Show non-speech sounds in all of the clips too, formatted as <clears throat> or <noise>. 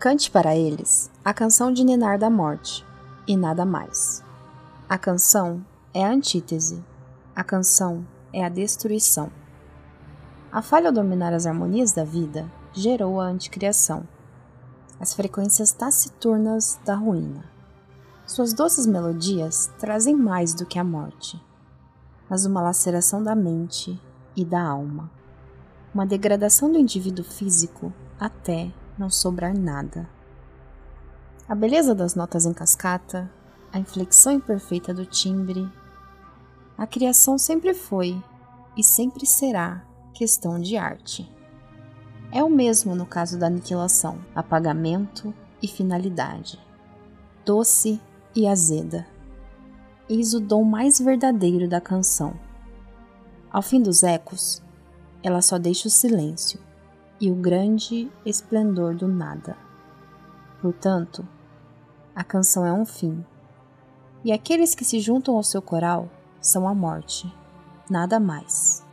Cante para eles a canção de ninar da morte e nada mais. A canção é a antítese, a canção é a destruição. A falha ao dominar as harmonias da vida gerou a anticriação, as frequências taciturnas da ruína. Suas doces melodias trazem mais do que a morte, mas uma laceração da mente e da alma, uma degradação do indivíduo físico até não sobrar nada. A beleza das notas em cascata, a inflexão imperfeita do timbre, a criação sempre foi e sempre será questão de arte. É o mesmo no caso da aniquilação, apagamento e finalidade. Doce e azeda. Eis o dom mais verdadeiro da canção. Ao fim dos ecos, ela só deixa o silêncio e o grande esplendor do nada. Portanto, a canção é um fim, e aqueles que se juntam ao seu coral são a morte, nada mais.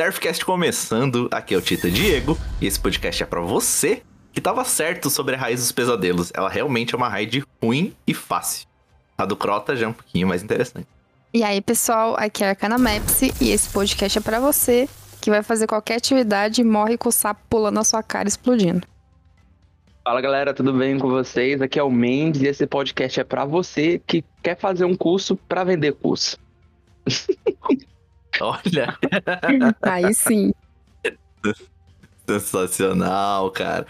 Nerfcast começando, aqui é o Tita Diego, e esse podcast é para você que tava certo sobre a raiz dos pesadelos. Ela realmente é uma raid ruim e fácil. A do Crota já é um pouquinho mais interessante. E aí, pessoal, aqui é a Arcana Maps e esse podcast é para você que vai fazer qualquer atividade e morre com o sapo pulando na sua cara explodindo. Fala galera, tudo bem com vocês? Aqui é o Mendes e esse podcast é para você que quer fazer um curso para vender curso. <laughs> Olha. Aí sim. Sensacional, cara.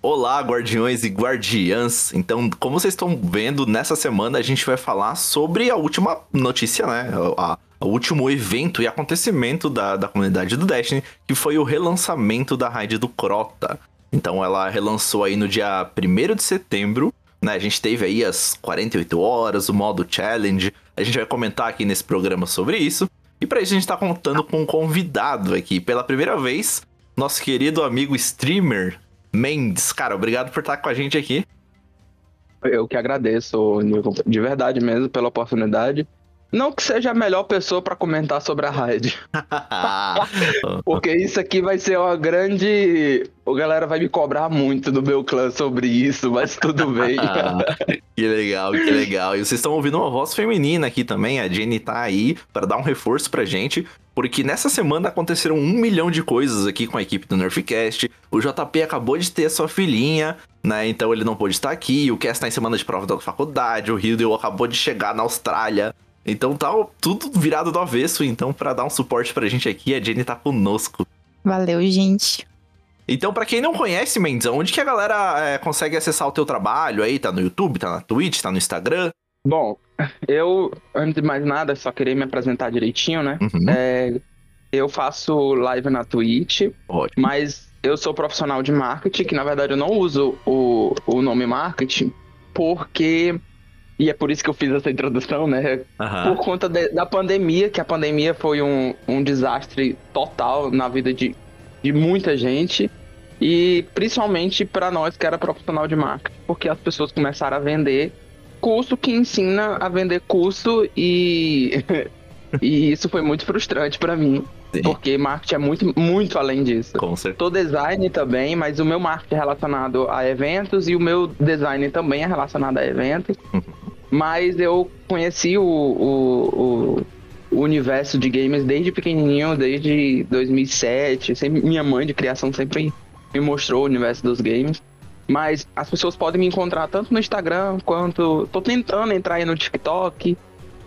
Olá, guardiões e guardiãs. Então, como vocês estão vendo, nessa semana a gente vai falar sobre a última notícia, né? A, o último evento e acontecimento da, da comunidade do Destiny, que foi o relançamento da raid do Crota. Então, ela relançou aí no dia 1 de setembro. Né, a gente teve aí as 48 horas, o modo challenge. A gente vai comentar aqui nesse programa sobre isso. E para isso a gente tá contando com um convidado aqui. Pela primeira vez, nosso querido amigo streamer Mendes. Cara, obrigado por estar com a gente aqui. Eu que agradeço, de verdade mesmo, pela oportunidade. Não que seja a melhor pessoa para comentar sobre a raid. <laughs> Porque isso aqui vai ser uma grande. O galera vai me cobrar muito do meu clã sobre isso, mas tudo bem. <laughs> que legal, que legal. E vocês estão ouvindo uma voz feminina aqui também. A Jenny tá aí para dar um reforço pra gente. Porque nessa semana aconteceram um milhão de coisas aqui com a equipe do Nerfcast. O JP acabou de ter a sua filhinha, né? Então ele não pôde estar aqui. O Cass tá em semana de prova da faculdade. O Hildel acabou de chegar na Austrália. Então tá tudo virado do avesso. Então, para dar um suporte pra gente aqui, a Jenny tá conosco. Valeu, gente. Então, para quem não conhece, Mendes, onde que a galera é, consegue acessar o teu trabalho aí? Tá no YouTube, tá na Twitch, tá no Instagram? Bom, <laughs> eu, antes de mais nada, só queria me apresentar direitinho, né? Uhum. É, eu faço live na Twitch, Ótimo. mas eu sou profissional de marketing, que na verdade eu não uso o, o nome marketing, porque e é por isso que eu fiz essa introdução, né? Uhum. Por conta de, da pandemia, que a pandemia foi um, um desastre total na vida de, de muita gente. E principalmente para nós que era profissional de marketing, porque as pessoas começaram a vender curso que ensina a vender curso e, <laughs> e isso foi muito frustrante para mim. Sim. Porque marketing é muito, muito além disso. Com certeza. Tô design também, mas o meu marketing é relacionado a eventos e o meu design também é relacionado a eventos. Uhum. Mas eu conheci o, o, o, universo de games desde pequenininho, desde 2007. Sempre, minha mãe de criação sempre me mostrou o universo dos games. Mas as pessoas podem me encontrar tanto no Instagram quanto. Tô tentando entrar aí no TikTok.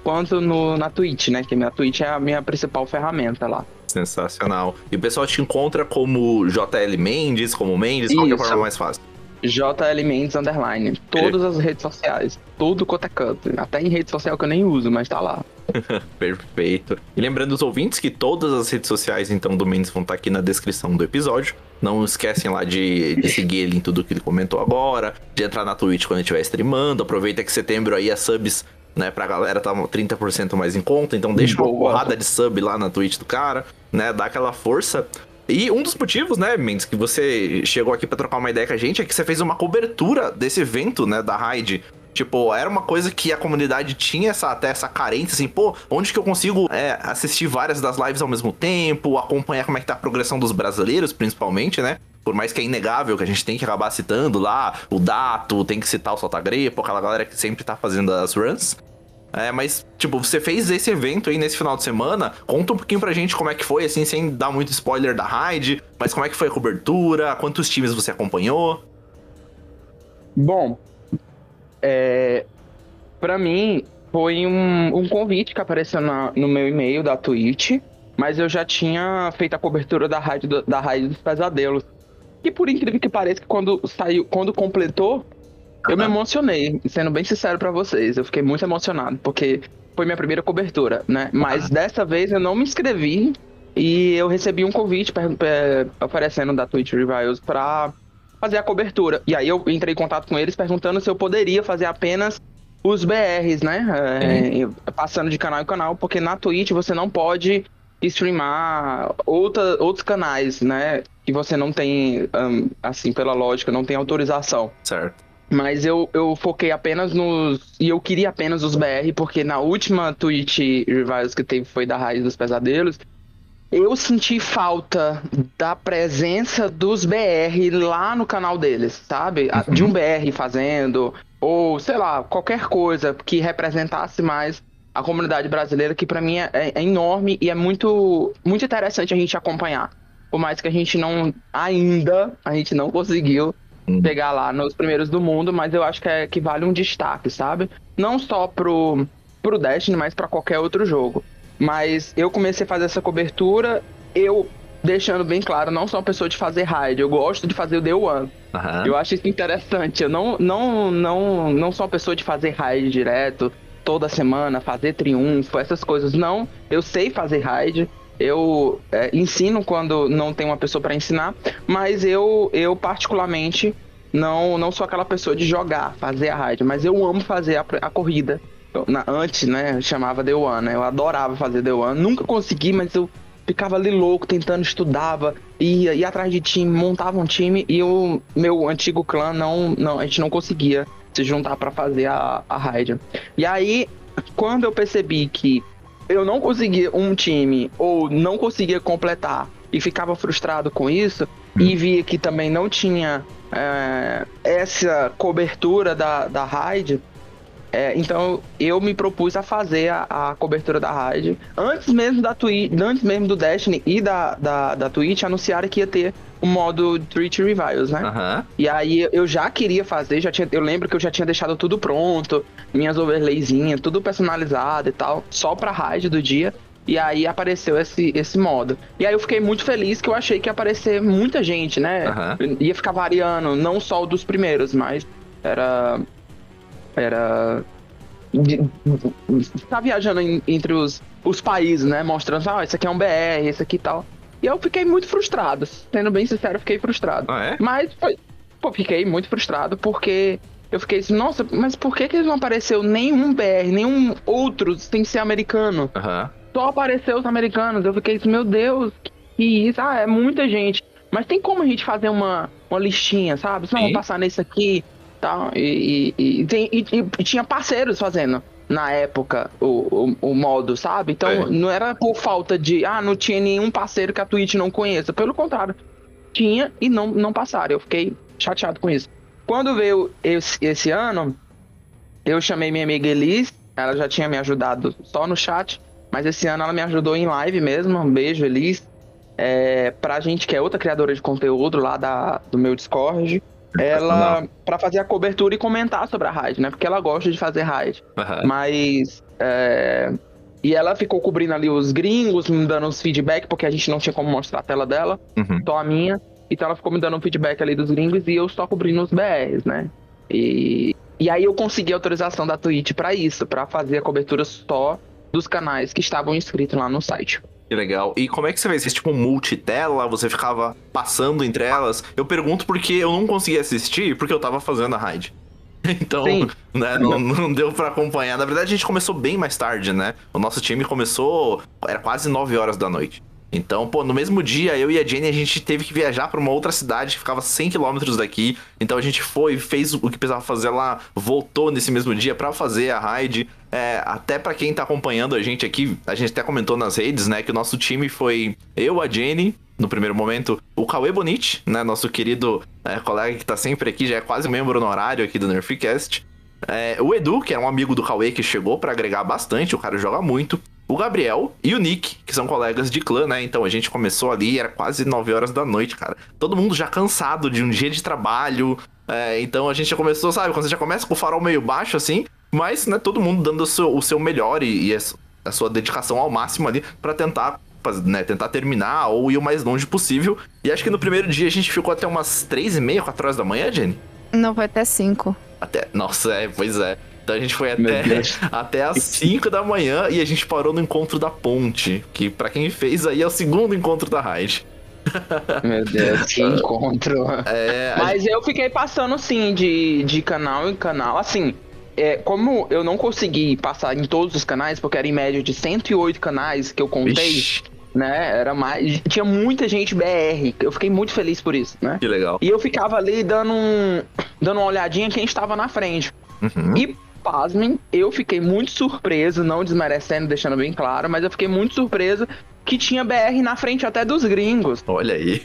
quanto no, na Twitch, né? Que minha Twitch é a minha principal ferramenta lá. Sensacional. E o pessoal te encontra como JL Mendes, como Mendes, qual é a forma mais fácil? JL Mendes Underline. Todas as redes sociais. Tudo quanto é canto. Até em rede social que eu nem uso, mas tá lá. <laughs> Perfeito. E lembrando os ouvintes que todas as redes sociais, então, do Mendes vão estar tá aqui na descrição do episódio. Não esquecem lá de, de seguir ele em tudo que ele comentou agora, de entrar na Twitch quando estiver streamando. Aproveita que setembro aí as subs, né, pra galera tá 30% mais em conta, então deixa uma porrada de sub lá na Twitch do cara, né, dá aquela força. E um dos motivos, né, Mendes, que você chegou aqui para trocar uma ideia com a gente é que você fez uma cobertura desse evento, né, da Raid. Tipo, era uma coisa que a comunidade tinha essa, até essa carência, assim, pô, onde que eu consigo é, assistir várias das lives ao mesmo tempo, acompanhar como é que tá a progressão dos brasileiros, principalmente, né? Por mais que é inegável que a gente tem que acabar citando lá o Dato, tem que citar o Soltagrepo, aquela galera que sempre tá fazendo as runs. É, mas, tipo, você fez esse evento aí nesse final de semana. Conta um pouquinho pra gente como é que foi, assim, sem dar muito spoiler da raid. Mas como é que foi a cobertura? Quantos times você acompanhou? Bom, é, para mim foi um, um, convite que apareceu na, no meu e-mail da Twitch. Mas eu já tinha feito a cobertura da raid, da raid dos pesadelos. E por incrível que pareça, quando saiu, quando completou, eu me emocionei, sendo bem sincero para vocês. Eu fiquei muito emocionado, porque foi minha primeira cobertura, né? Mas dessa vez eu não me inscrevi e eu recebi um convite oferecendo da Twitch Reviews pra fazer a cobertura. E aí eu entrei em contato com eles perguntando se eu poderia fazer apenas os BRs, né? É, passando de canal em canal, porque na Twitch você não pode streamar outra, outros canais, né? Que você não tem, assim, pela lógica, não tem autorização. Certo. Mas eu, eu foquei apenas nos. E eu queria apenas os BR, porque na última Twitch Revivals que teve foi da Raiz dos Pesadelos. Eu senti falta da presença dos BR lá no canal deles, sabe? Uhum. De um BR fazendo, ou sei lá, qualquer coisa que representasse mais a comunidade brasileira, que para mim é, é, enorme e é muito, muito interessante a gente acompanhar. Por mais que a gente não, ainda, a gente não conseguiu Uhum. pegar lá nos primeiros do mundo, mas eu acho que, é, que vale um destaque, sabe? Não só pro, pro Destiny, mas para qualquer outro jogo. Mas eu comecei a fazer essa cobertura, eu deixando bem claro, não sou uma pessoa de fazer raid, eu gosto de fazer o Day One. Uhum. Eu acho isso interessante. Eu não, não, não, não sou uma pessoa de fazer raid direto, toda semana, fazer triunfo, essas coisas. Não, eu sei fazer raid. Eu é, ensino quando não tem uma pessoa para ensinar, mas eu, eu particularmente não, não sou aquela pessoa de jogar, fazer a raid, mas eu amo fazer a, a corrida. Eu, na, antes, né, chamava The One, né, eu adorava fazer The One, nunca consegui, mas eu ficava ali louco, tentando, estudava, ia, ia atrás de time, montava um time e o meu antigo clã não, não a gente não conseguia se juntar para fazer a, a raid. E aí, quando eu percebi que eu não conseguia um time ou não conseguia completar e ficava frustrado com isso hum. e via que também não tinha é, essa cobertura da, da raid, é, então eu me propus a fazer a, a, cobertura da raid antes mesmo da Twitch, antes mesmo do Destiny e da, da, da Twitch anunciaram que ia ter o modo Twitch Revivals, né? Uhum. E aí eu já queria fazer, já tinha, eu lembro que eu já tinha deixado tudo pronto, minhas overlayzinhas, tudo personalizado e tal, só pra raid do dia. E aí apareceu esse, esse modo. E aí eu fiquei muito feliz que eu achei que ia aparecer muita gente, né? Uhum. Ia ficar variando, não só o dos primeiros, mas era. Era. Tá viajando entre os, os países, né? Mostrando, ah, esse aqui é um BR, esse aqui e tal. E eu fiquei muito frustrado. Sendo bem sincero, eu fiquei frustrado. Ah, é? Mas foi. Pô, fiquei muito frustrado porque eu fiquei assim, nossa, mas por que, que não apareceu nenhum BR, nenhum outro sem ser americano? Uhum. Só apareceu os americanos. Eu fiquei assim, meu Deus, que isso? Ah, é muita gente. Mas tem como a gente fazer uma, uma listinha, sabe? Não, vou passar nesse aqui tal. E, e, e, tem, e, e tinha parceiros fazendo na época o, o, o modo, sabe? Então é. não era por falta de, ah, não tinha nenhum parceiro que a Twitch não conheça. Pelo contrário, tinha e não, não passaram. Eu fiquei chateado com isso. Quando veio esse, esse ano, eu chamei minha amiga Elis, ela já tinha me ajudado só no chat, mas esse ano ela me ajudou em live mesmo. Um beijo, Elis. É, pra gente que é outra criadora de conteúdo lá da, do meu Discord. Ela para fazer a cobertura e comentar sobre a raid, né? Porque ela gosta de fazer raid. Uhum. Mas é, e ela ficou cobrindo ali os gringos, me dando os feedback, porque a gente não tinha como mostrar a tela dela, uhum. só a minha. Então ela ficou me dando um feedback ali dos gringos e eu estou cobrindo os BRs, né? E, e aí eu consegui autorização da Twitch para isso, para fazer a cobertura só dos canais que estavam inscritos lá no site. Que legal. E como é que você fez? Você tipo multitela? Você ficava passando entre elas? Eu pergunto porque eu não consegui assistir porque eu tava fazendo a raid. <laughs> Então, né, não, não deu para acompanhar. Na verdade, a gente começou bem mais tarde, né? O nosso time começou, era quase 9 horas da noite. Então, pô, no mesmo dia, eu e a Jenny, a gente teve que viajar para uma outra cidade que ficava 100 km daqui. Então a gente foi, fez o que precisava fazer lá, voltou nesse mesmo dia para fazer a raid. É, até para quem tá acompanhando a gente aqui, a gente até comentou nas redes, né, que o nosso time foi eu, a Jenny, no primeiro momento, o Cauê Bonite, né, nosso querido é, colega que tá sempre aqui, já é quase membro honorário aqui do Nerfcast. É, o Edu, que é um amigo do Cauê que chegou para agregar bastante, o cara joga muito o Gabriel e o Nick, que são colegas de clã, né? Então a gente começou ali, era quase 9 horas da noite, cara. Todo mundo já cansado de um dia de trabalho. É, então a gente já começou, sabe? Quando você já começa com o farol meio baixo, assim, mas, né, todo mundo dando o seu, o seu melhor e, e a sua dedicação ao máximo ali para tentar né, tentar terminar ou ir o mais longe possível. E acho que no primeiro dia a gente ficou até umas 3 e meia, 4 horas da manhã, Jenny? Não, foi até 5. Até. Nossa, é, pois é. Então a gente foi até, <laughs> até as 5 da manhã e a gente parou no encontro da ponte, que para quem fez aí é o segundo encontro da raid. <laughs> Meu Deus, que encontro. É, Mas gente... eu fiquei passando sim de, de canal em canal. Assim, é, como eu não consegui passar em todos os canais, porque era em média de 108 canais que eu contei, Ixi. né? Era mais. Tinha muita gente BR. Eu fiquei muito feliz por isso, né? Que legal. E eu ficava ali dando, um, dando uma olhadinha quem estava na frente. Uhum. E pasmem, eu fiquei muito surpreso, não desmerecendo, deixando bem claro, mas eu fiquei muito surpreso que tinha BR na frente até dos gringos. Olha aí.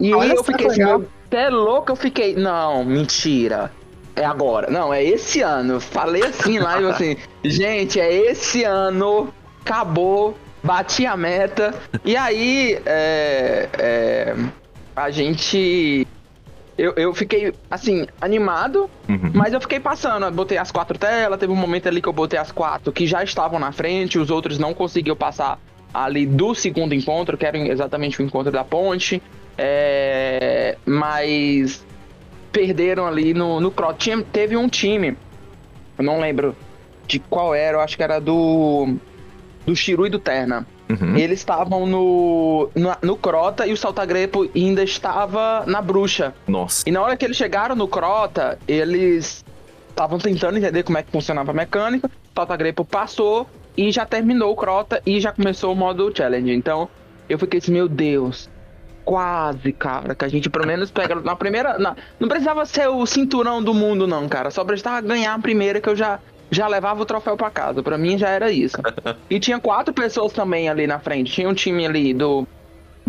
E Olha eu fiquei assim, até louco, eu fiquei, não, mentira. É agora. Não, é esse ano. Falei assim lá, eu assim, <laughs> gente, é esse ano. Acabou. Bati a meta. E aí, é, é, a gente eu, eu fiquei, assim, animado, uhum. mas eu fiquei passando. Eu botei as quatro telas, teve um momento ali que eu botei as quatro que já estavam na frente, os outros não conseguiam passar ali do segundo encontro, que era exatamente o encontro da ponte. É, mas perderam ali no, no cross. Tinha, teve um time, eu não lembro de qual era, eu acho que era do. Do Shiru e do Terna. Uhum. Eles estavam no, no, no, Crota e o Saltagrepo ainda estava na Bruxa. Nossa. E na hora que eles chegaram no Crota, eles estavam tentando entender como é que funcionava a mecânica. O Saltagrepo passou e já terminou o Crota e já começou o modo Challenge. Então eu fiquei assim, meu Deus. Quase, cara, que a gente pelo menos pega na primeira. Na, não precisava ser o cinturão do mundo, não, cara. Só precisava ganhar a primeira que eu já já levava o troféu para casa. Para mim já era isso. <laughs> e tinha quatro pessoas também ali na frente. Tinha um time ali do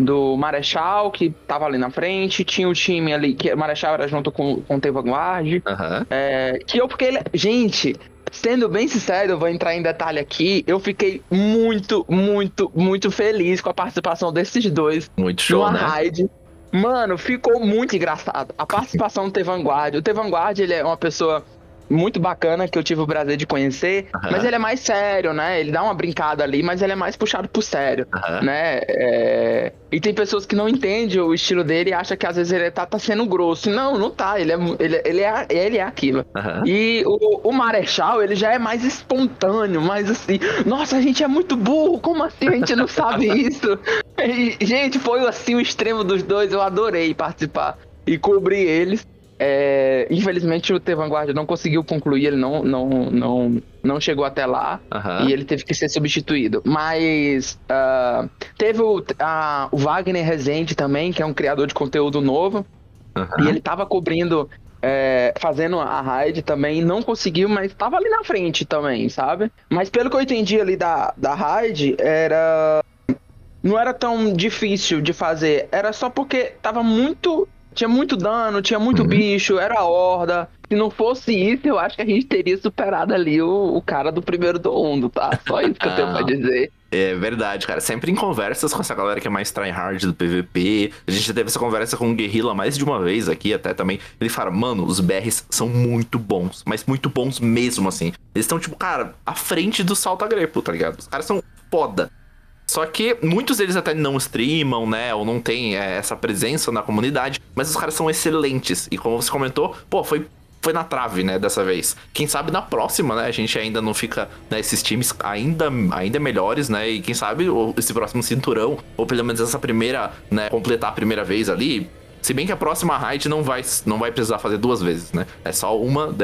do Marechal, que tava ali na frente, tinha o um time ali, que o Marechal era junto com, com o T Vanguard, uhum. é, que eu fiquei, gente, sendo bem sincero, eu vou entrar em detalhe aqui, eu fiquei muito, muito, muito feliz com a participação desses dois. Muito show, né? Raid. Mano, ficou muito engraçado. A <laughs> participação do T Vanguard, o T Vanguard, ele é uma pessoa muito bacana que eu tive o prazer de conhecer, uhum. mas ele é mais sério, né? Ele dá uma brincada ali, mas ele é mais puxado pro sério, uhum. né? É... E tem pessoas que não entendem o estilo dele e acham que às vezes ele tá, tá sendo grosso. Não, não tá. Ele é, ele, ele é, ele é aquilo. Uhum. E o, o Marechal, ele já é mais espontâneo, mais assim. Nossa, a gente é muito burro. Como assim a gente não sabe <laughs> isso? E, gente, foi assim o extremo dos dois. Eu adorei participar e cobrir eles. É, infelizmente o T Vanguard não conseguiu concluir, ele não, não, não, não chegou até lá uhum. e ele teve que ser substituído. Mas uh, teve o, uh, o Wagner Rezende também, que é um criador de conteúdo novo, uhum. e ele tava cobrindo, é, fazendo a raid também, não conseguiu, mas tava ali na frente também, sabe? Mas pelo que eu entendi ali da, da raid, era. Não era tão difícil de fazer, era só porque tava muito tinha muito dano, tinha muito uhum. bicho, era horda. Se não fosse isso, eu acho que a gente teria superado ali o, o cara do primeiro do mundo, tá? Só isso que eu tenho <laughs> pra dizer. É verdade, cara. Sempre em conversas com essa galera que é mais tryhard do PVP. A gente já teve essa conversa com o Guerrilla mais de uma vez aqui, até também. Ele fala, mano, os BRs são muito bons, mas muito bons mesmo, assim. Eles estão, tipo, cara, à frente do salto grepo, tá ligado? Os caras são foda. Só que muitos deles até não streamam, né? Ou não tem é, essa presença na comunidade. Mas os caras são excelentes. E como você comentou, pô, foi foi na trave, né, dessa vez. Quem sabe na próxima, né, a gente ainda não fica, né, esses times ainda, ainda melhores, né, e quem sabe esse próximo cinturão, ou pelo menos essa primeira, né, completar a primeira vez ali, se bem que a próxima raid não vai, não vai precisar fazer duas vezes, né, é só uma,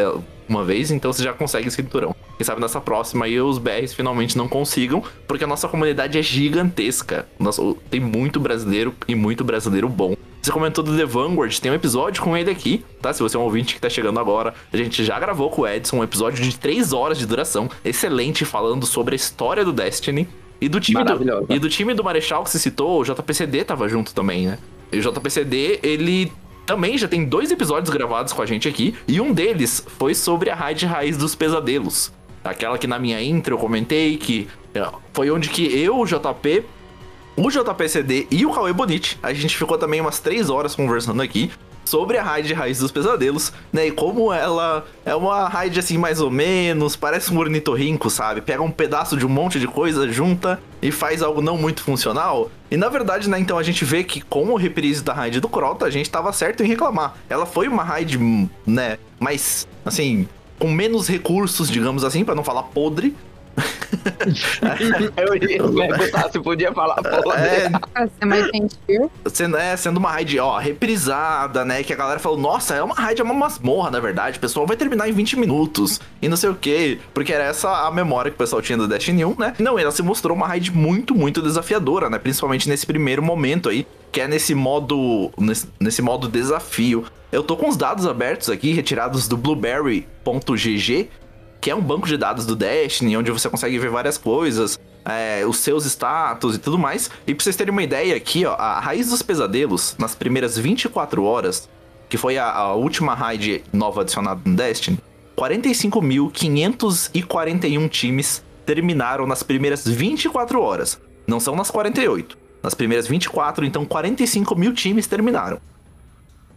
uma vez, então você já consegue esse cinturão. Quem sabe nessa próxima aí os BRs finalmente não consigam, porque a nossa comunidade é gigantesca. Nossa, tem muito brasileiro e muito brasileiro bom. Você comentou do The Vanguard, tem um episódio com ele aqui, tá? Se você é um ouvinte que tá chegando agora, a gente já gravou com o Edson um episódio de 3 horas de duração, excelente, falando sobre a história do Destiny. E do time do, e do time do Marechal que se citou, o JPCD tava junto também, né? E o JPCD, ele também já tem dois episódios gravados com a gente aqui, e um deles foi sobre a raid raiz dos pesadelos. Aquela que na minha intro eu comentei que é, foi onde que eu, o JP, o JPCD e o Cauê Bonite, a gente ficou também umas 3 horas conversando aqui sobre a raid Raiz dos Pesadelos, né? E como ela é uma raid assim mais ou menos, parece um ornitorrinco, sabe? Pega um pedaço de um monte de coisa, junta e faz algo não muito funcional. E na verdade, né, então a gente vê que com o reprise da raid do Crota, a gente tava certo em reclamar. Ela foi uma raid, né, mais assim, com menos recursos, digamos assim, para não falar podre. <laughs> eu ia perguntar se podia falar podre. É, ser mais gentil. Sendo, é, sendo uma raid, ó, reprisada, né? Que a galera falou, nossa, é uma raid, é uma masmorra, na verdade. O pessoal vai terminar em 20 minutos e não sei o quê. Porque era essa a memória que o pessoal tinha do Destiny 1, né? Não, ela se mostrou uma raid muito, muito desafiadora, né? Principalmente nesse primeiro momento aí, que é nesse modo, nesse, nesse modo desafio. Eu tô com os dados abertos aqui, retirados do blueberry.gg, que é um banco de dados do Destiny, onde você consegue ver várias coisas, é, os seus status e tudo mais. E pra vocês terem uma ideia aqui, ó, a Raiz dos Pesadelos, nas primeiras 24 horas, que foi a, a última raid nova adicionada no Destiny, 45.541 times terminaram nas primeiras 24 horas. Não são nas 48. Nas primeiras 24, então 45 mil times terminaram.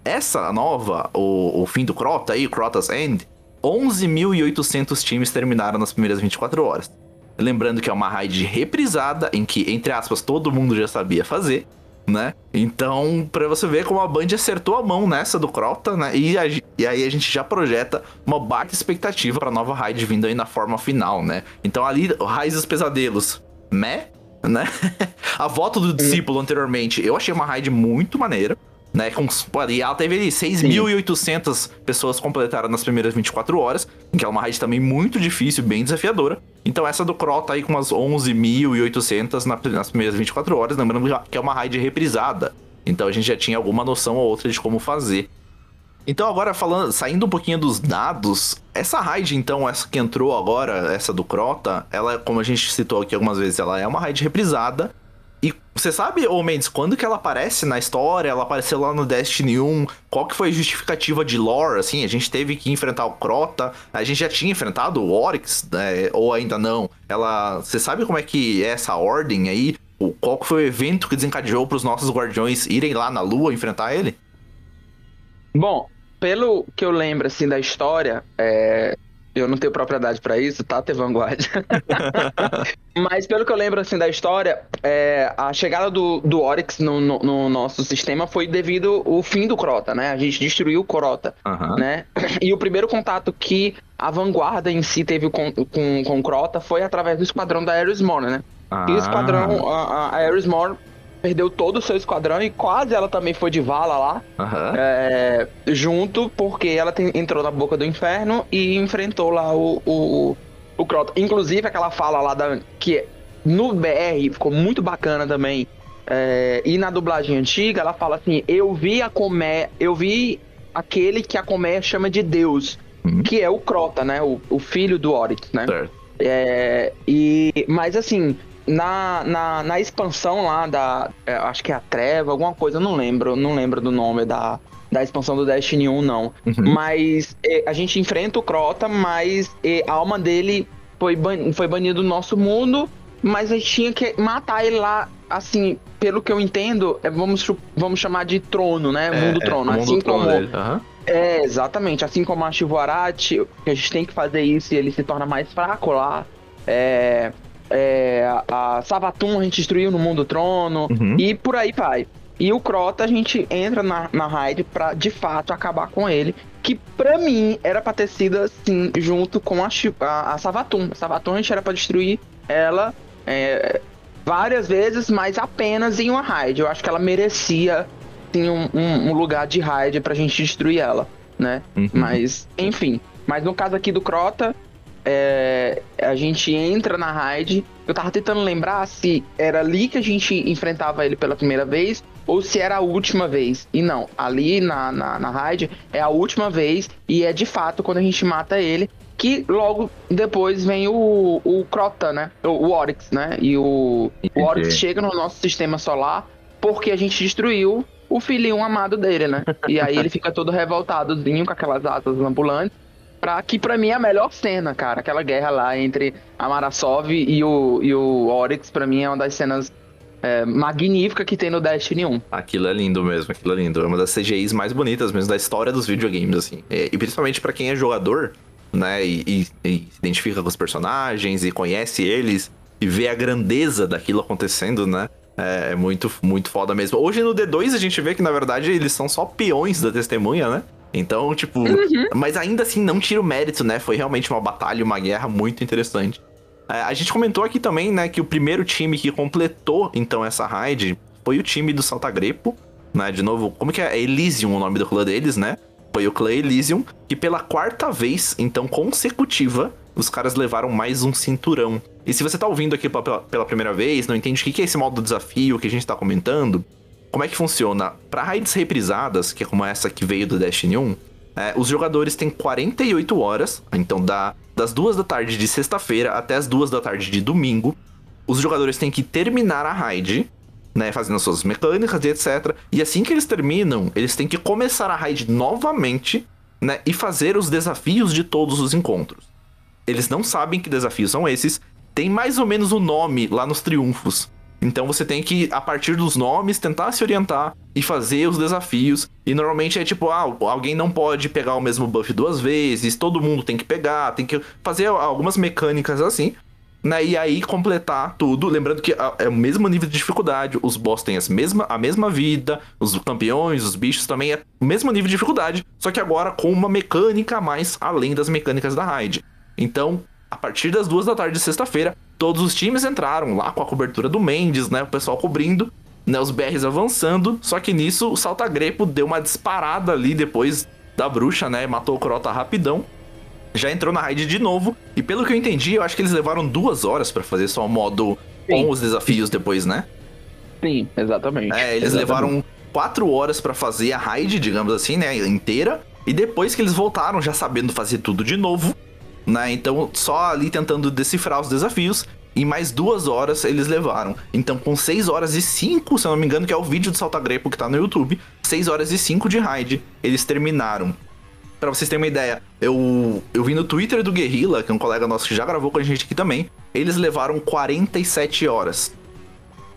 Essa nova, o, o fim do Crota aí, Crota's End, 11.800 times terminaram nas primeiras 24 horas. Lembrando que é uma raid reprisada, em que, entre aspas, todo mundo já sabia fazer, né? Então, pra você ver como a Band acertou a mão nessa do Crota, né? E, a, e aí a gente já projeta uma baita expectativa pra nova raid vindo aí na forma final, né? Então ali, Raiz dos Pesadelos, meh, né? <laughs> a volta do discípulo anteriormente, eu achei uma raid muito maneira né? Com, e ela teve 6.800 pessoas completaram nas primeiras 24 horas, que é uma raid também muito difícil, bem desafiadora. Então essa do Crow tá aí com umas 11.800 nas primeiras 24 horas, lembrando que é uma raid reprisada. Então a gente já tinha alguma noção ou outra de como fazer. Então agora falando, saindo um pouquinho dos dados, essa raid então, essa que entrou agora, essa do Crota, ela, como a gente citou aqui algumas vezes, ela é uma raid reprisada, e você sabe, ô Mendes, quando que ela aparece na história? Ela apareceu lá no Destiny 1. Qual que foi a justificativa de lore? Assim, a gente teve que enfrentar o Crota. A gente já tinha enfrentado o Oryx, né? Ou ainda não? Ela. Você sabe como é que é essa ordem aí? Qual que foi o evento que desencadeou para os nossos guardiões irem lá na Lua enfrentar ele? Bom, pelo que eu lembro assim da história, é, eu não tenho propriedade para isso, tá, ter vanguarda. <laughs> Mas pelo que eu lembro assim da história, é, a chegada do, do Oryx no, no, no, nosso sistema foi devido ao fim do Crota, né? A gente destruiu o Crota, uhum. né? <clears throat> E o primeiro contato que a vanguarda em si teve com, com, com o Crota foi através do esquadrão da Ares né? Ah. E o esquadrão, a, a Ares perdeu todo o seu esquadrão e quase ela também foi de vala lá. Uhum. É, junto, porque ela tem, entrou na boca do inferno e enfrentou lá o, o, o Crota. Inclusive, aquela fala lá da. que no BR ficou muito bacana também. É, e na dublagem antiga, ela fala assim: Eu vi a comé, eu vi aquele que a comé chama de Deus, uhum. que é o Crota, né? O, o filho do Oryx, né? Certo. É, e, mas assim, na, na, na expansão lá da. É, acho que é a Treva, alguma coisa, não lembro, não lembro do nome da, da expansão do Destiny 1, não. Uhum. Mas é, a gente enfrenta o Crota, mas é, a alma dele foi, ban foi banida do nosso mundo mas a gente tinha que matar ele lá, assim, pelo que eu entendo, é, vamos, vamos chamar de trono, né? É, mundo é, trono. assim mundo como. Uhum. É, exatamente. Assim como a Shivarati, que a gente tem que fazer isso e ele se torna mais fraco lá. É, é, a Savatum a gente destruiu no mundo trono. Uhum. E por aí vai. E o Crota a gente entra na, na raid pra de fato acabar com ele. Que pra mim era pra ter sido assim, junto com a, a, a Savatum. A Savatum a gente era pra destruir ela é, várias vezes, mas apenas em uma raid. Eu acho que ela merecia sim, um, um, um lugar de raid pra gente destruir ela, né? Uhum. Mas, enfim. Mas no caso aqui do Crota, é, a gente entra na raid. Eu tava tentando lembrar se era ali que a gente enfrentava ele pela primeira vez ou se era a última vez. E não, ali na, na, na raid é a última vez e é de fato quando a gente mata ele que logo depois vem o, o Crota, né? O, o Oryx, né? E o, o Oryx chega no nosso sistema solar porque a gente destruiu o filhinho amado dele, né? E aí ele fica todo revoltadozinho com aquelas asas ambulantes. Pra, que pra mim é a melhor cena, cara. Aquela guerra lá entre a Marasov e o, e o Oryx, pra mim é uma das cenas é, magníficas que tem no Destiny 1. Aquilo é lindo mesmo, aquilo é lindo. É uma das CGIs mais bonitas mesmo da história dos videogames, assim. E, e principalmente para quem é jogador, né, e, e, e se identifica com os personagens e conhece eles e vê a grandeza daquilo acontecendo, né? É, é muito, muito foda mesmo. Hoje no D2 a gente vê que, na verdade, eles são só peões da testemunha, né? Então, tipo. Uhum. Mas ainda assim, não tira o mérito, né? Foi realmente uma batalha, uma guerra muito interessante. É, a gente comentou aqui também, né, que o primeiro time que completou, então, essa raid foi o time do Saltagrepo, né? De novo, como que é? Elysium o nome do clã deles, né? Foi o clã Elysium, que pela quarta vez, então consecutiva, os caras levaram mais um cinturão. E se você tá ouvindo aqui pela, pela primeira vez, não entende o que é esse modo desafio que a gente tá comentando, como é que funciona? Para raids reprisadas, que é como essa que veio do Destiny 1, é, os jogadores têm 48 horas, então dá das duas da tarde de sexta-feira até as duas da tarde de domingo. Os jogadores têm que terminar a raid né, fazendo suas mecânicas e etc. E assim que eles terminam, eles têm que começar a raid novamente, né, e fazer os desafios de todos os encontros. Eles não sabem que desafios são esses, tem mais ou menos o nome lá nos triunfos. Então você tem que, a partir dos nomes, tentar se orientar e fazer os desafios. E normalmente é tipo, ah, alguém não pode pegar o mesmo buff duas vezes, todo mundo tem que pegar, tem que fazer algumas mecânicas assim né? E aí completar tudo. Lembrando que é o mesmo nível de dificuldade. Os boss têm as mesma, a mesma vida. Os campeões, os bichos também é o mesmo nível de dificuldade. Só que agora com uma mecânica a mais além das mecânicas da raid. Então, a partir das duas da tarde de sexta-feira, todos os times entraram lá com a cobertura do Mendes, né? O pessoal cobrindo, né? Os BRs avançando. Só que nisso o Saltagrepo deu uma disparada ali depois da bruxa, né? Matou o Crota rapidão já entrou na raid de novo. E pelo que eu entendi, eu acho que eles levaram duas horas para fazer só o modo Sim. com os desafios depois, né? Sim, exatamente. É, eles exatamente. levaram quatro horas para fazer a raid, digamos assim, né? Inteira. E depois que eles voltaram, já sabendo fazer tudo de novo, né? Então, só ali tentando decifrar os desafios. E mais duas horas eles levaram. Então, com seis horas e cinco, se eu não me engano, que é o vídeo do Saltagrepo que tá no YouTube, seis horas e cinco de raid, eles terminaram para vocês terem uma ideia, eu, eu vi no Twitter do Guerrilla, que é um colega nosso que já gravou com a gente aqui também, eles levaram 47 horas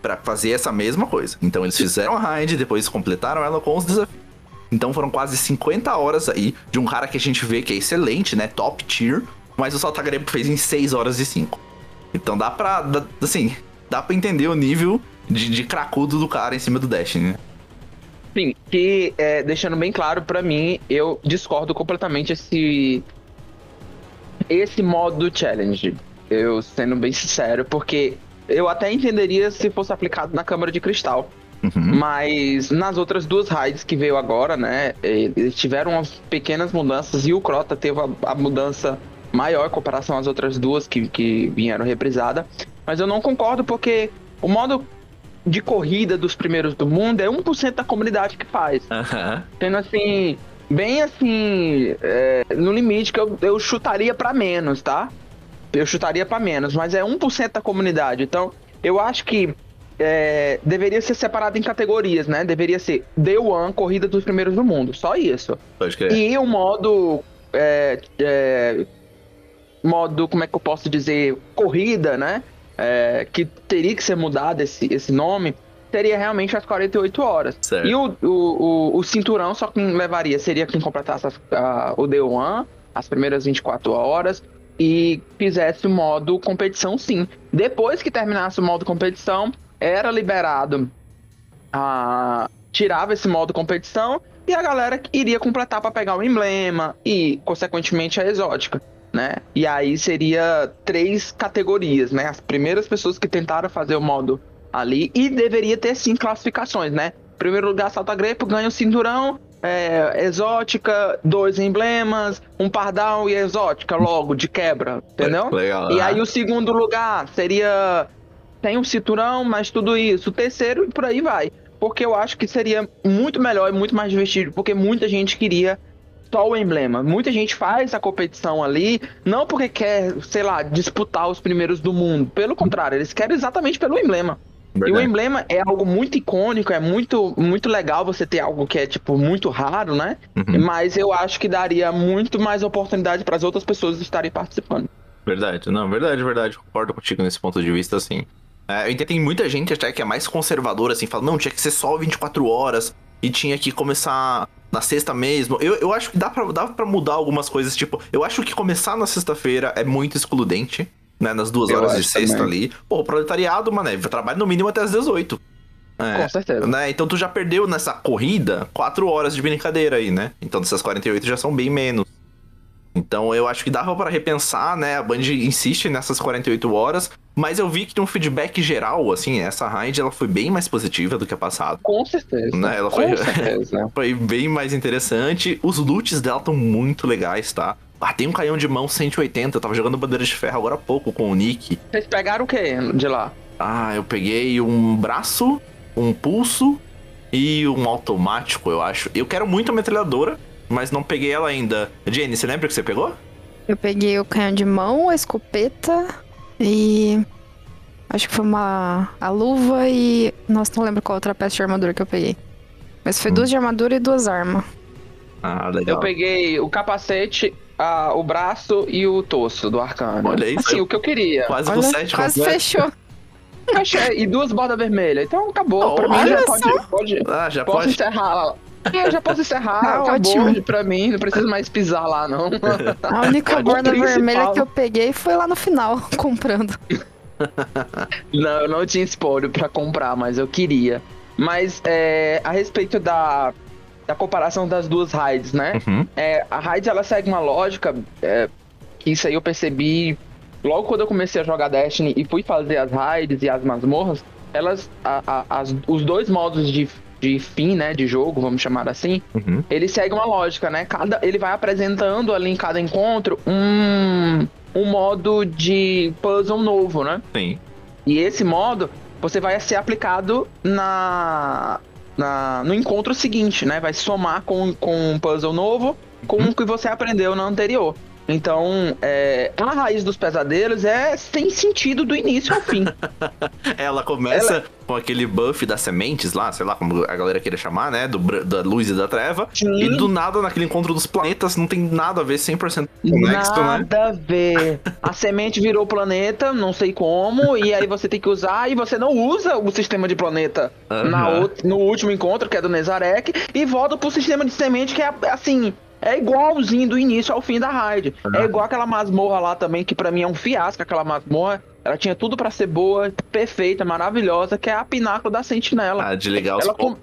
para fazer essa mesma coisa. Então eles fizeram a raid, depois completaram ela com os desafios. Então foram quase 50 horas aí de um cara que a gente vê que é excelente, né? Top tier, mas o Saltagrepo fez em 6 horas e 5. Então dá pra. Dá, assim, dá pra entender o nível de, de cracudo do cara em cima do Destiny, né? Sim, que é, deixando bem claro para mim, eu discordo completamente esse esse modo challenge. Eu sendo bem sincero, porque eu até entenderia se fosse aplicado na câmara de cristal. Uhum. Mas nas outras duas raids que veio agora, né? Eles tiveram umas pequenas mudanças e o Crota teve a, a mudança maior em comparação às outras duas que, que vieram reprisada. Mas eu não concordo porque o modo de corrida dos primeiros do mundo é 1% da comunidade que faz. Uhum. Tendo assim, bem assim, é, no limite que eu, eu chutaria para menos, tá? Eu chutaria para menos, mas é 1% da comunidade. Então, eu acho que é, deveria ser separado em categorias, né? Deveria ser Day One, corrida dos primeiros do mundo, só isso. E o modo. É, é, modo, como é que eu posso dizer? Corrida, né? é, que teria que ser mudado esse, esse nome, seria realmente as 48 horas. Certo. E o, o, o, o, cinturão só quem levaria seria quem completasse as, a, o Day One, as primeiras 24 horas, e fizesse o modo competição sim. Depois que terminasse o modo competição, era liberado a. tirava esse modo competição e a galera iria completar para pegar o emblema e, consequentemente, a exótica. Né? E aí seria três categorias, né? As primeiras pessoas que tentaram fazer o modo ali e deveria ter sim classificações, né? Primeiro lugar, salta grepo, ganha o cinturão, é, exótica, dois emblemas, um pardal e exótica logo de quebra, entendeu? Legal. E aí o segundo lugar seria tem um cinturão, mas tudo isso. O terceiro e por aí vai. Porque eu acho que seria muito melhor e muito mais divertido, porque muita gente queria só o emblema. Muita gente faz a competição ali, não porque quer, sei lá, disputar os primeiros do mundo. Pelo contrário, eles querem exatamente pelo emblema. Verdade. E o emblema é algo muito icônico, é muito, muito legal você ter algo que é, tipo, muito raro, né? Uhum. Mas eu acho que daria muito mais oportunidade para as outras pessoas estarem participando. Verdade, não, verdade, verdade. Concordo contigo nesse ponto de vista, assim. É, eu entendo tem muita gente até que é mais conservadora, assim, fala, não, tinha que ser só 24 horas e tinha que começar na sexta mesmo. Eu, eu acho que dá pra, dá pra mudar algumas coisas, tipo, eu acho que começar na sexta-feira é muito excludente né? Nas duas eu horas de sexta também. ali. Pô, o proletariado, mano, trabalha no mínimo até as 18. É, Com certeza. Né? Então tu já perdeu nessa corrida 4 horas de brincadeira aí, né? Então dessas 48 já são bem menos. Então eu acho que dava para repensar, né? A Band insiste nessas 48 horas, mas eu vi que tem um feedback geral, assim, essa raid ela foi bem mais positiva do que a passada. Com certeza. Né? Ela foi, certeza. <laughs> foi bem mais interessante. Os loots dela estão muito legais, tá? Ah, tem um canhão de mão 180. Eu tava jogando bandeira de ferro agora há pouco com o Nick. Vocês pegaram o que de lá? Ah, eu peguei um braço, um pulso e um automático, eu acho. Eu quero muito a metralhadora, mas não peguei ela ainda. Jenny, você lembra que você pegou? Eu peguei o canhão de mão, a escopeta e. Acho que foi uma. a luva e. Nossa, não lembro qual outra peça de armadura que eu peguei. Mas foi hum. duas de armadura e duas armas. Ah, legal. Eu peguei o capacete, a, o braço e o torso do arcano. Olha isso. Assim, o que eu queria. Quase Olha, sete Quase completo. fechou. e duas bordas vermelhas. Então acabou. Oh, pra mim já pode, pode. Ah, já posso pode. encerrar. É, já posso encerrar, ah, acabou ótimo. pra mim, não preciso mais pisar lá, não. <laughs> A única borda vermelha que eu peguei foi lá no final, <laughs> comprando. Não, eu não tinha espólio pra comprar, mas eu queria. Mas é, a respeito da, da comparação das duas raids, né? Uhum. É, a raid ela segue uma lógica é, que isso aí eu percebi logo quando eu comecei a jogar Destiny e fui fazer as raids e as masmorras. Elas, a, a, as, os dois modos de, de fim, né, de jogo, vamos chamar assim, uhum. ele segue uma lógica, né? Cada, ele vai apresentando ali em cada encontro um, um modo de puzzle novo, né? Sim. E esse modo você vai ser aplicado na na, no encontro seguinte, né? Vai somar com, com um puzzle novo com o que você aprendeu no anterior. Então, é, a raiz dos pesadelos é sem sentido do início ao fim. <laughs> Ela começa Ela... com aquele buff das sementes lá, sei lá como a galera queira chamar, né? Do, da luz e da treva. Sim. E do nada, naquele encontro dos planetas, não tem nada a ver 100% conexo, né? Nada a ver. a semente virou planeta, não sei como, e aí você tem que usar, e você não usa o sistema de planeta uhum. na, no último encontro, que é do Nezarek, e volta pro sistema de semente, que é assim é igualzinho do início ao fim da raid. É igual aquela masmorra lá também, que para mim é um fiasco, aquela masmorra. Ela tinha tudo para ser boa, perfeita, maravilhosa, que é a pináculo da sentinela. Ah, de legal Ela com...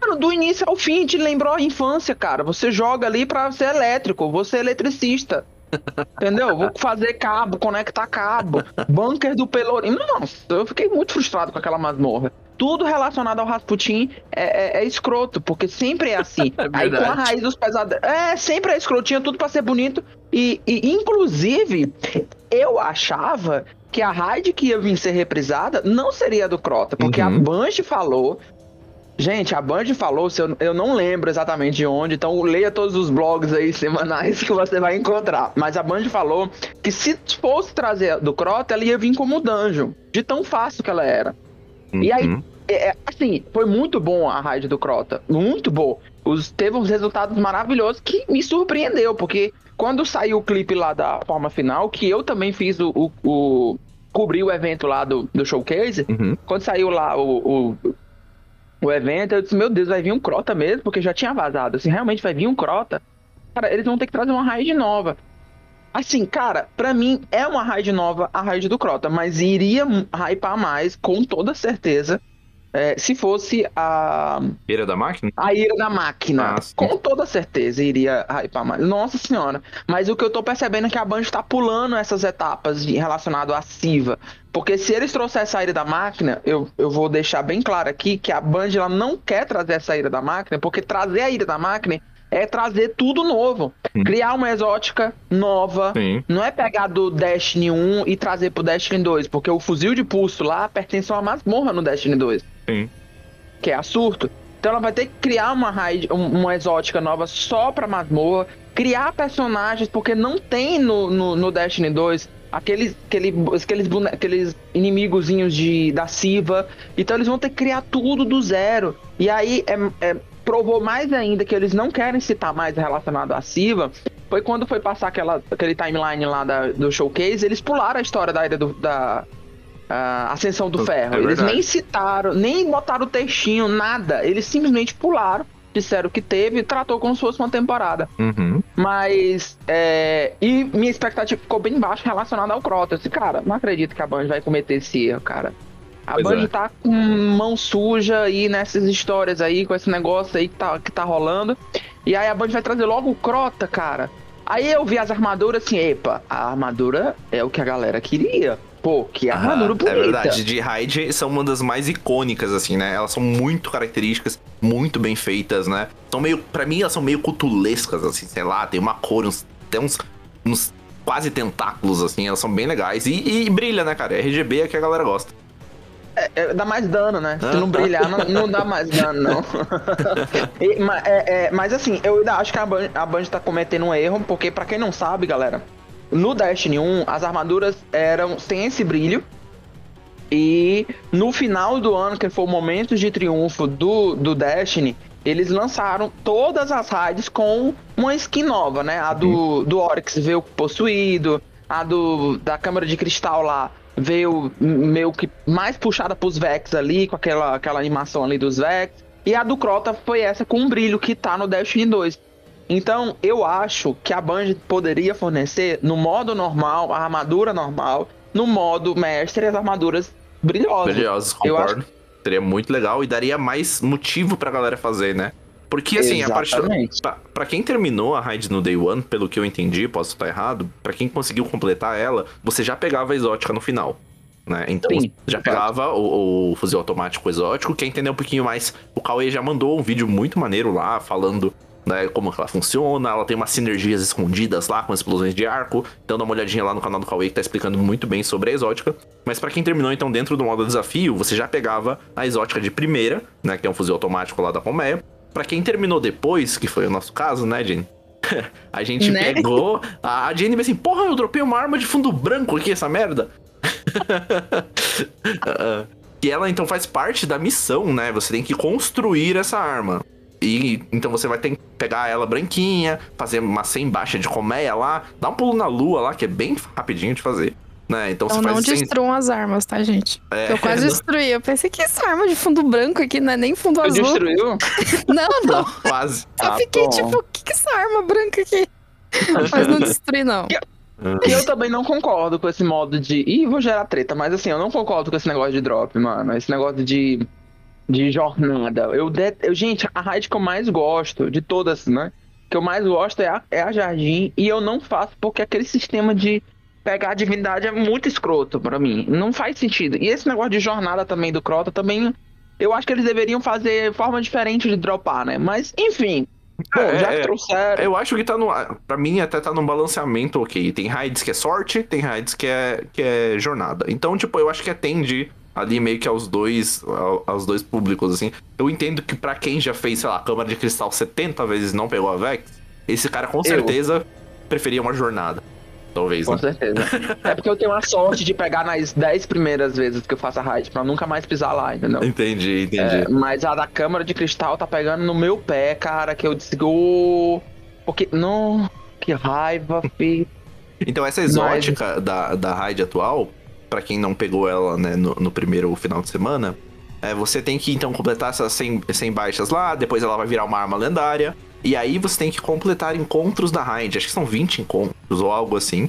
Mano, do início ao fim te lembrou a infância, cara. Você joga ali pra ser elétrico, você é eletricista. <laughs> Entendeu? Vou fazer cabo, conectar cabo. Bunker do Pelourinho. Nossa, eu fiquei muito frustrado com aquela masmorra tudo relacionado ao Rasputin é, é, é escroto, porque sempre é assim. <laughs> É Aí com a raiz dos pesados. É, sempre é escroto, tinha tudo para ser bonito. E, e, inclusive, eu achava que a raid que ia vir ser reprisada não seria do Crota, porque uhum. a Banshee falou. Gente, a Band falou, eu, eu não lembro exatamente de onde, então leia todos os blogs aí semanais que você vai encontrar. Mas a Band falou que se fosse trazer do Crota, ela ia vir como dungeon, de tão fácil que ela era. Uhum. E aí, uhum. É, é, assim, foi muito bom a raid do Crota. Muito bom. Os, teve uns resultados maravilhosos que me surpreendeu, porque quando saiu o clipe lá da forma final, que eu também fiz o, o, o, cobri o evento lá do, do showcase. Uhum. Quando saiu lá o, o, o, evento, eu disse, meu Deus, vai vir um Crota mesmo, porque já tinha vazado. Assim, realmente vai vir um Crota. Cara, eles vão ter que trazer uma raid nova. Assim, cara, para mim é uma raid nova a raid do Crota, mas iria hypar mais, com toda certeza, é, se fosse a. Ira da máquina? A ira da máquina. Ah, com toda certeza iria hypar mais. Nossa senhora. Mas o que eu tô percebendo é que a Band tá pulando essas etapas relacionadas à Siva. Porque se eles trouxessem a ira da máquina, eu, eu vou deixar bem claro aqui que a Band ela não quer trazer essa ira da máquina, porque trazer a ira da máquina é trazer tudo novo. Sim. Criar uma exótica nova. Sim. Não é pegar do Destiny 1 e trazer pro Destiny 2, porque o fuzil de pulso lá pertence a uma masmorra no Destiny 2. Sim. Que é a surto. Então ela vai ter que criar uma raid, uma exótica nova só pra masmorra, criar personagens, porque não tem no, no, no Destiny 2 aqueles, aquele, aqueles, aqueles inimigozinhos de, da Siva. Então eles vão ter que criar tudo do zero. E aí é, é provou mais ainda que eles não querem citar mais relacionado à Siva, foi quando foi passar aquela, aquele timeline lá da, do showcase, eles pularam a história da, do, da Ascensão do é Ferro. É eles nem citaram, nem botaram o textinho, nada. Eles simplesmente pularam, disseram que teve e tratou como se fosse uma temporada. Uhum. Mas, é, e minha expectativa ficou bem baixa relacionada ao Crota. Eu disse, cara, não acredito que a Band vai cometer esse erro, cara. A pois Band é. tá com mão suja aí nessas histórias aí, com esse negócio aí que tá, que tá rolando. E aí a Band vai trazer logo o Crota, cara. Aí eu vi as armaduras assim, epa, a armadura é o que a galera queria. Pô, que armadura ah, bonita. É verdade, de Raid são uma das mais icônicas, assim, né? Elas são muito características, muito bem feitas, né? São meio, pra mim, elas são meio cutulescas, assim, sei lá, tem uma cor, uns, tem uns, uns quase tentáculos, assim, elas são bem legais. E, e brilha, né, cara? RGB é que a galera gosta. É, é, dá mais dano, né? Se não brilhar, não, não dá mais dano, não. <laughs> e, mas, é, é, mas, assim, eu ainda acho que a Band, a Band tá cometendo um erro, porque para quem não sabe, galera, no Destiny 1, as armaduras eram sem esse brilho. E no final do ano, que foi o momento de triunfo do, do Destiny, eles lançaram todas as raids com uma skin nova, né? A do, uhum. do Oryx veio possuído, a do da câmara de cristal lá veio meio que mais puxada pros Vex ali, com aquela, aquela animação ali dos Vex. E a do Crota foi essa com um brilho que tá no Destiny 2. Então, eu acho que a Band poderia fornecer no modo normal, a armadura normal, no modo mestre, as armaduras brilhosas. Brilhosas, concordo. Acho... Seria muito legal e daria mais motivo pra galera fazer, né? Porque, assim, Exatamente. a parte. Pra, pra, quem terminou a raid no Day One, pelo que eu entendi, posso estar errado, para quem conseguiu completar ela, você já pegava a exótica no final. Né? Então Sim, já pegava o, o, fuzil automático exótico. Quem entender um pouquinho mais, o Cauê já mandou um vídeo muito maneiro lá, falando né, como ela funciona. Ela tem umas sinergias escondidas lá com explosões de arco. Então dá uma olhadinha lá no canal do Cauê que tá explicando muito bem sobre a exótica. Mas para quem terminou então dentro do modo desafio, você já pegava a exótica de primeira, né, que é um fuzil automático lá da Colmeia. Para quem terminou depois, que foi o nosso caso, né, Jenny? <laughs> a gente né? pegou. A Jenny vai assim: Porra, eu dropei uma arma de fundo branco aqui, essa merda. <laughs> e ela então faz parte da missão, né? Você tem que construir essa arma. E então você vai ter que pegar ela branquinha, fazer uma sem baixa de colmeia lá, dar um pulo na lua lá, que é bem rapidinho de fazer. Né? Então, então não destruam as armas, tá, gente? É, eu quase <laughs> não... destruí. Eu pensei que essa arma de fundo branco aqui não é nem fundo azul. destruiu? <laughs> não, não. Quase. Eu ah, fiquei bom. tipo, o que, que é essa arma branca aqui? Mas não destruí, não. <laughs> E eu também não concordo com esse modo de. Ih, vou gerar treta, mas assim, eu não concordo com esse negócio de drop, mano. Esse negócio de. De jornada. Eu, eu Gente, a raid que eu mais gosto de todas, né? Que eu mais gosto é a, é a Jardim. E eu não faço porque aquele sistema de pegar a divindade é muito escroto para mim. Não faz sentido. E esse negócio de jornada também do Crota também. Eu acho que eles deveriam fazer forma diferente de dropar, né? Mas, enfim. Bom, é, já é, trouxeram. Eu acho que tá no. Pra mim, até tá num balanceamento, ok. Tem raids que é sorte, tem raids que é, que é jornada. Então, tipo, eu acho que atende ali meio que aos dois aos dois públicos, assim. Eu entendo que para quem já fez, sei lá, câmara de cristal 70 vezes não pegou a Vex, esse cara com certeza eu. preferia uma jornada. Talvez, Com né? certeza. é porque eu tenho a sorte de pegar nas 10 primeiras vezes que eu faço a raid, pra nunca mais pisar lá, entendeu? Entendi, entendi. É, mas a da câmara de cristal tá pegando no meu pé, cara, que eu desgo. Porque. Não. Que raiva, fi. Então, essa exótica mas... da, da raid atual, para quem não pegou ela, né, no, no primeiro final de semana, é, você tem que então completar essas 100, 100 baixas lá, depois ela vai virar uma arma lendária. E aí você tem que completar encontros da raid. Acho que são 20 encontros ou algo assim.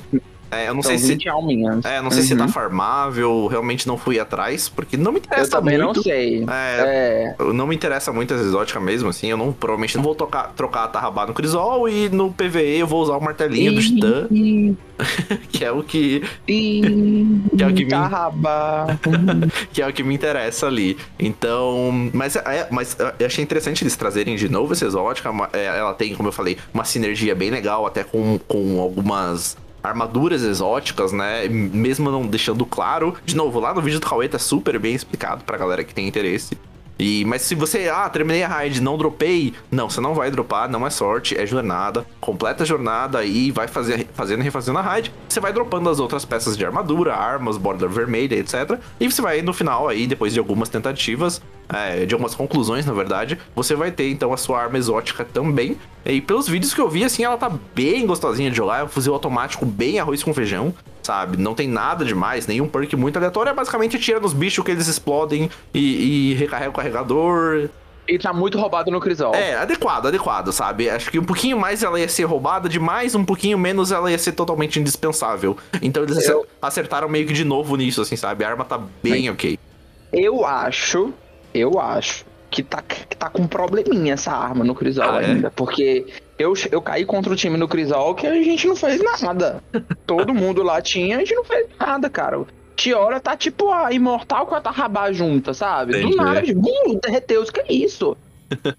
É, eu não sei se. Alminhas. É, não sei uhum. se tá uhum. farmável, realmente não fui atrás, porque não me interessa muito. Eu também muito. não sei. É, é. Não me interessa muito as exóticas mesmo, assim. Eu não, provavelmente não vou tocar, trocar a Tarrabá no Crisol e no PVE eu vou usar o martelinho do Titã. <laughs> que é o que. <laughs> que é o que me. <laughs> que é o que me interessa ali. Então. Mas, é, mas eu achei interessante eles trazerem de novo essa exótica. É, ela tem, como eu falei, uma sinergia bem legal, até com, com algumas armaduras exóticas, né? Mesmo não deixando claro. De novo, lá no vídeo do Cauê tá super bem explicado pra galera que tem interesse. E, mas se você, ah, terminei a raid, não dropei, não, você não vai dropar, não é sorte, é jornada. Completa a jornada e vai fazer, fazendo e refazendo a raid. Você vai dropando as outras peças de armadura, armas, border vermelha, etc. E você vai no final aí, depois de algumas tentativas, é, de algumas conclusões, na verdade, você vai ter então a sua arma exótica também. E pelos vídeos que eu vi, assim, ela tá bem gostosinha de jogar. É um fuzil automático bem arroz com feijão, sabe? Não tem nada demais, nenhum perk muito aleatório. É basicamente tira nos bichos que eles explodem e, e recarrega o carregador. E tá muito roubado no Crisol. É, adequado, adequado, sabe? Acho que um pouquinho mais ela ia ser roubada demais, um pouquinho menos ela ia ser totalmente indispensável. Então eles eu... acertaram meio que de novo nisso, assim, sabe? A arma tá bem ok. Eu acho eu acho que tá, que tá com um probleminha essa arma no Crisol ah, é? ainda. É? Porque eu, eu caí contra o time no Crisol que a gente não fez nada. <laughs> Todo mundo lá tinha, a gente não fez nada, cara. Tiora tá tipo a Imortal com a Tarrabá junta, sabe? Entendi. Do nada, de bum, derreteu. Que é isso?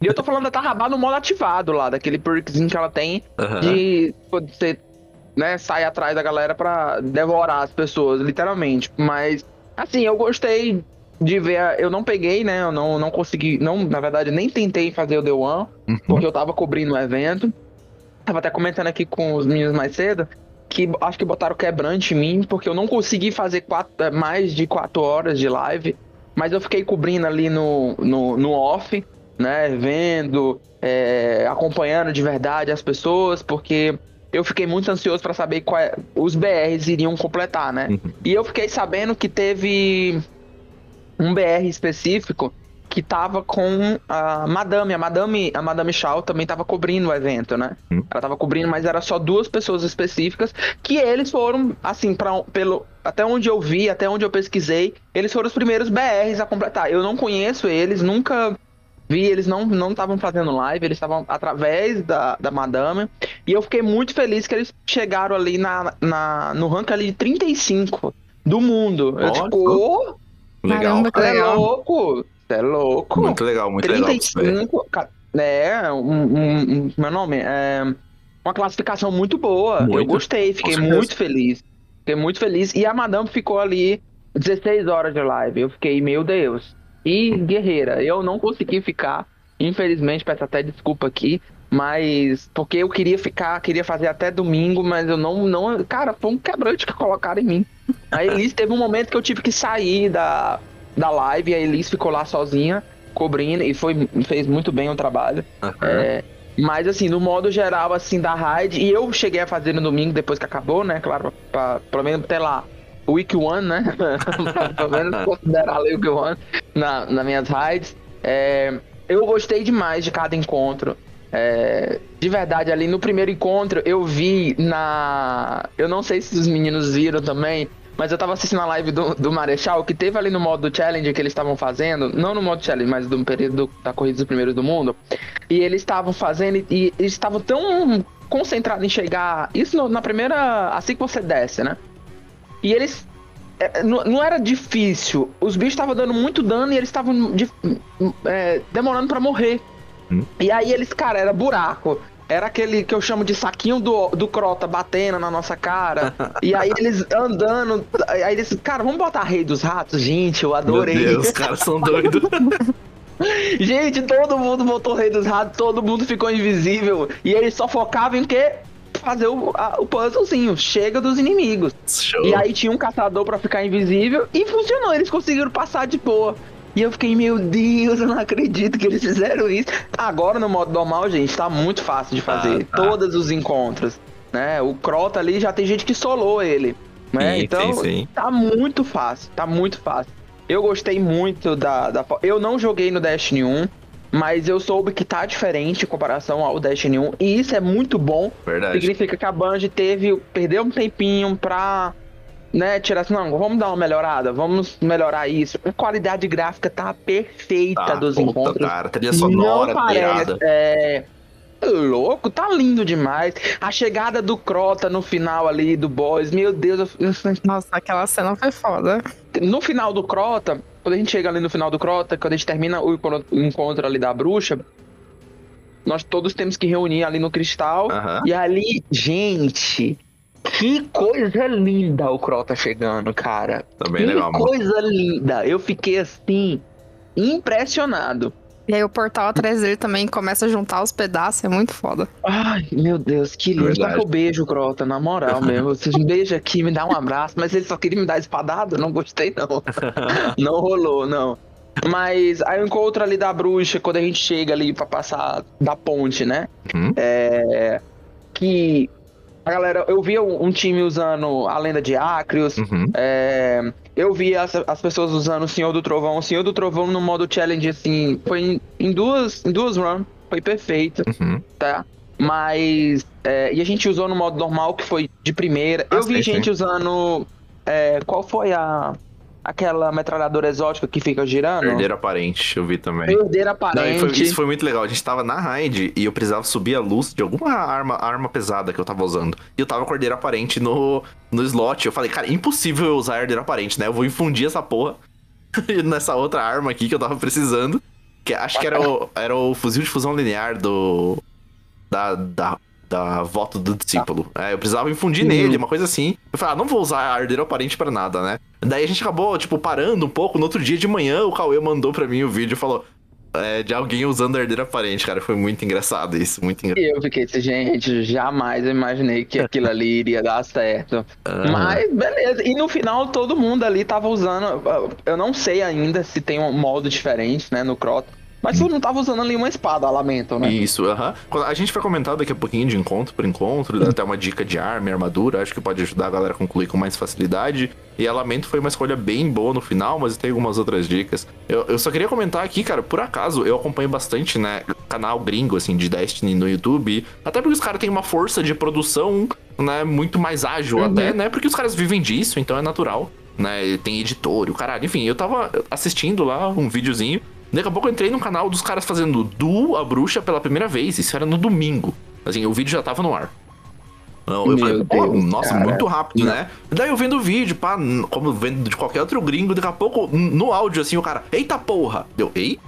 e eu tô falando da Tarrabá no modo ativado lá, daquele perkzinho que ela tem uhum. de você né, sai atrás da galera pra devorar as pessoas, literalmente. Mas, assim, eu gostei de ver. Eu não peguei, né? Eu não, não consegui. Não, na verdade, nem tentei fazer o The One, uhum. porque eu tava cobrindo o evento. Tava até comentando aqui com os meninos mais cedo que acho que botaram quebrante em mim, porque eu não consegui fazer quatro, é, mais de quatro horas de live, mas eu fiquei cobrindo ali no, no, no off, né? Vendo, é, acompanhando de verdade as pessoas, porque eu fiquei muito ansioso para saber qual é, os BRs iriam completar, né? Uhum. E eu fiquei sabendo que teve um BR específico que tava com a Madame, a Madame, a Madame Shaw também tava cobrindo o evento, né? Hum. Ela tava cobrindo, mas era só duas pessoas específicas que eles foram assim para pelo até onde eu vi, até onde eu pesquisei, eles foram os primeiros BRs a completar. Eu não conheço eles, nunca vi, eles não não estavam fazendo live, eles estavam através da, da Madame, e eu fiquei muito feliz que eles chegaram ali na, na no rank ali de 35 do mundo. Eu tipo, Legal. Caramba, que legal. É louco. Você é louco. Muito legal, muito 35, legal. É, um, um, um, meu nome é uma classificação muito boa. Muito. Eu gostei, fiquei muito feliz. Fiquei muito feliz. E a Madame ficou ali 16 horas de live. Eu fiquei, meu Deus. E guerreira, eu não consegui ficar. Infelizmente, peço até desculpa aqui. Mas porque eu queria ficar, queria fazer até domingo, mas eu não, não. Cara, foi um quebrante que colocaram em mim. A Elise teve um momento que eu tive que sair da, da live, e a Elise ficou lá sozinha, cobrindo, e foi, fez muito bem o trabalho. Uhum. É, mas assim, no modo geral, assim, da raid, e eu cheguei a fazer no domingo depois que acabou, né? Claro, pra, pelo menos até lá. Week One, né? <laughs> pelo menos considerar Week One na, nas minhas raids. É, eu gostei demais de cada encontro. É, de verdade, ali no primeiro encontro, eu vi na. Eu não sei se os meninos viram também, mas eu tava assistindo a live do, do Marechal, que teve ali no modo challenge que eles estavam fazendo, não no modo challenge, mas do período da corrida dos primeiros do mundo. E eles estavam fazendo, e eles estavam tão concentrados em chegar. Isso no, na primeira. Assim que você desce, né? E eles é, não, não, era difícil. Os bichos estavam dando muito dano e eles estavam é, demorando para morrer. Hum. E aí eles, cara, era buraco. Era aquele que eu chamo de saquinho do, do crota batendo na nossa cara. e aí <laughs> eles andando. Aí eles, cara, vamos botar Rei dos Ratos? Gente, eu adorei. Meu Deus, os caras são doidos. <laughs> Gente, todo mundo botou Rei dos Ratos, todo mundo ficou invisível. E eles só focavam em quê? Fazer o, a, o puzzlezinho, chega dos inimigos. Show. E aí tinha um caçador para ficar invisível e funcionou, eles conseguiram passar de boa. E eu fiquei, meu Deus, eu não acredito que eles fizeram isso. Agora no modo normal, gente, tá muito fácil de fazer. Ah, tá. Todos os encontros. Né? O Crota ali já tem gente que solou ele. Né? Sim, então, sim, sim. tá muito fácil, tá muito fácil. Eu gostei muito da, da. Eu não joguei no Destiny 1, mas eu soube que tá diferente em comparação ao Destiny 1. E isso é muito bom. Verdade. Significa que a Band teve. Perdeu um tempinho pra. Né, tirar assim, não, vamos dar uma melhorada, vamos melhorar isso. A qualidade gráfica tá perfeita tá, dos puta, encontros. Cara, trilha sonora, não parece, é, louco, tá lindo demais. A chegada do Crota no final ali do boss, meu Deus. Eu... Nossa, aquela cena foi foda. No final do Crota, quando a gente chega ali no final do Crota, quando a gente termina o encontro ali da bruxa, nós todos temos que reunir ali no cristal. Uhum. E ali, gente, que coisa linda o Crota chegando, cara. Também que legal, coisa mano. linda. Eu fiquei assim, impressionado. E aí o portal atrás dele também começa a juntar os pedaços, é muito foda. Ai, meu Deus, que lindo. Só que eu beijo, Crota, na moral <laughs> mesmo. Você beija aqui, me dá um abraço, mas ele só queria me dar espadada, não gostei não. <laughs> não rolou, não. Mas aí o encontro ali da bruxa, quando a gente chega ali pra passar da ponte, né? Uhum. É. Que a galera, eu vi um, um, time usando a lenda de Acrios. Uhum. É, eu vi as, as pessoas usando o Senhor do Trovão. O Senhor do Trovão no modo challenge, assim, foi em, em duas, em duas runs. Foi perfeito, uhum. tá? Mas. É, e a gente usou no modo normal, que foi de primeira. Ah, eu vi gente usando. É, qual foi a aquela metralhadora exótica que fica girando. Perder aparente, eu vi também. Perder aparente. Não, foi, isso foi muito legal. A gente tava na raid e eu precisava subir a luz de alguma arma, arma pesada que eu tava usando. E eu tava com herdeiro aparente no, no slot. Eu falei, cara, impossível eu usar herdeiro aparente, né? Eu vou infundir essa porra <laughs> nessa outra arma aqui que eu tava precisando. Que acho que era o, era o fuzil de fusão linear do. Da, da da voto do discípulo. Tá. É, eu precisava infundir uhum. nele, uma coisa assim. Eu falei, ah, não vou usar ardeiro aparente para nada, né? Daí a gente acabou, tipo, parando um pouco. No outro dia de manhã, o Cauê mandou para mim o vídeo e falou: é, de alguém usando herdeiro aparente, cara. Foi muito engraçado isso, muito engraçado. E eu fiquei assim, gente, jamais eu imaginei que aquilo ali iria dar certo. Uhum. Mas, beleza. E no final, todo mundo ali tava usando. Eu não sei ainda se tem um modo diferente, né, no Crota. Mas você não tava usando ali uma espada, lamento, né? Isso, aham. Uh -huh. A gente vai comentar daqui a pouquinho de encontro por encontro, até uma dica de arma e armadura, acho que pode ajudar a galera a concluir com mais facilidade. E a Lamento foi uma escolha bem boa no final, mas tem algumas outras dicas. Eu, eu só queria comentar aqui, cara, por acaso, eu acompanho bastante, né, canal gringo, assim, de Destiny no YouTube, até porque os caras têm uma força de produção, né, muito mais ágil uhum. até, né, porque os caras vivem disso, então é natural né? Tem editor, o caralho. Enfim, eu tava assistindo lá um videozinho Daqui a pouco eu entrei no canal dos caras fazendo Du a bruxa pela primeira vez. Isso era no domingo. Assim, o vídeo já tava no ar. Eu falei, Deus, nossa, cara. muito rápido, né? Daí eu vendo o vídeo, pá, como vendo de qualquer outro gringo, daqui a pouco, no áudio, assim, o cara, eita porra! Deu, ei?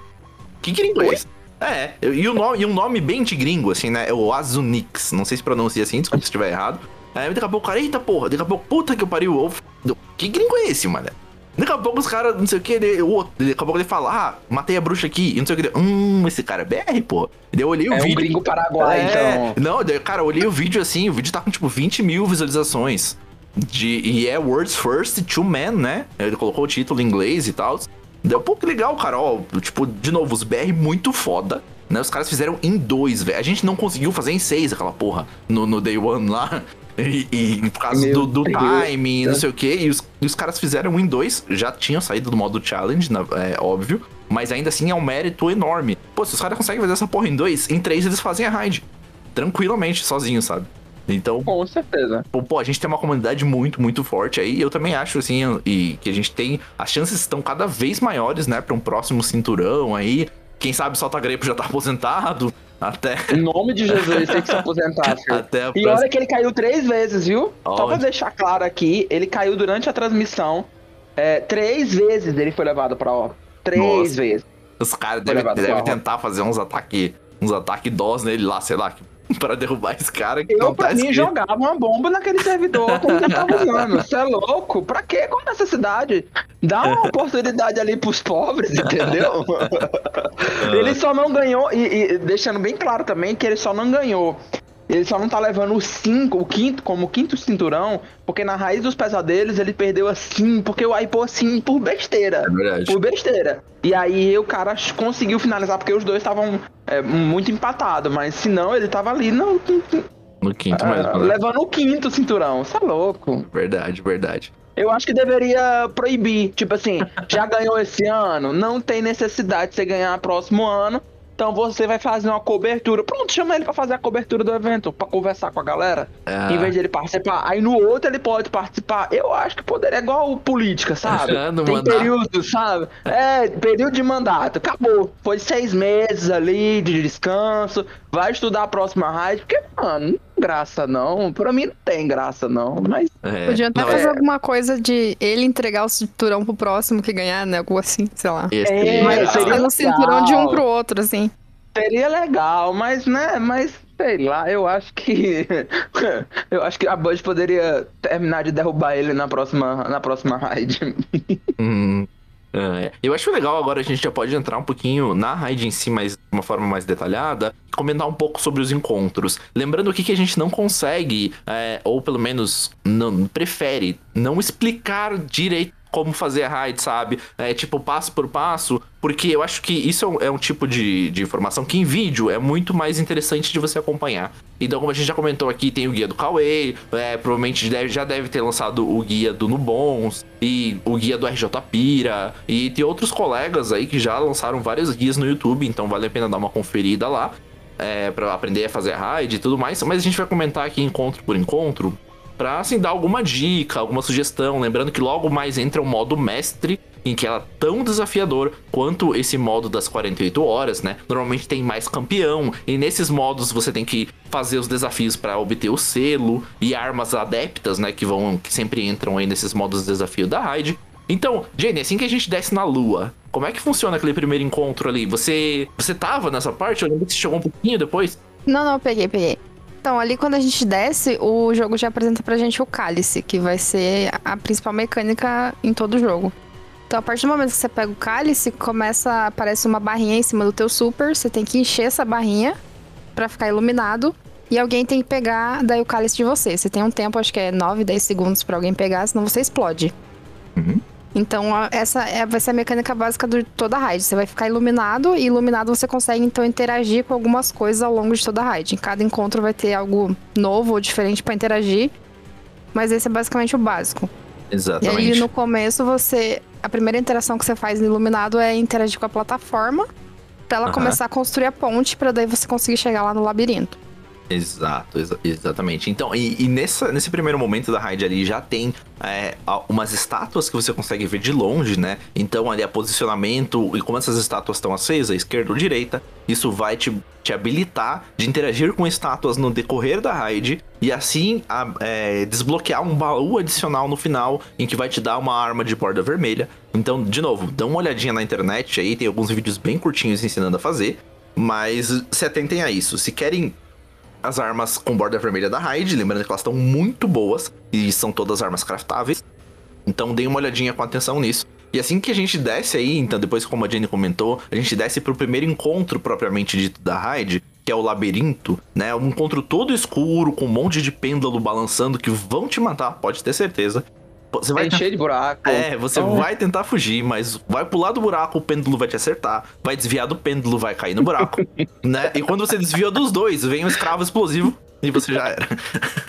Que gringo é esse? É, e, o nome, e um nome bem de gringo, assim, né? É o Azunix. Não sei se pronuncia assim, desculpa se estiver errado. Aí daqui a pouco o cara, eita porra, daqui a pouco, puta que pariu. Eu, que gringo é esse, mano? Daqui a pouco os caras, não sei o que, ele, o outro, daqui a pouco ele fala, ah, matei a bruxa aqui, e não sei o que. Hum, esse cara é BR, pô. Daí eu olhei o é vídeo. É um gringo paraguai, é, então. Não, daí, cara, eu olhei o vídeo assim, o vídeo tá com tipo 20 mil visualizações. De, e é Words First Two Men, né? Ele colocou o título em inglês e tal. Deu um pouco legal, cara. Ó, tipo, de novo, os BR muito foda. Né, os caras fizeram em dois, velho. A gente não conseguiu fazer em seis aquela porra no, no Day One lá. E, e por causa do, do timing, não sei o que. E os, os caras fizeram em dois, já tinham saído do modo challenge, na, é óbvio. Mas ainda assim é um mérito enorme. Pô, se os caras conseguem fazer essa porra em dois, em três eles fazem a raid. Tranquilamente, sozinhos, sabe? Então. Com certeza. Pô, pô, a gente tem uma comunidade muito, muito forte aí. Eu também acho, assim, e que a gente tem. As chances estão cada vez maiores, né, pra um próximo cinturão aí. Quem sabe Solta Grepo já tá aposentado. Até. Em nome de Jesus, tem que se aposentar, <laughs> filho. Até e olha que ele caiu três vezes, viu? Oh, Só pra deixar claro aqui, ele caiu durante a transmissão. É, três vezes ele foi levado pra ó. Três Nossa. vezes. Os caras devem deve tentar fazer uns ataques uns ataques dós nele lá, sei lá, <laughs> para derrubar esse cara que eu, não tá pra mim, jogava uma bomba naquele servidor como que tava <laughs> usando. Você é louco? Pra quê? Qual necessidade? Dá uma <laughs> oportunidade ali pros pobres, entendeu? ele só não ganhou, e, e deixando bem claro também que ele só não ganhou ele só não tá levando o 5, o quinto, como o quinto cinturão, porque na raiz dos pesadelos ele perdeu assim, porque o hypou assim por besteira. É verdade. Por besteira. E aí o cara conseguiu finalizar, porque os dois estavam é, muito empatados, mas se não, ele tava ali, não. No quinto mesmo. Ah, né? Levando o quinto cinturão, você é louco. Verdade, verdade. Eu acho que deveria proibir. Tipo assim, já ganhou esse ano, não tem necessidade de você ganhar próximo ano. Então você vai fazer uma cobertura. Pronto, chama ele para fazer a cobertura do evento, para conversar com a galera. É. Em vez de ele participar. Aí no outro ele pode participar. Eu acho que poderia, é igual política, sabe? Tem mandato. período, sabe? É, período de mandato. Acabou. Foi seis meses ali de descanso. Vai estudar a próxima raid. Porque, mano, não graça não. Pra mim não tem graça não. Mas. É. Podia até não, fazer é... alguma coisa de ele entregar o cinturão pro próximo que ganhar, né? Algo assim, sei lá. É, mas seria um cinturão de um pro outro, assim. Seria legal, mas, né, mas sei lá, eu acho que <laughs> eu acho que a Bud poderia terminar de derrubar ele na próxima na próxima raid. Hum, é, eu acho legal agora a gente já pode entrar um pouquinho na raid em si, mas de uma forma mais detalhada, comentar um pouco sobre os encontros. Lembrando aqui que a gente não consegue, é, ou pelo menos não prefere, não explicar direito como fazer a raid, sabe? É, tipo, passo por passo, porque eu acho que isso é um, é um tipo de, de, informação que em vídeo é muito mais interessante de você acompanhar. Então, como a gente já comentou aqui, tem o guia do Kawaii, é, provavelmente deve, já deve ter lançado o guia do Nubons, e o guia do RJ Pira, e tem outros colegas aí que já lançaram vários guias no YouTube, então vale a pena dar uma conferida lá. É, para aprender a fazer raid e tudo mais, mas a gente vai comentar aqui encontro por encontro para assim dar alguma dica, alguma sugestão, lembrando que logo mais entra o modo mestre, em que ela é tão desafiador quanto esse modo das 48 horas, né? Normalmente tem mais campeão e nesses modos você tem que fazer os desafios para obter o selo e armas adeptas, né, que vão que sempre entram aí nesses modos de desafio da raid. Então, Jenny, assim que a gente desce na lua, como é que funciona aquele primeiro encontro ali? Você você tava nessa parte? Eu lembro que você chegou um pouquinho depois. Não, não, peguei, peguei. Então, ali quando a gente desce, o jogo já apresenta pra gente o cálice, que vai ser a principal mecânica em todo o jogo. Então, a partir do momento que você pega o cálice, começa, aparece uma barrinha em cima do teu super, você tem que encher essa barrinha para ficar iluminado. E alguém tem que pegar daí o cálice de você. Você tem um tempo, acho que é 9, 10 segundos para alguém pegar, senão você explode. Uhum. Então, essa é, vai ser a mecânica básica de toda a raid. Você vai ficar iluminado e iluminado você consegue então interagir com algumas coisas ao longo de toda a raid. Em cada encontro vai ter algo novo ou diferente para interagir. Mas esse é basicamente o básico. Exatamente. E aí no começo você. A primeira interação que você faz no iluminado é interagir com a plataforma. Pra ela uhum. começar a construir a ponte, para daí você conseguir chegar lá no labirinto. Exato, exa exatamente. Então, e, e, nessa, nesse primeiro momento da raid ali já tem é, umas estátuas que você consegue ver de longe, né? Então, ali, a posicionamento e como essas estátuas estão acesas, esquerda ou direita, isso vai te, te habilitar de interagir com estátuas no decorrer da raid e assim a, é, desbloquear um baú adicional no final em que vai te dar uma arma de borda vermelha. Então, de novo, dá uma olhadinha na internet aí, tem alguns vídeos bem curtinhos ensinando a fazer. Mas se atentem a isso. Se querem as armas com borda vermelha da Raid, lembrando que elas estão muito boas e são todas armas craftáveis. Então deem uma olhadinha com atenção nisso. E assim que a gente desce aí, então depois como a Jenny comentou, a gente desce pro primeiro encontro propriamente dito da Raid, que é o labirinto, né? Um encontro todo escuro, com um monte de pêndulo balançando que vão te matar, pode ter certeza. Você vai cheio de buraco. É, você oh. vai tentar fugir, mas vai pular do buraco, o pêndulo vai te acertar. Vai desviar do pêndulo, vai cair no buraco. <laughs> né? E quando você desvia dos dois, vem um escravo explosivo e você já era.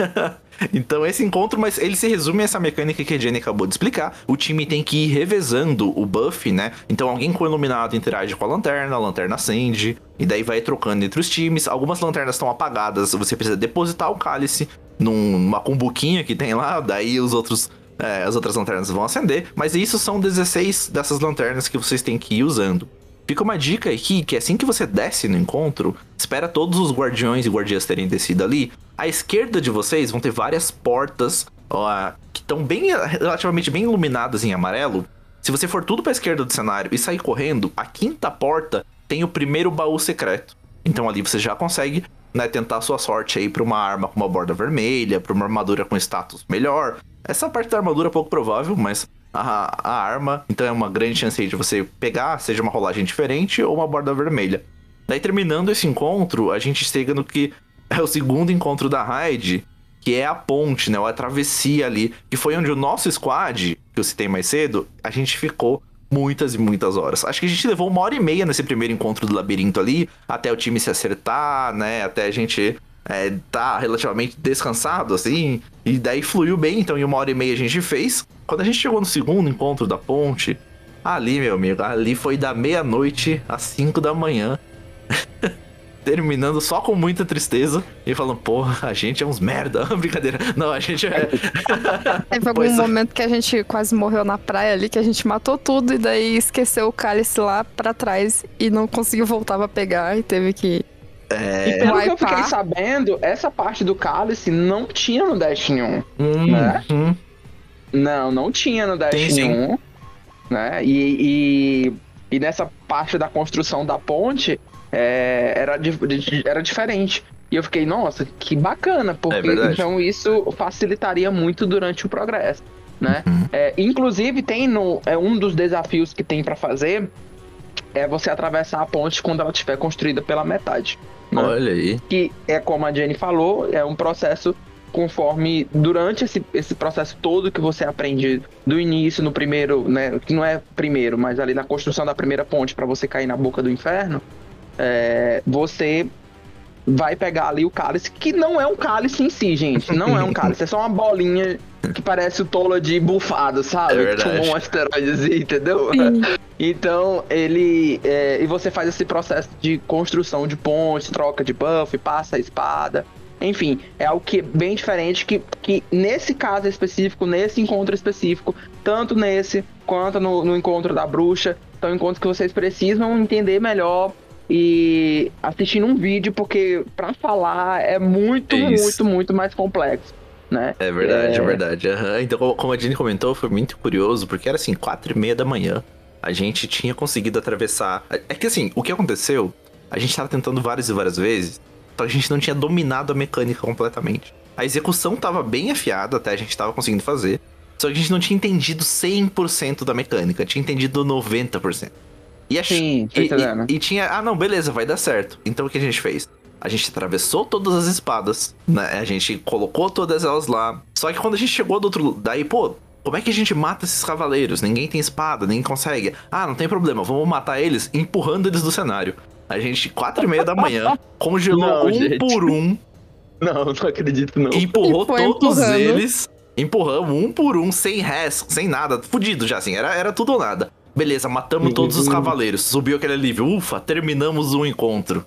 <laughs> então esse encontro, mas ele se resume a essa mecânica que a Jenny acabou de explicar. O time tem que ir revezando o buff, né? Então alguém com iluminado interage com a lanterna, a lanterna acende, e daí vai trocando entre os times. Algumas lanternas estão apagadas, você precisa depositar o cálice numa cumbuquinha que tem lá, daí os outros é, as outras lanternas vão acender, mas isso são 16 dessas lanternas que vocês têm que ir usando. Fica uma dica aqui que assim que você desce no encontro, espera todos os guardiões e guardiãs terem descido ali. À esquerda de vocês vão ter várias portas ó, que estão bem relativamente bem iluminadas em amarelo. Se você for tudo para a esquerda do cenário e sair correndo, a quinta porta tem o primeiro baú secreto. Então ali você já consegue né, tentar sua sorte aí para uma arma com uma borda vermelha, para uma armadura com status melhor, essa parte da armadura é pouco provável, mas a, a arma, então é uma grande chance aí de você pegar, seja uma rolagem diferente ou uma borda vermelha. Daí terminando esse encontro, a gente chega no que é o segundo encontro da raid, que é a ponte, né? Ou a travessia ali, que foi onde o nosso squad, que eu citei mais cedo, a gente ficou muitas e muitas horas. Acho que a gente levou uma hora e meia nesse primeiro encontro do labirinto ali, até o time se acertar, né? Até a gente é, tá relativamente descansado, assim, e daí fluiu bem, então em uma hora e meia a gente fez. Quando a gente chegou no segundo encontro da ponte, ali, meu amigo, ali foi da meia-noite às cinco da manhã. <laughs> terminando só com muita tristeza e falando, porra, a gente é uns merda. <laughs> Brincadeira. Não, a gente é. <laughs> Teve algum pois momento que a gente quase morreu na praia ali, que a gente matou tudo e daí esqueceu o cálice lá pra trás e não conseguiu voltar pra pegar e teve que. É... E pelo que eu fiquei sabendo, essa parte do cálice não tinha no Destiny 1. Hum, né? Hum. Não, não tinha no Destiny 1. Né? E, e, e nessa parte da construção da ponte, é, era, era diferente. E eu fiquei, nossa, que bacana, porque é então isso facilitaria muito durante o progresso. Né? Uhum. É, inclusive, tem no. É um dos desafios que tem para fazer é você atravessar a ponte quando ela estiver construída pela metade. Né? Olha aí. Que é como a Jenny falou, é um processo conforme durante esse, esse processo todo que você aprende do início no primeiro, né, que não é primeiro, mas ali na construção da primeira ponte para você cair na boca do inferno, é, você vai pegar ali o cálice, que não é um cálice em si, gente. Não é um <laughs> cálice, é só uma bolinha que parece o tola de bufado, sabe? É Tomou um asteroidezinho, <laughs> entendeu? Sim. Então, ele. É, e você faz esse processo de construção de pontes, troca de buff, passa a espada. Enfim, é algo que é bem diferente que, que nesse caso específico, nesse encontro específico, tanto nesse quanto no, no encontro da bruxa, são encontros que vocês precisam entender melhor e assistindo um vídeo, porque para falar é muito, Isso. muito, muito mais complexo. Né? É verdade, é, é verdade. Uhum. Então, como a Jenny comentou, foi muito curioso, porque era assim, quatro e meia da manhã. A gente tinha conseguido atravessar. É que assim, o que aconteceu? A gente tava tentando várias e várias vezes, só que a gente não tinha dominado a mecânica completamente. A execução tava bem afiada, até a gente tava conseguindo fazer. Só que a gente não tinha entendido 100% da mecânica, tinha entendido 90%. E, a, Sim, e, e, e, tinha, ah não, beleza, vai dar certo. Então o que a gente fez? A gente atravessou todas as espadas, né? A gente colocou todas elas lá. Só que quando a gente chegou do outro. Daí, pô, como é que a gente mata esses cavaleiros? Ninguém tem espada, ninguém consegue. Ah, não tem problema, vamos matar eles empurrando eles do cenário. A gente, quatro e meia da manhã, <laughs> congelou não, um gente. por um. Não, não acredito não. Empurrou todos empurrando. eles. Empurramos um por um, sem res, sem nada, fudido já assim, era, era tudo ou nada. Beleza, matamos todos os cavaleiros. Subiu aquele alívio. Ufa, terminamos o encontro.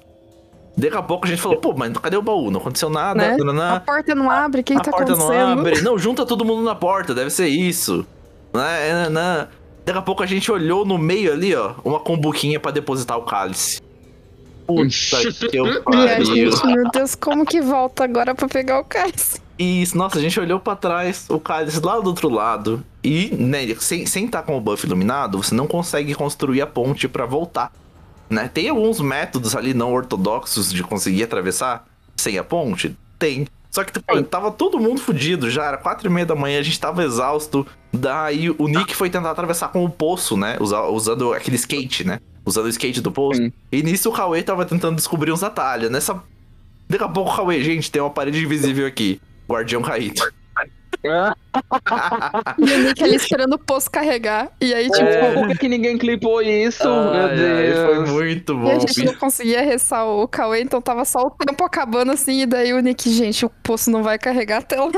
Daqui a pouco a gente falou, pô, mas cadê o baú? Não aconteceu nada. Né? A porta não abre, o que, que tá acontecendo? A porta não abre. Não, junta todo mundo na porta, deve ser isso. Né, né, né? Daqui a pouco a gente olhou no meio ali, ó, uma combuquinha para depositar o cálice. Puta <laughs> que eu pariu. Meu Deus, como que volta agora para pegar o cálice? Isso, nossa, a gente olhou para trás, o cálice lá do outro lado. E, né, sem estar sem tá com o buff iluminado, você não consegue construir a ponte para voltar. Né? Tem alguns métodos ali não ortodoxos de conseguir atravessar sem a ponte? Tem. Só que tipo, tava todo mundo fudido já, era quatro e meia da manhã, a gente tava exausto. Daí o Nick foi tentar atravessar com o poço, né? usando aquele skate, né? Usando o skate do poço. Sim. E nisso o Cauê tava tentando descobrir uns atalhos. Nessa. Daqui a pouco o Cauê, gente, tem uma parede invisível aqui. Guardião caído. <laughs> o Nick ali esperando o poço carregar. E aí, tipo. É. Por que, que ninguém clipou isso? Meu Deus. foi muito bom. E a gente não conseguia ressaltar o Cauê, então tava só o tempo acabando assim. E daí o Nick, gente, o poço não vai carregar até lá.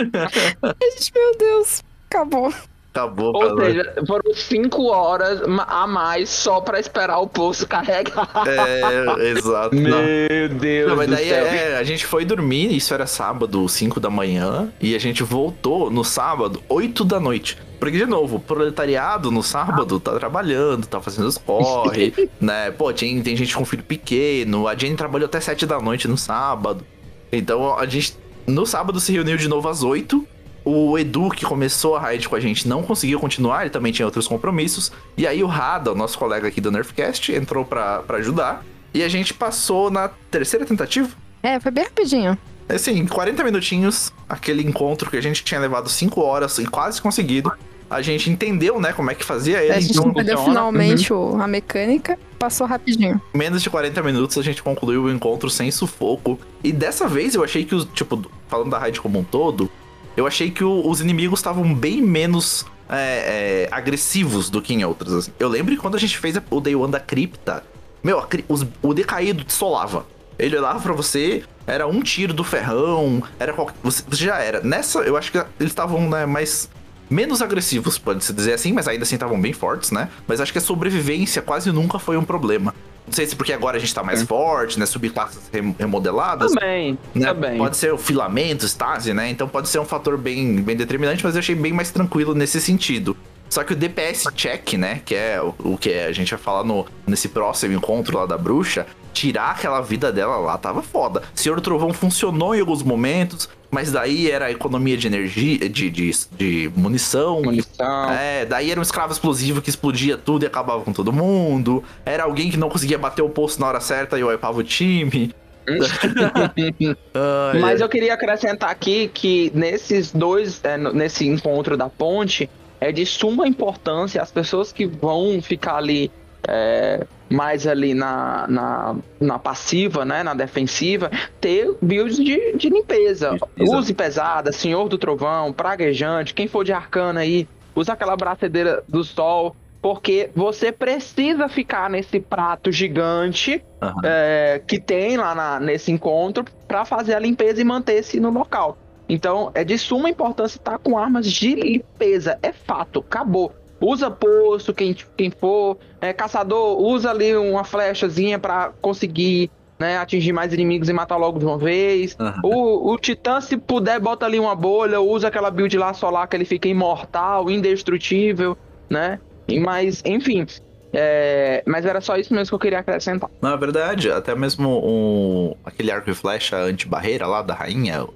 e a gente, meu Deus, acabou. Acabou, Ou seja, foram cinco horas a mais só pra esperar o poço carregar. É, exato. Meu não. Deus. Não, mas daí é, a gente foi dormir, isso era sábado, 5 da manhã, e a gente voltou no sábado, 8 da noite. Porque, de novo, o proletariado no sábado tá trabalhando, tá fazendo os corre, <laughs> né? Pô, tem, tem gente com filho pequeno, a Jenny trabalhou até 7 da noite no sábado. Então a gente, no sábado, se reuniu de novo às 8 o Edu, que começou a raid com a gente, não conseguiu continuar, ele também tinha outros compromissos. E aí o Rada, o nosso colega aqui do Nerfcast, entrou para ajudar. E a gente passou na terceira tentativa. É, foi bem rapidinho. Assim, 40 minutinhos, aquele encontro que a gente tinha levado 5 horas e quase conseguido. A gente entendeu, né, como é que fazia ele. A gente então, entendeu finalmente uhum. a mecânica, passou rapidinho. Menos de 40 minutos a gente concluiu o encontro sem sufoco. E dessa vez eu achei que, os, tipo, falando da raid como um todo, eu achei que o, os inimigos estavam bem menos é, é, agressivos do que em outras. Assim. Eu lembro quando a gente fez o Day One da cripta, meu, os, o decaído solava. Ele olhava para você, era um tiro do ferrão, era qualquer... você, você já era. Nessa, eu acho que eles estavam né, mais menos agressivos, pode-se dizer assim, mas ainda assim estavam bem fortes, né? Mas acho que a sobrevivência quase nunca foi um problema. Não sei se porque agora a gente tá mais é. forte, né? Subclasses remodeladas. Também, né? também. Pode ser o filamento, estase, né? Então pode ser um fator bem, bem determinante, mas eu achei bem mais tranquilo nesse sentido. Só que o DPS check, né? Que é o, o que a gente vai falar no, nesse próximo encontro lá da bruxa, tirar aquela vida dela lá tava foda. Senhor Trovão funcionou em alguns momentos, mas daí era a economia de energia, de, de, de munição. Munição. É, daí era um escravo explosivo que explodia tudo e acabava com todo mundo. Era alguém que não conseguia bater o posto na hora certa e wipava o time. <laughs> Mas eu queria acrescentar aqui que nesses dois, é, nesse encontro da ponte, é de suma importância as pessoas que vão ficar ali é, mais ali na, na, na, passiva, né, na defensiva, ter builds de, de limpeza. Exato. Use pesada, Senhor do Trovão, Praguejante, quem for de arcana aí, usa aquela bracedeira do sol, porque você precisa ficar nesse prato gigante uhum. é, que tem lá na, nesse encontro para fazer a limpeza e manter-se no local. Então é de suma importância estar com armas de limpeza, é fato, acabou usa poço, quem, quem for. É, caçador, usa ali uma flechazinha para conseguir né, atingir mais inimigos e matar logo de uma vez. Uhum. O, o Titã, se puder, bota ali uma bolha, usa aquela build lá solar que ele fica imortal, indestrutível, né? Mas, enfim. É, mas era só isso mesmo que eu queria acrescentar. Na verdade, até mesmo um, aquele arco e flecha anti-barreira lá da rainha,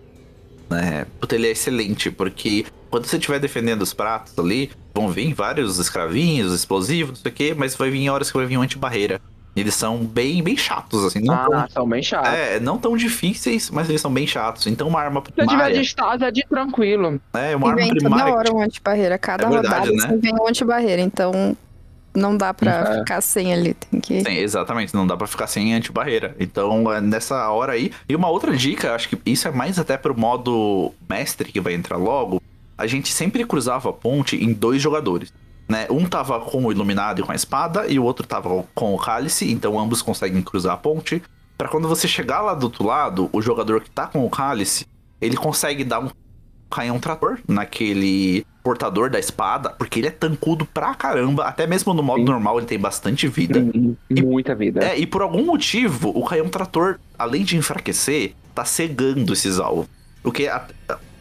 né? Puta, ele é excelente, porque quando você estiver defendendo os pratos ali, vão vir vários escravinhos, explosivos, não sei o quê, mas vai vir horas que vai vir um anti-barreira. Eles são bem, bem chatos, assim. Não ah, tão, são bem chatos. É, não tão difíceis, mas eles são bem chatos. Então uma arma primária... Se tiver de estado, é de tranquilo. É, uma e arma vem primária... toda hora um anti-barreira. Cada é verdade, rodada né? vem um anti-barreira. Então não dá pra é. ficar sem ali, tem que... Sim, exatamente, não dá pra ficar sem anti-barreira. Então, é nessa hora aí... E uma outra dica, acho que isso é mais até pro modo mestre que vai entrar logo, a gente sempre cruzava a ponte em dois jogadores. Né? Um tava com o iluminado e com a espada, e o outro tava com o cálice, então ambos conseguem cruzar a ponte. para quando você chegar lá do outro lado, o jogador que tá com o cálice, ele consegue dar um canhão trator naquele portador da espada, porque ele é tancudo pra caramba, até mesmo no modo Sim. normal ele tem bastante vida. E, Muita vida. É, e por algum motivo, o canhão trator, além de enfraquecer, tá cegando esses alvos. O que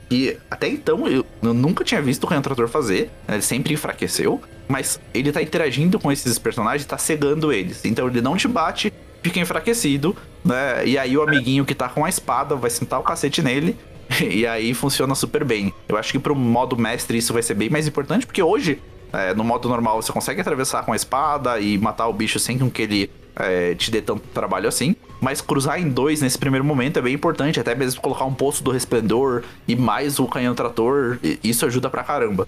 e até então eu, eu nunca tinha visto o Trator fazer. Né? Ele sempre enfraqueceu. Mas ele tá interagindo com esses personagens, tá cegando eles. Então ele não te bate, fica enfraquecido, né? E aí o amiguinho que tá com a espada vai sentar o cacete nele. <laughs> E aí funciona super bem. Eu acho que pro modo mestre isso vai ser bem mais importante, porque hoje, é, no modo normal, você consegue atravessar com a espada e matar o bicho sem que ele é, te dê tanto trabalho assim. Mas cruzar em dois nesse primeiro momento é bem importante, até mesmo colocar um poço do resplendor e mais o canhão trator, isso ajuda pra caramba.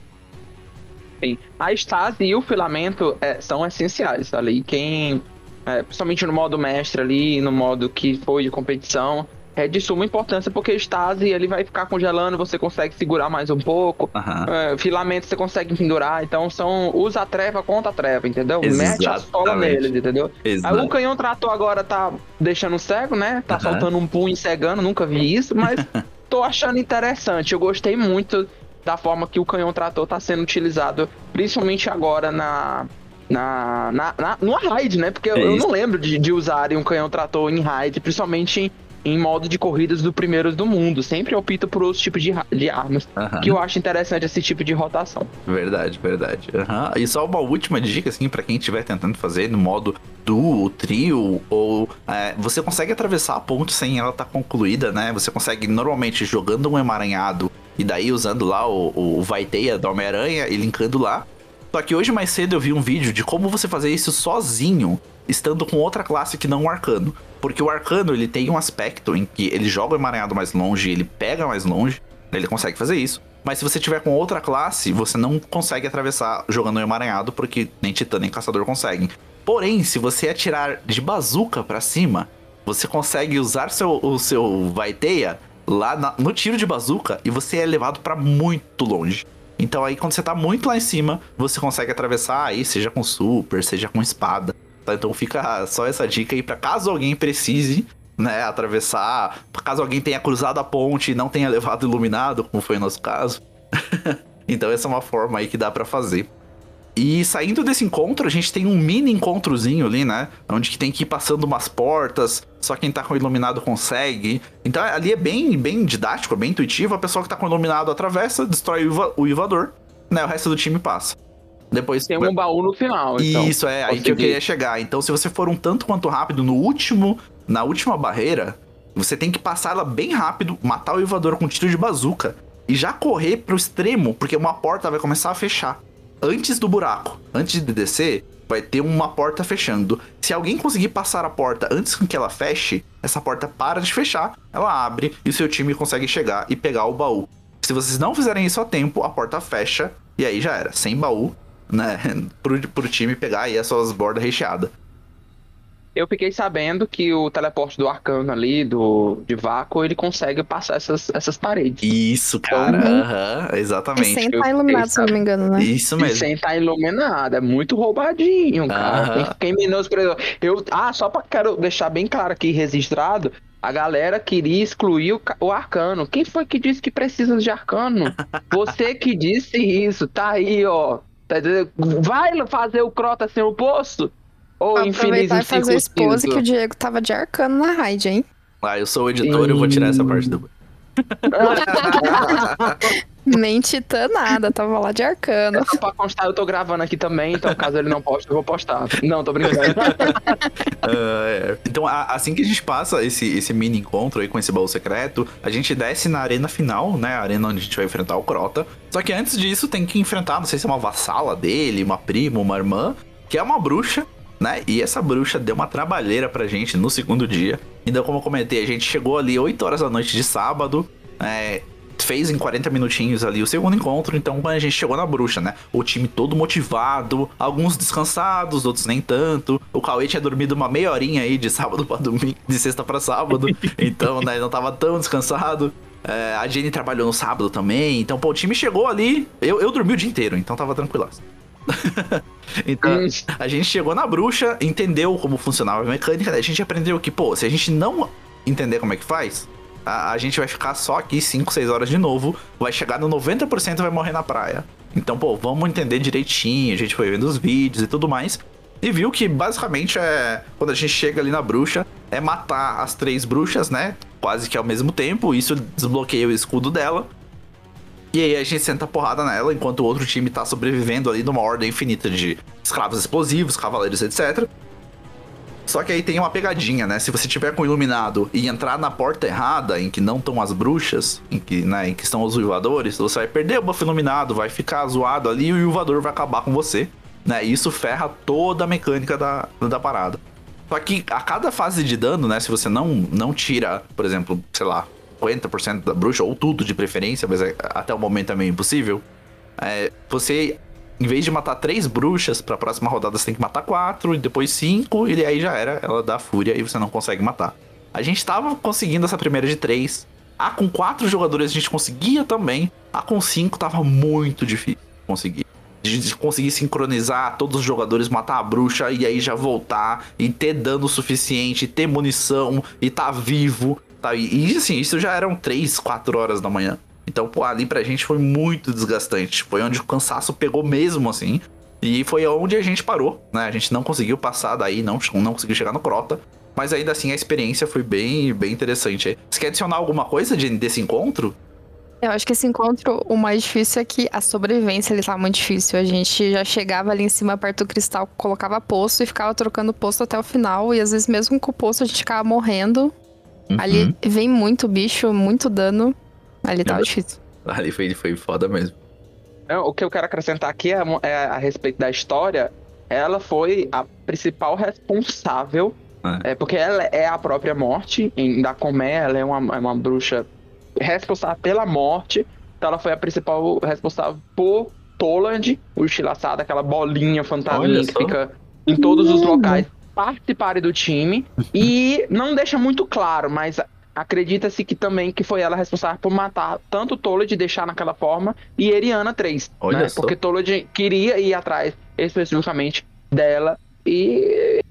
Sim. A estase e o filamento é, são essenciais ali. Quem, é, principalmente no modo mestre ali, no modo que foi de competição, é de suma importância, porque estase ele vai ficar congelando, você consegue segurar mais um pouco. Uhum. É, filamento você consegue pendurar. Então são. Usa a treva contra a treva, entendeu? Exatamente. Mete a sola neles, entendeu? Aí o canhão trator agora tá deixando cego, né? Tá uhum. soltando um punho cegando, nunca vi isso, mas <laughs> tô achando interessante. Eu gostei muito da forma que o canhão trator tá sendo utilizado, principalmente agora na. Na, na, na, numa raid, né? Porque é eu, eu não lembro de, de usarem um canhão trator em raid, principalmente em em modo de corridas do primeiros do mundo. Sempre opto por outros tipos de, de armas. Uhum. Que eu acho interessante esse tipo de rotação. Verdade, verdade. Uhum. E só uma última dica, assim, para quem estiver tentando fazer no modo duo, trio, ou é, você consegue atravessar a ponte sem ela estar tá concluída, né? Você consegue normalmente jogando um emaranhado e daí usando lá o, o Vaiteia do Homem-Aranha e linkando lá. Só que hoje mais cedo eu vi um vídeo de como você fazer isso sozinho, estando com outra classe que não o arcano. Porque o arcano, ele tem um aspecto em que ele joga o emaranhado mais longe, ele pega mais longe, ele consegue fazer isso. Mas se você tiver com outra classe, você não consegue atravessar jogando o emaranhado, porque nem Titã nem Caçador conseguem. Porém, se você atirar de bazuca para cima, você consegue usar seu, o seu Vaiteia lá na, no tiro de bazuca e você é levado para muito longe. Então aí quando você tá muito lá em cima, você consegue atravessar aí, seja com super, seja com espada. Tá? Então fica só essa dica aí para caso alguém precise né, atravessar, caso alguém tenha cruzado a ponte e não tenha levado iluminado, como foi o nosso caso. <laughs> então essa é uma forma aí que dá para fazer. E saindo desse encontro, a gente tem um mini encontrozinho ali, né? Onde que tem que ir passando umas portas, só quem tá com iluminado consegue. Então ali é bem, bem didático, é bem intuitivo. A pessoa que tá com iluminado atravessa, destrói o, o invador, né? O resto do time passa. Depois tem um baú no final. Então, Isso é aí que eu queria chegar. Então, se você for um tanto quanto rápido no último, na última barreira, você tem que passar ela bem rápido, matar o invador com tiro de bazuca e já correr pro extremo, porque uma porta vai começar a fechar antes do buraco, antes de descer, vai ter uma porta fechando. Se alguém conseguir passar a porta antes que ela feche, essa porta para de fechar, ela abre e o seu time consegue chegar e pegar o baú. Se vocês não fizerem isso a tempo, a porta fecha e aí já era, sem baú, né, pro, pro time pegar aí as suas bordas recheadas eu fiquei sabendo que o teleporte do arcano ali, do de vácuo, ele consegue passar essas, essas paredes. Isso, cara. Então, uhum, exatamente. E sem estar tá iluminado, se não me engano, né? Isso mesmo. E sem estar tá iluminado. É muito roubadinho, cara. Uhum. Quem menosprezou. Eu, ah, só pra quero deixar bem claro aqui, registrado. A galera queria excluir o, o arcano. Quem foi que disse que precisa de arcano? <laughs> Você que disse isso. Tá aí, ó. Tá Vai fazer o Crota sem o poço? Ou Aproveitar e fazer expose que o Diego tava de arcano na raid, hein? Ah, eu sou o editor e eu vou tirar essa parte do. <laughs> <laughs> Mentita nada, tava lá de arcano. Só pra constar, eu tô gravando aqui também, então caso ele não poste, eu vou postar. Não, tô brincando. uh, <laughs> é. Então, assim que a gente passa esse, esse mini encontro aí com esse baú secreto, a gente desce na arena final, né? A arena onde a gente vai enfrentar o Crota. Só que antes disso tem que enfrentar, não sei se é uma vassala dele, uma prima, uma irmã, que é uma bruxa né? E essa bruxa deu uma trabalheira pra gente no segundo dia. Então, como eu comentei, a gente chegou ali 8 horas da noite de sábado, é, fez em 40 minutinhos ali o segundo encontro. Então, quando a gente chegou na bruxa, né? O time todo motivado, alguns descansados, outros nem tanto. O Cauê tinha dormido uma meia horinha aí de sábado para domingo, de sexta para sábado. <laughs> então, né, não tava tão descansado. É, a Jenny trabalhou no sábado também. Então, pô, o time chegou ali. Eu, eu dormi o dia inteiro, então tava tranquilo. <laughs> então, a gente chegou na bruxa, entendeu como funcionava a mecânica, né? a gente aprendeu que, pô, se a gente não entender como é que faz, a, a gente vai ficar só aqui 5, 6 horas de novo, vai chegar no 90% e vai morrer na praia. Então, pô, vamos entender direitinho, a gente foi vendo os vídeos e tudo mais. E viu que basicamente é. Quando a gente chega ali na bruxa, é matar as três bruxas, né? Quase que ao mesmo tempo. Isso desbloqueia o escudo dela. E aí a gente senta porrada nela, enquanto o outro time tá sobrevivendo ali numa ordem infinita de escravos explosivos, cavaleiros, etc. Só que aí tem uma pegadinha, né? Se você tiver com o iluminado e entrar na porta errada, em que não estão as bruxas, em que, né, em que estão os uivadores, você vai perder o buff iluminado, vai ficar zoado ali e o uivador vai acabar com você. Né? E isso ferra toda a mecânica da, da parada. Só que a cada fase de dano, né? Se você não, não tira, por exemplo, sei lá, 50% da bruxa, ou tudo de preferência, mas é, até o momento é meio impossível. É, você, em vez de matar três bruxas, pra próxima rodada você tem que matar quatro, e depois cinco, e aí já era, ela dá fúria e você não consegue matar. A gente tava conseguindo essa primeira de três. A com quatro jogadores a gente conseguia também. A com cinco tava muito difícil conseguir. Gente conseguir sincronizar todos os jogadores, matar a bruxa e aí já voltar e ter dano suficiente, ter munição e tá vivo Tá? E, e assim, isso já eram 3, 4 horas da manhã. Então, pô, ali pra gente foi muito desgastante. Foi onde o cansaço pegou mesmo, assim. E foi onde a gente parou, né? A gente não conseguiu passar daí, não, não conseguiu chegar no Crota. Mas ainda assim a experiência foi bem, bem interessante. Você quer adicionar alguma coisa de, desse encontro? Eu acho que esse encontro, o mais difícil é que a sobrevivência ele tá muito difícil. A gente já chegava ali em cima perto do cristal, colocava poço e ficava trocando poço até o final. E às vezes mesmo com o poço a gente ficava morrendo. Uhum. Ali vem muito bicho, muito dano. Ali tava difícil. Ali foi, foi foda mesmo. o que eu quero acrescentar aqui é, é, a respeito da história. Ela foi a principal responsável. É. é porque ela é a própria morte. Em Dakomé, ela é uma, é uma bruxa responsável pela morte. Então ela foi a principal responsável por Toland, o estilaçado, aquela bolinha fantasminha que fica em todos os locais participarem do time <laughs> e não deixa muito claro, mas acredita-se que também que foi ela responsável por matar tanto Toled deixar naquela forma e Eriana 3, Olha né? Só. Porque Toled queria ir atrás especificamente dela e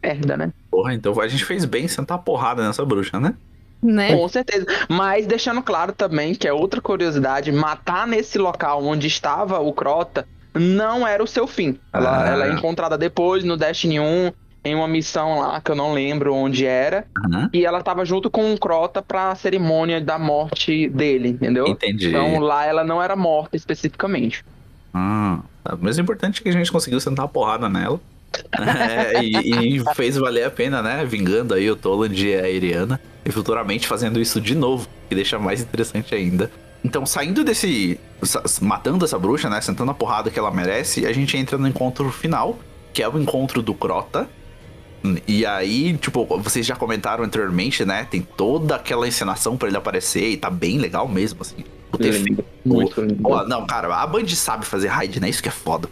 merda, né? Porra, então a gente fez bem sentar porrada nessa bruxa, né? Né? Com certeza. Mas deixando claro também que é outra curiosidade, matar nesse local onde estava o Crota não era o seu fim. Ela, ah. ela é encontrada depois no Destiny 1, em uma missão lá que eu não lembro onde era. Uhum. E ela tava junto com o Crota pra cerimônia da morte dele, entendeu? Entendi. Então lá ela não era morta especificamente. Ah, mas o importante é que a gente conseguiu sentar a porrada nela. <laughs> é, e, e, fez valer a pena, né? Vingando aí o Toland e a Iriana. E futuramente fazendo isso de novo, que deixa mais interessante ainda. Então, saindo desse. Matando essa bruxa, né? Sentando a porrada que ela merece, a gente entra no encontro final, que é o encontro do Crota. E aí, tipo, vocês já comentaram anteriormente, né? Tem toda aquela encenação para ele aparecer e tá bem legal mesmo, assim. O ter lindo, muito. Oh, não, cara, a Band sabe fazer raid, né? Isso que é foda.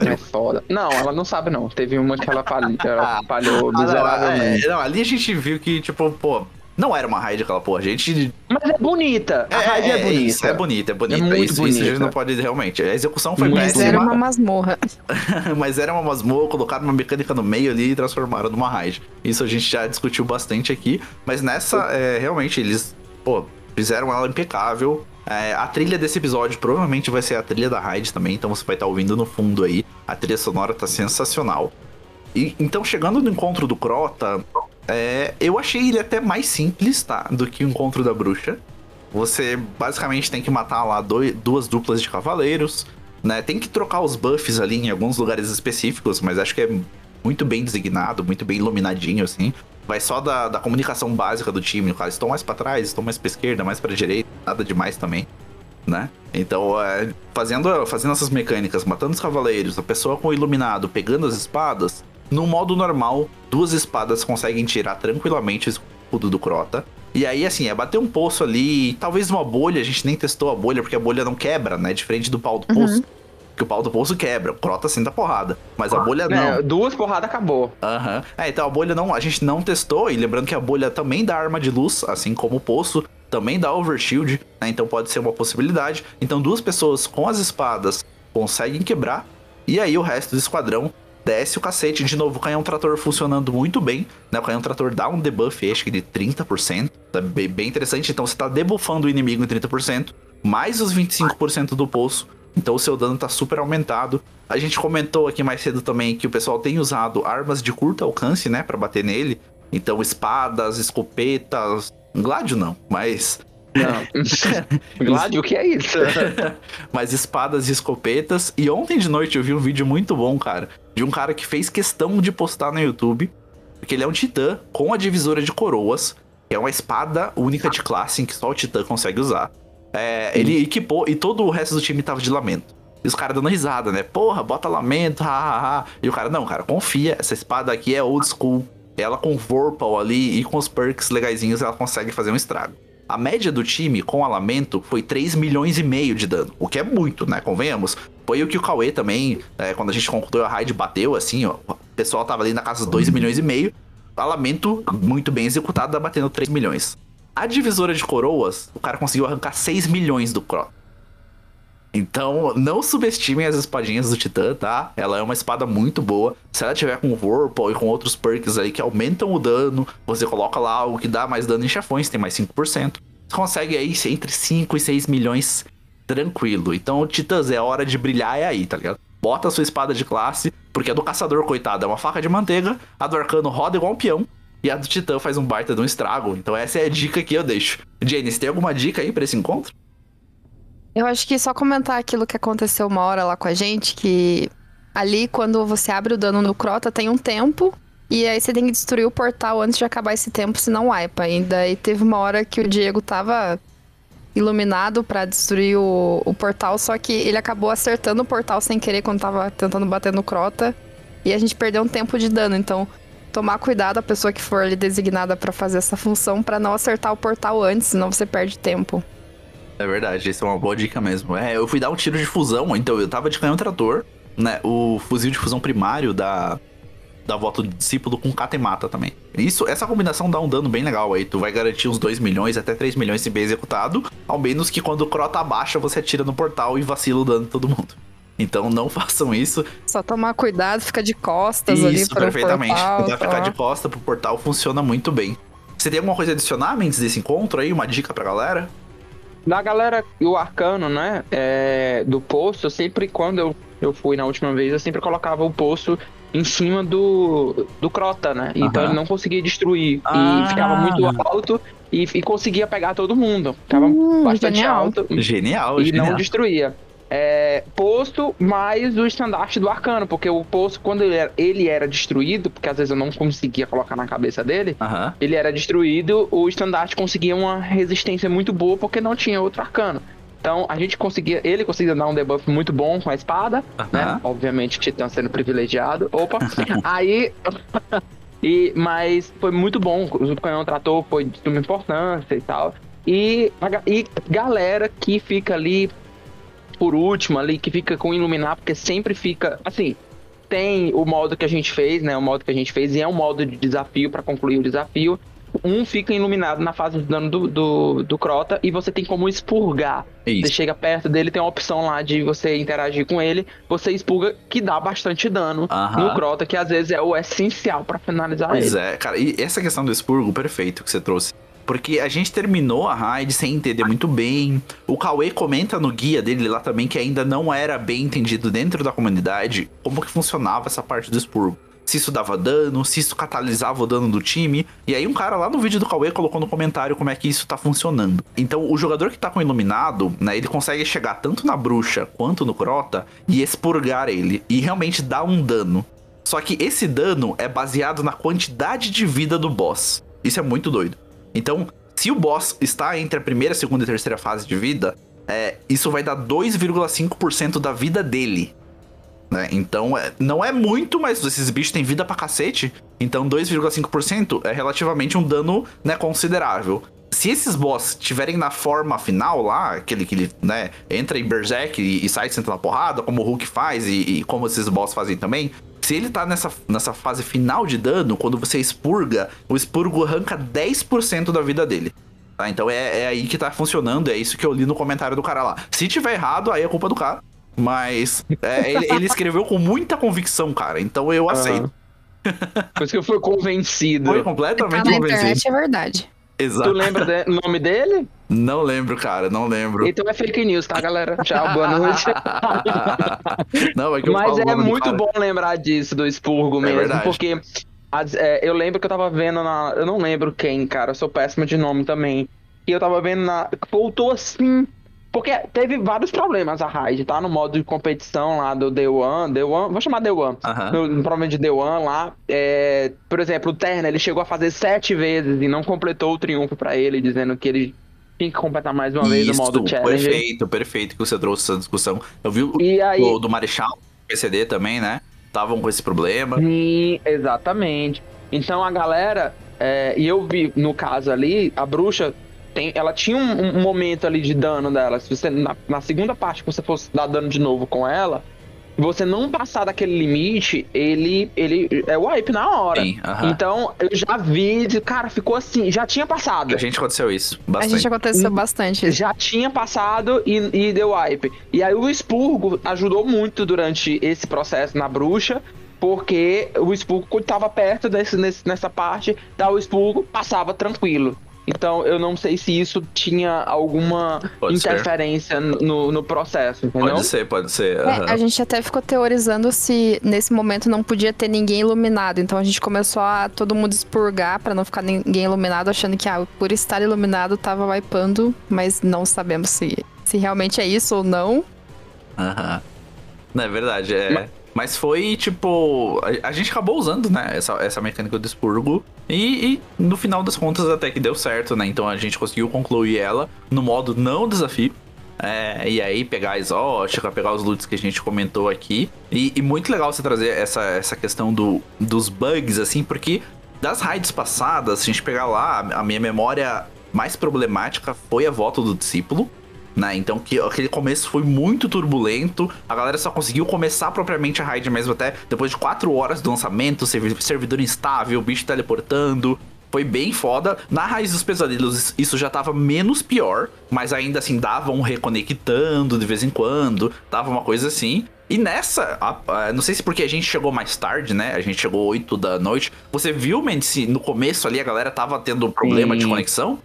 É foda. Não, ela não sabe, não. Teve uma que ela falhou, ela falhou miseravelmente. <laughs> Ah, não, é, não, ali a gente viu que, tipo, pô, não era uma raid aquela porra, gente. Mas é bonita. A é, raid é, é, bonita. Isso, é bonita, é bonita. É muito isso, bonita. isso a gente não pode realmente. A execução foi Mas péssima. era uma masmorra. <laughs> Mas era uma masmorra, colocaram uma mecânica no meio ali e transformaram numa raid. Isso a gente já discutiu bastante aqui. Mas nessa, é, realmente, eles, pô, fizeram ela impecável. É, a trilha desse episódio provavelmente vai ser a trilha da raid também, então você vai estar tá ouvindo no fundo aí. A trilha sonora tá sensacional. E, então, chegando no encontro do Crota, é, eu achei ele até mais simples, tá? Do que o encontro da bruxa. Você basicamente tem que matar lá dois, duas duplas de cavaleiros, né? Tem que trocar os buffs ali em alguns lugares específicos, mas acho que é muito bem designado, muito bem iluminadinho, assim. Vai só da, da comunicação básica do time, cara. Estou mais para trás, estou mais para esquerda, mais para direita, nada demais também, né? Então, é, fazendo, fazendo essas mecânicas, matando os cavaleiros, a pessoa com o iluminado, pegando as espadas, no modo normal, duas espadas conseguem tirar tranquilamente o escudo do Crota. E aí, assim, é bater um poço ali, talvez uma bolha, a gente nem testou a bolha, porque a bolha não quebra, né? Diferente do pau do uhum. poço. Que o pau do poço quebra, o Crota senta porrada. Mas a bolha não. É, duas porradas acabou. Aham. Uhum. É, então a bolha não, a gente não testou, e lembrando que a bolha também dá arma de luz, assim como o poço, também dá overshield, né? Então pode ser uma possibilidade. Então duas pessoas com as espadas conseguem quebrar, e aí o resto do esquadrão desce o cacete. De novo, o canhão trator funcionando muito bem. Né? O canhão trator dá um debuff, acho que de 30%. Tá bem, bem interessante. Então você tá debuffando o inimigo em 30%, mais os 25% do poço. Então o seu dano tá super aumentado. A gente comentou aqui mais cedo também que o pessoal tem usado armas de curto alcance, né, para bater nele. Então espadas, escopetas, Gládio não, mas não. <laughs> Gládio, o que é isso? <laughs> Mas espadas e escopetas. E ontem de noite eu vi um vídeo muito bom, cara, de um cara que fez questão de postar no YouTube, porque ele é um titã com a divisora de coroas, que é uma espada única de classe em que só o titã consegue usar. É, ele equipou e todo o resto do time tava de lamento. E os caras dando risada, né? Porra, bota lamento, hahaha. E o cara, não, cara, confia, essa espada aqui é old school. Ela com Vorpal ali e com os perks legaisinhos, ela consegue fazer um estrago. A média do time com alamento foi 3 milhões e meio de dano, o que é muito, né? Convenhamos. Foi o que o Cauê também, é, quando a gente concluiu a raid, bateu assim, ó. O pessoal tava ali na casa dos 2 milhões e meio. Alamento muito bem executado, batendo 3 milhões. A divisora de coroas, o cara conseguiu arrancar 6 milhões do Croc. Então, não subestimem as espadinhas do Titã, tá? Ela é uma espada muito boa. Se ela tiver com Whirlpool e com outros perks aí que aumentam o dano, você coloca lá algo que dá mais dano em chefões, tem mais 5%. Você consegue aí entre 5 e 6 milhões tranquilo. Então, Titãs, é hora de brilhar, é aí, tá ligado? Bota a sua espada de classe, porque a do caçador, coitado, é uma faca de manteiga, a do arcano roda igual um peão, e a do titã faz um baita de um estrago. Então essa é a dica que eu deixo. Jane, você tem alguma dica aí para esse encontro? Eu acho que só comentar aquilo que aconteceu uma hora lá com a gente, que ali quando você abre o dano no Crota tem um tempo, e aí você tem que destruir o portal antes de acabar esse tempo, senão wipa. E daí teve uma hora que o Diego tava iluminado para destruir o, o portal, só que ele acabou acertando o portal sem querer quando tava tentando bater no Crota. E a gente perdeu um tempo de dano, então tomar cuidado a pessoa que for ali designada para fazer essa função para não acertar o portal antes, senão você perde tempo. É verdade, isso é uma boa dica mesmo. É, eu fui dar um tiro de fusão, então eu tava de canhão trator, né? O fuzil de fusão primário da, da volta do discípulo com Katemata também. Isso, essa combinação dá um dano bem legal aí. Tu vai garantir uns 2 milhões, até 3 milhões se bem executado. Ao menos que quando o Crota abaixa, você atira no portal e vacila o dano de todo mundo. Então não <laughs> façam isso. Só tomar cuidado, fica de costas isso, ali para perfeitamente. portal. Cuidar, ficar de costa pro portal funciona muito bem. Você tem alguma coisa a adicionar, Mendes, desse encontro aí? Uma dica pra galera? Na galera, o arcano, né, é, do poço, sempre quando eu, eu fui na última vez, eu sempre colocava o poço em cima do, do Crota, né? Então ele não conseguia destruir. Ah. E ficava muito alto e, e conseguia pegar todo mundo. Ficava hum, bastante genial. alto. Genial, E genial. não destruía é, posto mais o estandarte do arcano, porque o posto, quando ele era, ele era destruído, porque às vezes eu não conseguia colocar na cabeça dele, uhum. ele era destruído, o estandarte conseguia uma resistência muito boa porque não tinha outro arcano. Então a gente conseguia, ele conseguia dar um debuff muito bom com a espada, uhum. né? Obviamente, Titã sendo privilegiado. Opa! <laughs> Aí. e, mas foi muito bom. O canhão trator foi de suma importância e tal. E, e galera que fica ali por último ali, que fica com iluminar, porque sempre fica. Assim, tem o modo que a gente fez, né? O modo que a gente fez, e é um modo de desafio para concluir o desafio. Um fica iluminado na fase de dano do, do, do Crota e você tem como expurgar. Isso. Você chega perto dele, tem uma opção lá de você interagir com ele, você expurga, que dá bastante dano no Crota, que às vezes é o essencial para finalizar pois ele. Pois é, cara, e essa questão do expurgo, perfeito que você trouxe. Porque a gente terminou a raid sem entender muito bem. O Cauê comenta no guia dele lá também que ainda não era bem entendido dentro da comunidade como que funcionava essa parte do expurgo. Se isso dava dano, se isso catalisava o dano do time. E aí um cara lá no vídeo do Cauê colocou no comentário como é que isso tá funcionando. Então o jogador que tá com iluminado, né, ele consegue chegar tanto na bruxa quanto no crota e expurgar ele. E realmente dar um dano. Só que esse dano é baseado na quantidade de vida do boss. Isso é muito doido. Então, se o boss está entre a primeira, segunda e terceira fase de vida, é, isso vai dar 2,5% da vida dele. Né? Então, é, não é muito, mas esses bichos têm vida pra cacete. Então, 2,5% é relativamente um dano né, considerável. Se esses boss estiverem na forma final lá, aquele que ele né, entra em Berserk e, e sai sentando na porrada, como o Hulk faz e, e como esses boss fazem também, se ele tá nessa, nessa fase final de dano, quando você expurga, o expurgo arranca 10% da vida dele. Tá? Então é, é, aí que tá funcionando, é isso que eu li no comentário do cara lá. Se tiver errado, aí é culpa do cara. Mas é, ele, ele, escreveu com muita convicção, cara. Então eu aceito. Por isso que eu fui convencido. Foi completamente tá na convencido. internet é verdade. Exato. Tu lembra o nome dele? Não lembro, cara, não lembro. Então é fake news, tá, galera? Tchau, boa noite. <laughs> não, é que Mas é muito bom lembrar disso, do expurgo é mesmo, verdade. porque as, é, eu lembro que eu tava vendo na. Eu não lembro quem, cara, eu sou péssimo de nome também. E eu tava vendo na. Voltou assim porque teve vários problemas a Raid, tá? No modo de competição lá do The One, The One, vou chamar The One. No, no problema de The One lá, é, por exemplo, o Terna, ele chegou a fazer sete vezes e não completou o triunfo para ele, dizendo que ele tinha que completar mais uma vez o modo challenge. Perfeito, perfeito que você trouxe essa discussão. Eu vi o aí... do, do Marechal, PCD também, né? Estavam com esse problema. Sim, exatamente. Então a galera, é, e eu vi no caso ali, a bruxa tem, ela tinha um, um, momento ali de dano dela. Se você, na, na, segunda parte que você fosse dar dano de novo com ela, você não passar daquele limite, ele, ele é wipe na hora. Sim, uh -huh. Então, eu já vi, cara, ficou assim, já tinha passado. A gente aconteceu isso, bastante. A gente aconteceu bastante. Já tinha passado e, e deu wipe. E aí o expurgo ajudou muito durante esse processo na bruxa, porque o expurgo, quando estava perto desse, nesse, nessa parte, dá o expurgo, passava tranquilo. Então eu não sei se isso tinha alguma pode interferência no, no processo, entendeu? Pode ser, pode ser. Uhum. É, a gente até ficou teorizando se nesse momento não podia ter ninguém iluminado. Então a gente começou a todo mundo expurgar para não ficar ninguém iluminado, achando que ah, por estar iluminado tava wipando, mas não sabemos se, se realmente é isso ou não. Aham. Uhum. Não, é verdade, é. Mas... Mas foi tipo. A, a, gente acabou usando, né? Essa, essa mecânica do expurgo. E, e, no final das contas até que deu certo, né? Então a gente conseguiu concluir ela no modo não desafio. É, e aí pegar a exótica, pegar os loots que a gente comentou aqui. E, e muito legal você trazer essa, essa questão do, dos bugs, assim, porque das raids passadas, se a gente pegar lá, a minha memória mais problemática foi a volta do discípulo né? Então que aquele começo foi muito turbulento. A galera só conseguiu começar propriamente a raid mesmo até depois de 4 horas do lançamento, servidor instável, bicho teleportando. Foi bem foda. Na raiz dos pesadelos, isso já tava menos pior, mas ainda assim dava um reconectando de vez em quando, dava uma coisa assim. E nessa, a, a, não sei se porque a gente chegou mais tarde, né? A gente chegou 8 da noite. Você viu, Mendes, no começo ali a galera tava tendo problema Sim. de conexão?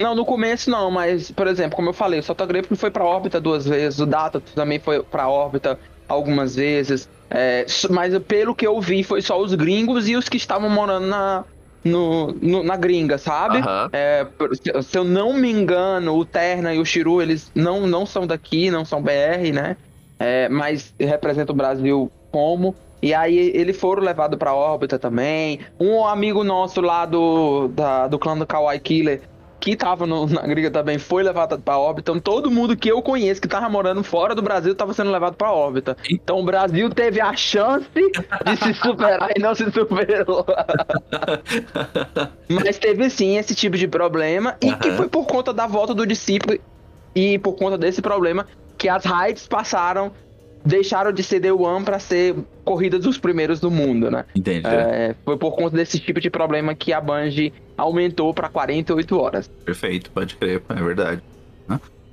Não, no começo não, mas, por exemplo, como eu falei, o Sotograph foi pra órbita duas vezes, o Data também foi pra órbita algumas vezes. É, mas pelo que eu vi, foi só os gringos e os que estavam morando na, no, no, na gringa, sabe? Uhum. É, se eu não me engano, o Terna e o Shiru, eles não, não são daqui, não são BR, né? É, mas representam o Brasil como. E aí eles foram levados para órbita também. Um amigo nosso lá do, da, do clã do Kawaii Killer que tava no, na gringa também foi levado para órbita. Então todo mundo que eu conheço que tava morando fora do Brasil tava sendo levado para órbita. Então o Brasil teve a chance de se superar <laughs> e não se superou. <laughs> Mas teve sim esse tipo de problema e que foi por conta da volta do discípulo e por conta desse problema que as raids passaram deixaram de ser The One para ser corridas dos primeiros do mundo, né? Entendi. É, foi por conta desse tipo de problema que a Bungie aumentou para 48 horas. Perfeito, pode crer, é verdade.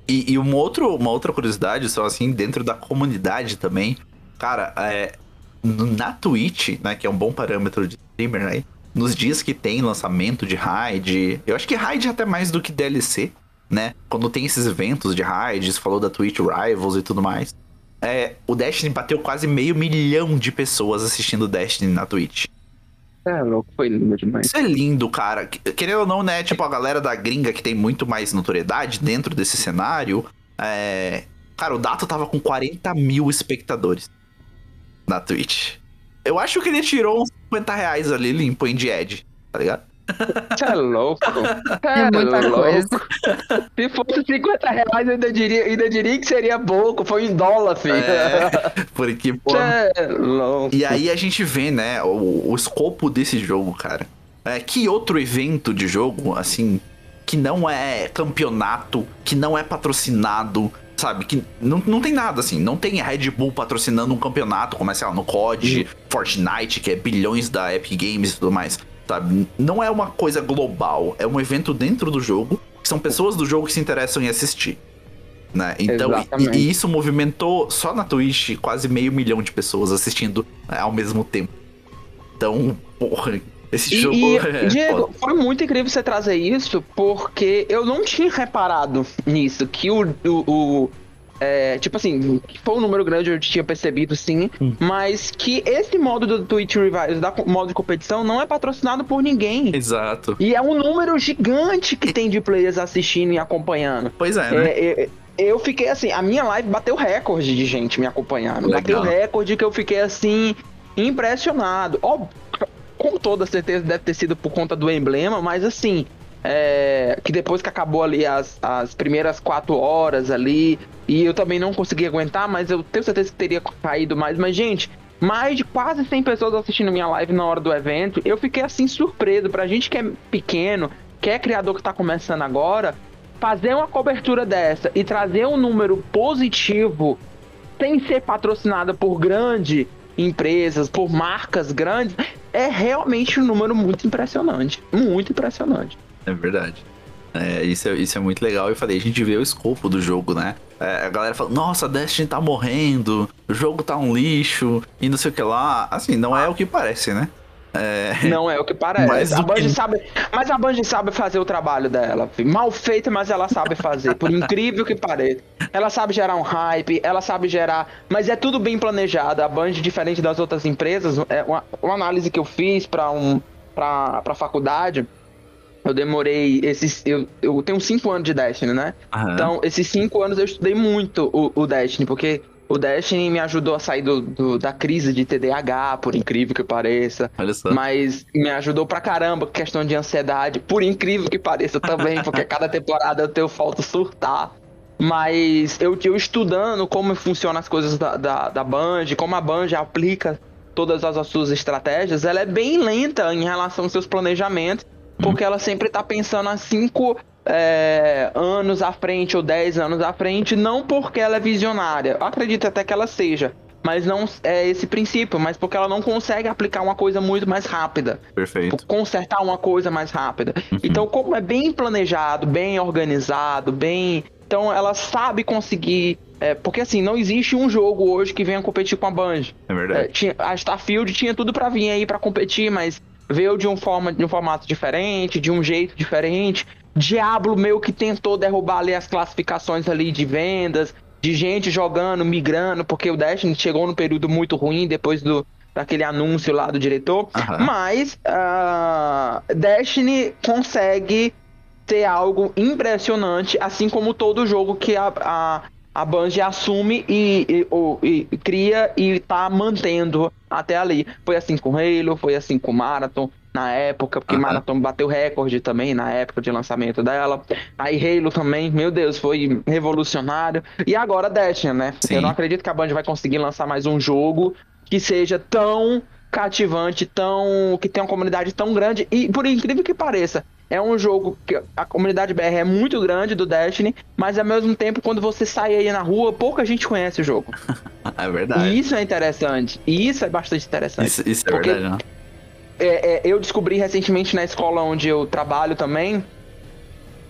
E, e uma, outro, uma outra curiosidade, só assim, dentro da comunidade também, cara, é, na Twitch, né, que é um bom parâmetro de streamer, né, nos dias que tem lançamento de raid, eu acho que raid é até mais do que DLC, né, quando tem esses eventos de raids, falou da Twitch Rivals e tudo mais, é, o Destiny bateu quase meio milhão de pessoas assistindo Destiny na Twitch. É, louco, foi lindo demais. Isso é lindo, cara. Querendo ou não, né? Tipo, a galera da gringa que tem muito mais notoriedade dentro desse cenário. É... Cara, o Dato tava com 40 mil espectadores na Twitch. Eu acho que ele tirou uns 50 reais ali limpo em Ed, tá ligado? Você é louco. É, é muita louco. coisa. Se fosse 50 reais, eu ainda diria, ainda diria que seria pouco. Foi em dólar, filho. É, porque, pô. É louco. E aí a gente vê, né, o, o escopo desse jogo, cara. É, que outro evento de jogo, assim, que não é campeonato, que não é patrocinado, sabe? Que não, não tem nada assim. Não tem Red Bull patrocinando um campeonato, como é, sei lá, no COD. Fortnite, que é bilhões da Epic Games e tudo mais sabe? Não é uma coisa global, é um evento dentro do jogo, que são pessoas do jogo que se interessam em assistir. Né? Então, e, e, isso movimentou só na Twitch quase meio milhão de pessoas assistindo né, ao mesmo tempo. Então, porra, esse e, jogo. E, <laughs> é, Diego, foi muito incrível você trazer isso, porque eu não tinha reparado nisso, que o, o, o é, tipo assim, foi um número grande, eu tinha percebido sim, hum. mas que esse modo do Twitch Revivals, da modo de competição, não é patrocinado por ninguém. Exato. E é um número gigante que tem de players assistindo e acompanhando. Pois é, né? É, é, eu fiquei assim, a minha live bateu recorde de gente me acompanhando. Legal. Bateu recorde que eu fiquei assim, impressionado. Óbvio, com toda certeza deve ter sido por conta do emblema, mas assim, é, que depois que acabou ali as, as primeiras quatro horas ali, e eu também não consegui aguentar, mas eu tenho certeza que teria caído mais. Mas, gente, mais de quase 100 pessoas assistindo minha live na hora do evento. Eu fiquei assim surpreso. Pra gente que é pequeno, que é criador que tá começando agora, fazer uma cobertura dessa e trazer um número positivo sem ser patrocinada por grandes empresas, por marcas grandes, é realmente um número muito impressionante. Muito impressionante. É verdade. É, isso, é, isso é muito legal. Eu falei, a gente vê o escopo do jogo, né? É, a galera fala, nossa, Destiny tá morrendo, o jogo tá um lixo, e não sei o que lá. Assim, não é o que parece, né? É... <laughs> Não é o que parece. Mas a Bungie que... sabe, mas a Bungie sabe fazer o trabalho dela. Mal feita, mas ela sabe fazer. por incrível que pareça. Ela sabe gerar um hype, ela sabe gerar. Mas é tudo bem planejado. A Bungie, diferente das outras empresas, é uma, uma análise que eu fiz para um, pra, pra faculdade eu demorei esses. Eu, eu tenho cinco anos de Destiny, né? Aham. Então, esses cinco anos eu estudei muito o, o Destiny, porque o Destiny me ajudou a sair do, do, da crise de TDAH, por incrível que pareça. Olha só. Mas me ajudou pra caramba questão de ansiedade, por incrível que pareça também, porque <laughs> cada temporada eu tenho falta surtar. Mas eu, eu estudando como funcionam as coisas da, da, da Band, como a Band aplica todas as suas estratégias, ela é bem lenta em relação aos seus planejamentos porque ela sempre tá pensando há cinco é, anos à frente ou dez anos à frente, não porque ela é visionária. Eu acredito até que ela seja. Mas não é esse princípio, mas porque ela não consegue aplicar uma coisa muito mais rápida. Perfeito. Consertar uma coisa mais rápida. Uhum. Então, como é bem planejado, bem organizado, bem. Então, ela sabe conseguir É, porque assim, não existe um jogo hoje que venha competir com a Band. É verdade. É, tinha, a Starfield tinha tudo para vir aí para competir, mas veio de um, forma, de um formato diferente, de um jeito diferente. Diablo meio que tentou derrubar ali as classificações ali de vendas, de gente jogando, migrando, porque o Destiny chegou num período muito ruim depois do daquele anúncio lá do diretor. Uhum. Mas uh, Destiny consegue ter algo impressionante, assim como todo jogo que a, a, a Bungie assume e, e, e, cria e tá mantendo até ali. Foi assim com Halo, foi assim com Marathon na época, porque uhum. Marathon bateu recorde também na época de lançamento dela. Aí Halo também, meu Deus, foi revolucionário. E agora Destiny, né? Sim. Eu não acredito que a Bungie vai conseguir lançar mais um jogo que seja tão cativante, tão que tenha uma comunidade tão grande e por incrível que pareça, é um jogo que a comunidade BR é muito grande do Destiny, mas ao mesmo tempo, quando você sai aí na rua, pouca gente conhece o jogo. <laughs> é verdade. E isso é interessante. E isso é bastante interessante. Isso, isso é porque, verdade, né? É, é, eu descobri recentemente na escola onde eu trabalho também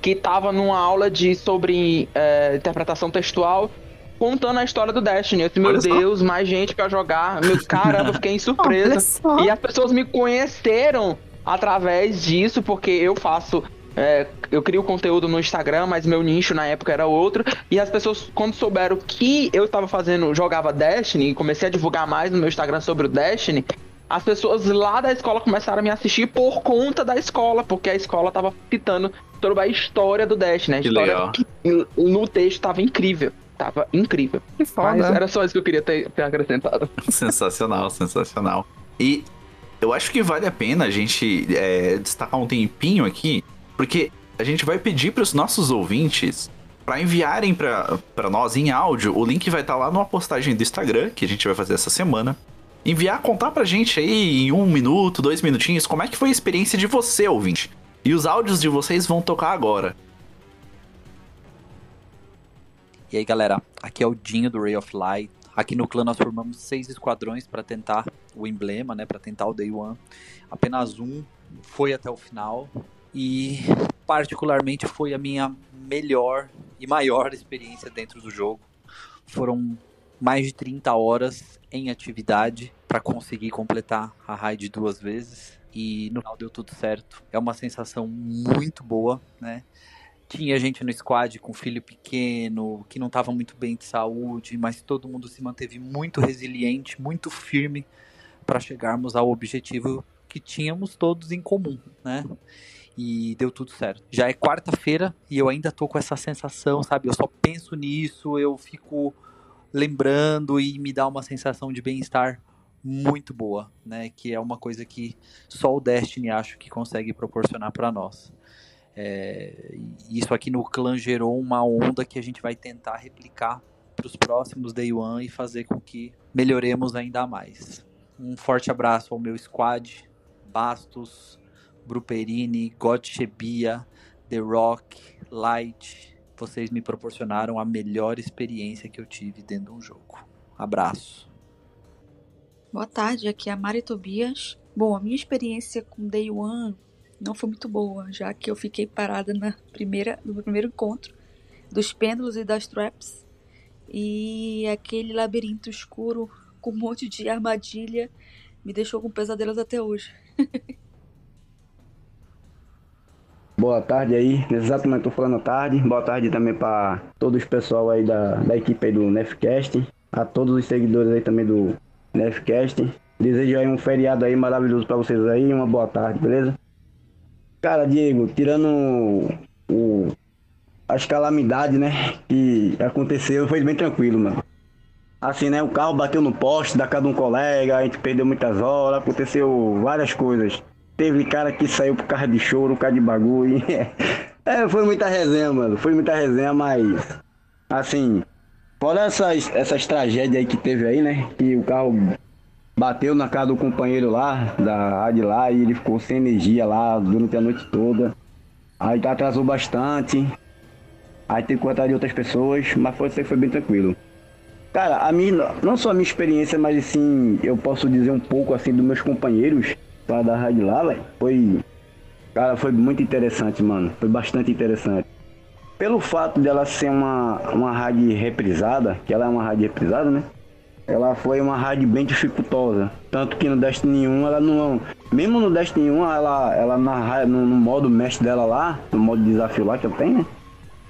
que tava numa aula de sobre é, interpretação textual contando a história do Destiny. Eu disse, meu Deus, mais gente pra jogar. Meu caramba, fiquei <laughs> surpresa. E as pessoas me conheceram através disso, porque eu faço. É, eu crio conteúdo no Instagram, mas meu nicho na época era outro. E as pessoas, quando souberam que eu estava fazendo, jogava Destiny, e comecei a divulgar mais no meu Instagram sobre o Destiny, as pessoas lá da escola começaram a me assistir por conta da escola, porque a escola tava citando toda a história do Destiny. A que história legal. Que, no texto tava incrível. Tava incrível. Que foda. Mas era só isso que eu queria ter, ter acrescentado. <laughs> Sensacional, sensacional. E eu acho que vale a pena a gente é, destacar um tempinho aqui, porque a gente vai pedir para os nossos ouvintes para enviarem para nós em áudio. O link vai estar tá lá numa postagem do Instagram que a gente vai fazer essa semana. Enviar, contar pra gente aí em um minuto, dois minutinhos, como é que foi a experiência de você, ouvinte. E os áudios de vocês vão tocar agora. E aí, galera, aqui é o Dinho do Ray of Light. Aqui no clã nós formamos seis esquadrões para tentar o emblema, né, para tentar o Day One. Apenas um foi até o final e particularmente foi a minha melhor e maior experiência dentro do jogo. Foram mais de 30 horas em atividade para conseguir completar a raid duas vezes e no final deu tudo certo. É uma sensação muito boa, né? Tinha gente no squad com filho pequeno, que não estava muito bem de saúde, mas todo mundo se manteve muito resiliente, muito firme para chegarmos ao objetivo que tínhamos todos em comum, né? E deu tudo certo. Já é quarta-feira e eu ainda tô com essa sensação, sabe? Eu só penso nisso, eu fico lembrando e me dá uma sensação de bem-estar muito boa, né? Que é uma coisa que só o Destiny acho que consegue proporcionar para nós. É, isso aqui no clã gerou uma onda que a gente vai tentar replicar para os próximos Day One e fazer com que melhoremos ainda mais. Um forte abraço ao meu squad, Bastos, Bruperini, Godchebia, The Rock, Light. Vocês me proporcionaram a melhor experiência que eu tive dentro de um jogo. Abraço. Boa tarde, aqui é a Mari Tobias. Bom, a minha experiência com Day One não foi muito boa, já que eu fiquei parada na primeira, no primeiro encontro dos pêndulos e das traps. E aquele labirinto escuro com um monte de armadilha me deixou com pesadelos até hoje. <laughs> Boa tarde aí, exatamente tô falando tarde. Boa tarde também para todos os pessoal aí da, da equipe aí do Nefcast, a todos os seguidores aí também do Nefcast. Desejo aí um feriado aí maravilhoso para vocês aí, uma boa tarde, beleza? Cara, Diego, tirando o, as calamidades, né, que aconteceu, foi bem tranquilo, mano. Assim, né, o carro bateu no poste da casa de um colega, a gente perdeu muitas horas, aconteceu várias coisas. Teve cara que saiu por causa de choro, por causa de bagulho. <laughs> é, foi muita resenha, mano. Foi muita resenha, mas. Assim. Fora essas, essas tragédias aí que teve aí, né? Que o carro bateu na casa do companheiro lá, da rádio lá, e ele ficou sem energia lá durante a noite toda. Aí tá, atrasou bastante. Aí teve que de outras pessoas, mas foi, foi bem tranquilo. Cara, a minha, não só a minha experiência, mas assim, eu posso dizer um pouco assim dos meus companheiros lá da rádio lá. Foi. Cara, foi muito interessante, mano. Foi bastante interessante. pelo fato dela ser uma, uma rádio reprisada, que ela é uma rádio reprisada, né? Ela foi uma rádio bem dificultosa. Tanto que no Destiny 1 ela não. Mesmo no Destiny 1, ela, ela na, no, no modo mestre dela lá, no modo desafio lá que eu tenho, né?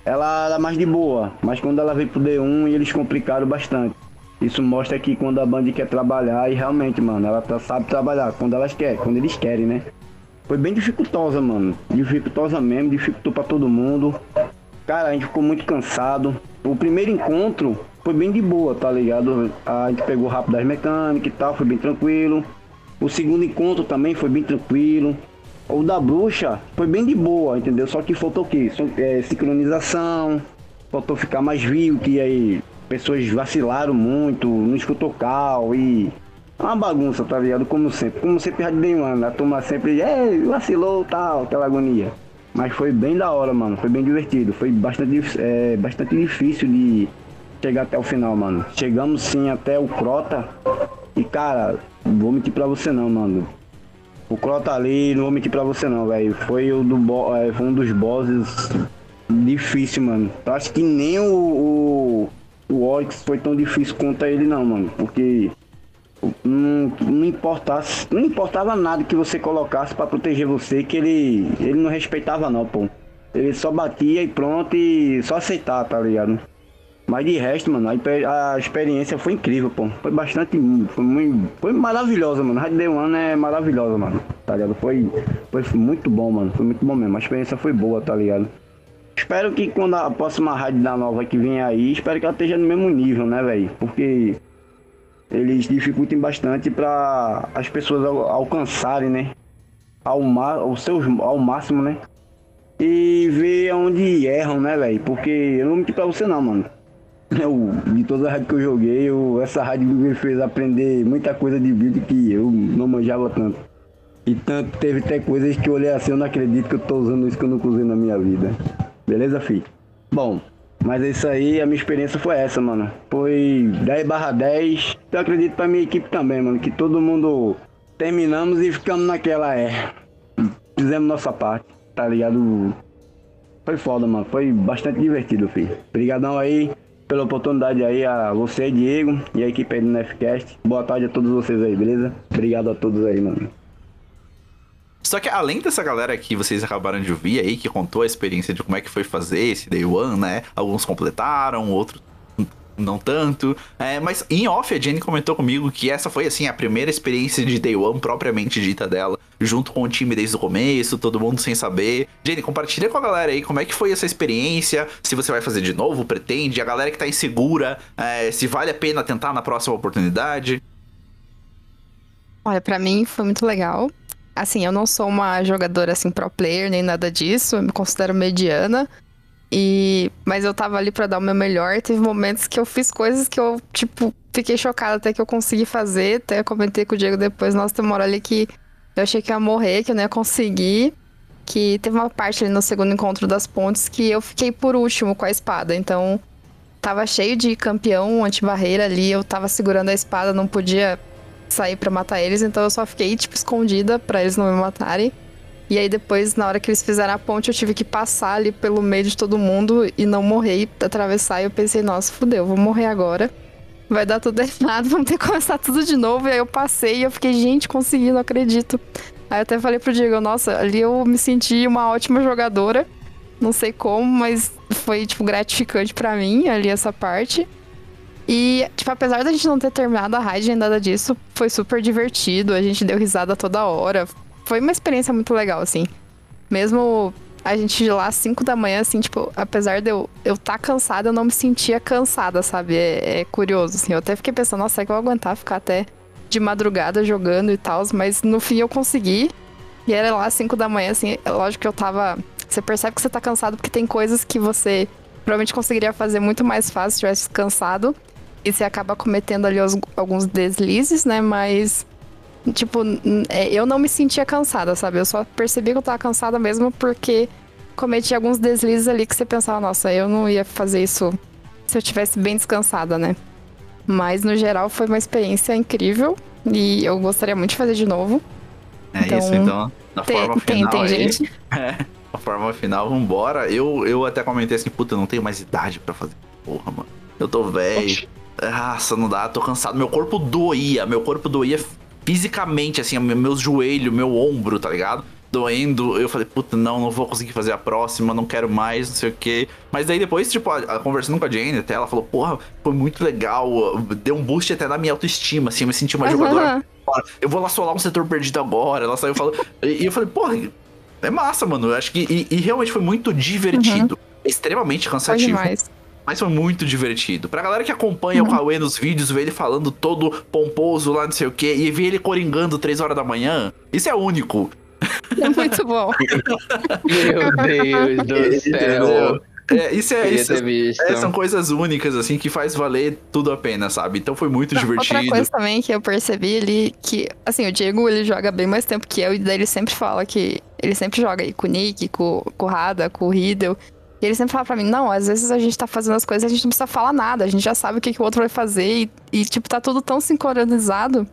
Ela era mais de boa. Mas quando ela veio pro D1 eles complicaram bastante. Isso mostra que quando a Band quer trabalhar, e realmente, mano, ela tá, sabe trabalhar quando elas querem, quando eles querem, né? Foi bem dificultosa, mano. Dificultosa mesmo, dificultou para todo mundo. Cara, a gente ficou muito cansado. O primeiro encontro foi bem de boa, tá ligado? A gente pegou rápido as mecânicas e tal, foi bem tranquilo. O segundo encontro também foi bem tranquilo. O da bruxa foi bem de boa, entendeu? Só que faltou o quê? É, sincronização, faltou ficar mais vivo, que aí pessoas vacilaram muito, não escutou cal e. É uma bagunça, tá ligado? Como sempre. Como sempre já de ano, a turma sempre, é, vacilou tal, aquela agonia. Mas foi bem da hora, mano. Foi bem divertido. Foi bastante, é, bastante difícil de chegar até o final, mano. Chegamos sim até o Crota. E cara, vou mentir pra você não, mano. O Crota ali, não vou mentir pra você não, velho. Foi, o do é, foi um dos bosses difícil, mano. Eu acho que nem o, o, o Oryx foi tão difícil quanto ele não, mano. Porque não, não, importasse, não importava nada que você colocasse para proteger você, que ele, ele não respeitava não, pô. Ele só batia e pronto e só aceitar, tá ligado? Mas de resto, mano, a, experiência foi incrível, pô. Foi bastante. Foi muito. Foi maravilhosa, mano. Red Day One é maravilhosa, mano. Tá ligado? Foi, foi muito bom, mano. Foi muito bom mesmo. A experiência foi boa, tá ligado? Espero que quando a próxima rádio da nova que vem aí, espero que ela esteja no mesmo nível, né, velho? Porque eles dificultem bastante para as pessoas al alcançarem, né? Ao, ao, seu, ao máximo, né? E ver onde erram, né, velho? Porque eu não vou mentir pra você não, mano. Eu, de toda a rádio que eu joguei, eu, essa rádio me fez aprender muita coisa de vida que eu não manjava tanto. E tanto teve até coisas que eu olhei assim, eu não acredito que eu tô usando isso que eu nunca usei na minha vida. Beleza, fi? Bom, mas é isso aí, a minha experiência foi essa, mano. Foi 10 barra 10. Eu acredito pra minha equipe também, mano, que todo mundo terminamos e ficamos naquela, é. Fizemos nossa parte, tá ligado? Foi foda, mano. Foi bastante divertido, filho. Obrigadão aí pela oportunidade aí a você, Diego, e a equipe aí do Nefcast. Boa tarde a todos vocês aí, beleza? Obrigado a todos aí, mano. Só que além dessa galera que vocês acabaram de ouvir aí, que contou a experiência de como é que foi fazer esse Day One, né? Alguns completaram, outros não tanto. É, mas em off, a Jenny comentou comigo que essa foi, assim, a primeira experiência de Day One propriamente dita dela, junto com o time desde o começo, todo mundo sem saber. Jenny, compartilha com a galera aí como é que foi essa experiência, se você vai fazer de novo, pretende, a galera que tá insegura, é, se vale a pena tentar na próxima oportunidade. Olha, para mim foi muito legal. Assim, eu não sou uma jogadora assim pro player nem nada disso, eu me considero mediana. E mas eu tava ali para dar o meu melhor, teve momentos que eu fiz coisas que eu, tipo, fiquei chocada até que eu consegui fazer, até comentei com o Diego depois, nossa, tem uma hora ali que eu achei que ia morrer, que eu não ia conseguir. Que teve uma parte ali no segundo encontro das pontes que eu fiquei por último com a espada. Então, tava cheio de campeão anti-barreira ali, eu tava segurando a espada, não podia sair para matar eles, então eu só fiquei, tipo, escondida para eles não me matarem. E aí depois, na hora que eles fizeram a ponte, eu tive que passar ali pelo meio de todo mundo e não morrer e atravessar. E eu pensei, nossa, fudeu, vou morrer agora. Vai dar tudo <laughs> errado, vamos ter que começar tudo de novo. E aí eu passei e eu fiquei, gente, consegui, não acredito. Aí eu até falei pro Diego, nossa, ali eu me senti uma ótima jogadora. Não sei como, mas foi, tipo, gratificante para mim ali essa parte. E, tipo, apesar da gente não ter terminado a raid nem nada disso, foi super divertido. A gente deu risada toda hora foi uma experiência muito legal, assim. Mesmo a gente de lá às 5 da manhã, assim, tipo, apesar de eu eu tá cansada, eu não me sentia cansada, sabe? É, é, curioso, assim. Eu até fiquei pensando, nossa, será que eu vou aguentar ficar até de madrugada jogando e tal? Mas no fim eu consegui. E era lá às 5 da manhã, assim, é lógico que eu tava. Você percebe que você tá cansado porque tem coisas que você provavelmente conseguiria fazer muito mais fácil se tivesse cansado. E você acaba cometendo ali os, alguns deslizes, né? Mas Tipo, é, eu não me sentia cansada, sabe? Eu só percebi que eu tava cansada mesmo porque cometi alguns deslizes ali que você pensava, nossa, eu não ia fazer isso se eu tivesse bem descansada, né? Mas no geral foi uma experiência incrível e eu gostaria muito de fazer de novo. É então, isso, então. Na tem, forma tem, final tem aí, gente. <laughs> É, A forma final, vambora. Eu, eu até comentei assim, puta, eu não tenho mais idade para fazer porra, mano. Eu tô velho. Nossa, não dá, tô cansado. Meu corpo doía, meu corpo doía fisicamente, assim, meus joelhos, meu ombro, tá ligado? doendo. Eu falei, puta, não, não vou conseguir fazer a próxima, não quero mais, não sei o quê. Mas daí depois, tipo, a, a, conversando com a Jane até, ela falou, porra, foi muito legal. Deu um boost até na minha autoestima, assim, eu me senti uma uhum. jogadora. Eu vou lá solar um setor perdido agora. Ela saiu falando. e, e eu falei, porra, é massa, mano. Eu acho que. E, e realmente foi muito divertido. Uhum. extremamente cansativo. Mas foi muito divertido. Pra galera que acompanha uhum. o Cauê nos vídeos, vê ele falando todo pomposo lá, não sei o quê, e vê ele coringando 3 horas da manhã, isso é único. É muito bom. <laughs> Meu Deus do céu. É, isso é isso. É, são coisas únicas, assim, que faz valer tudo a pena, sabe? Então foi muito Não, divertido. Outra coisa também que eu percebi ali, que, assim, o Diego, ele joga bem mais tempo que eu, e daí ele sempre fala que ele sempre joga aí com o Nick, com, com o Rada, com o Riddle. E ele sempre fala pra mim, não, às vezes a gente tá fazendo as coisas, a gente não precisa falar nada, a gente já sabe o que, que o outro vai fazer, e, e tipo, tá tudo tão sincronizado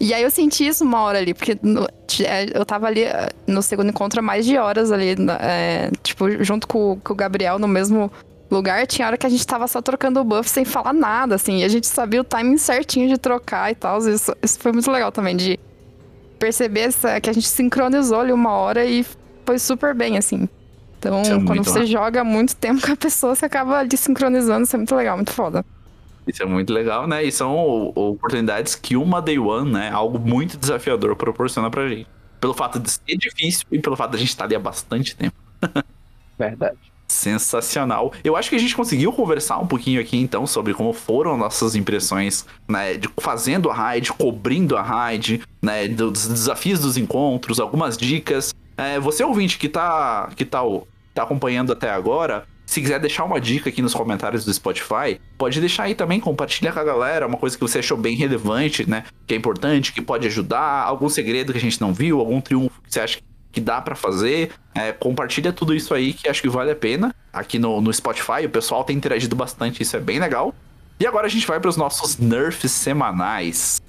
e aí eu senti isso uma hora ali, porque no, é, eu tava ali eh, no segundo encontro há mais de horas ali, é, tipo, junto com, com, o Gabriel no mesmo lugar. Tinha hora que a gente tava só trocando o buff sem falar nada, assim. E a gente sabia o timing certinho de trocar e tal. Isso, isso foi muito legal também, de perceber essa, que a gente sincronizou ali uma hora e foi super bem, assim. Então, é quando você joga muito tempo <laughs> com a pessoa, você acaba ali sincronizando, isso é muito legal, muito foda. Isso é muito legal, né? E são oportunidades que uma Day One, né? Algo muito desafiador proporciona pra gente. Pelo fato de ser difícil e pelo fato de a gente estar ali há bastante tempo. <laughs> Verdade. Sensacional. Eu acho que a gente conseguiu conversar um pouquinho aqui então sobre como foram nossas impressões, né, de fazendo a raid, cobrindo a raid, né, dos desafios dos encontros, algumas dicas. É, você ouvinte que tá que tá, tá acompanhando até agora, se quiser deixar uma dica aqui nos comentários do Spotify, pode deixar aí também, compartilha com a galera, uma coisa que você achou bem relevante, né? Que é importante, que pode ajudar, algum segredo que a gente não viu, algum triunfo que você acha que dá para fazer. É, compartilha tudo isso aí que acho que vale a pena. Aqui no, no Spotify, o pessoal tem interagido bastante, isso é bem legal. E agora a gente vai para os nossos nerfs semanais.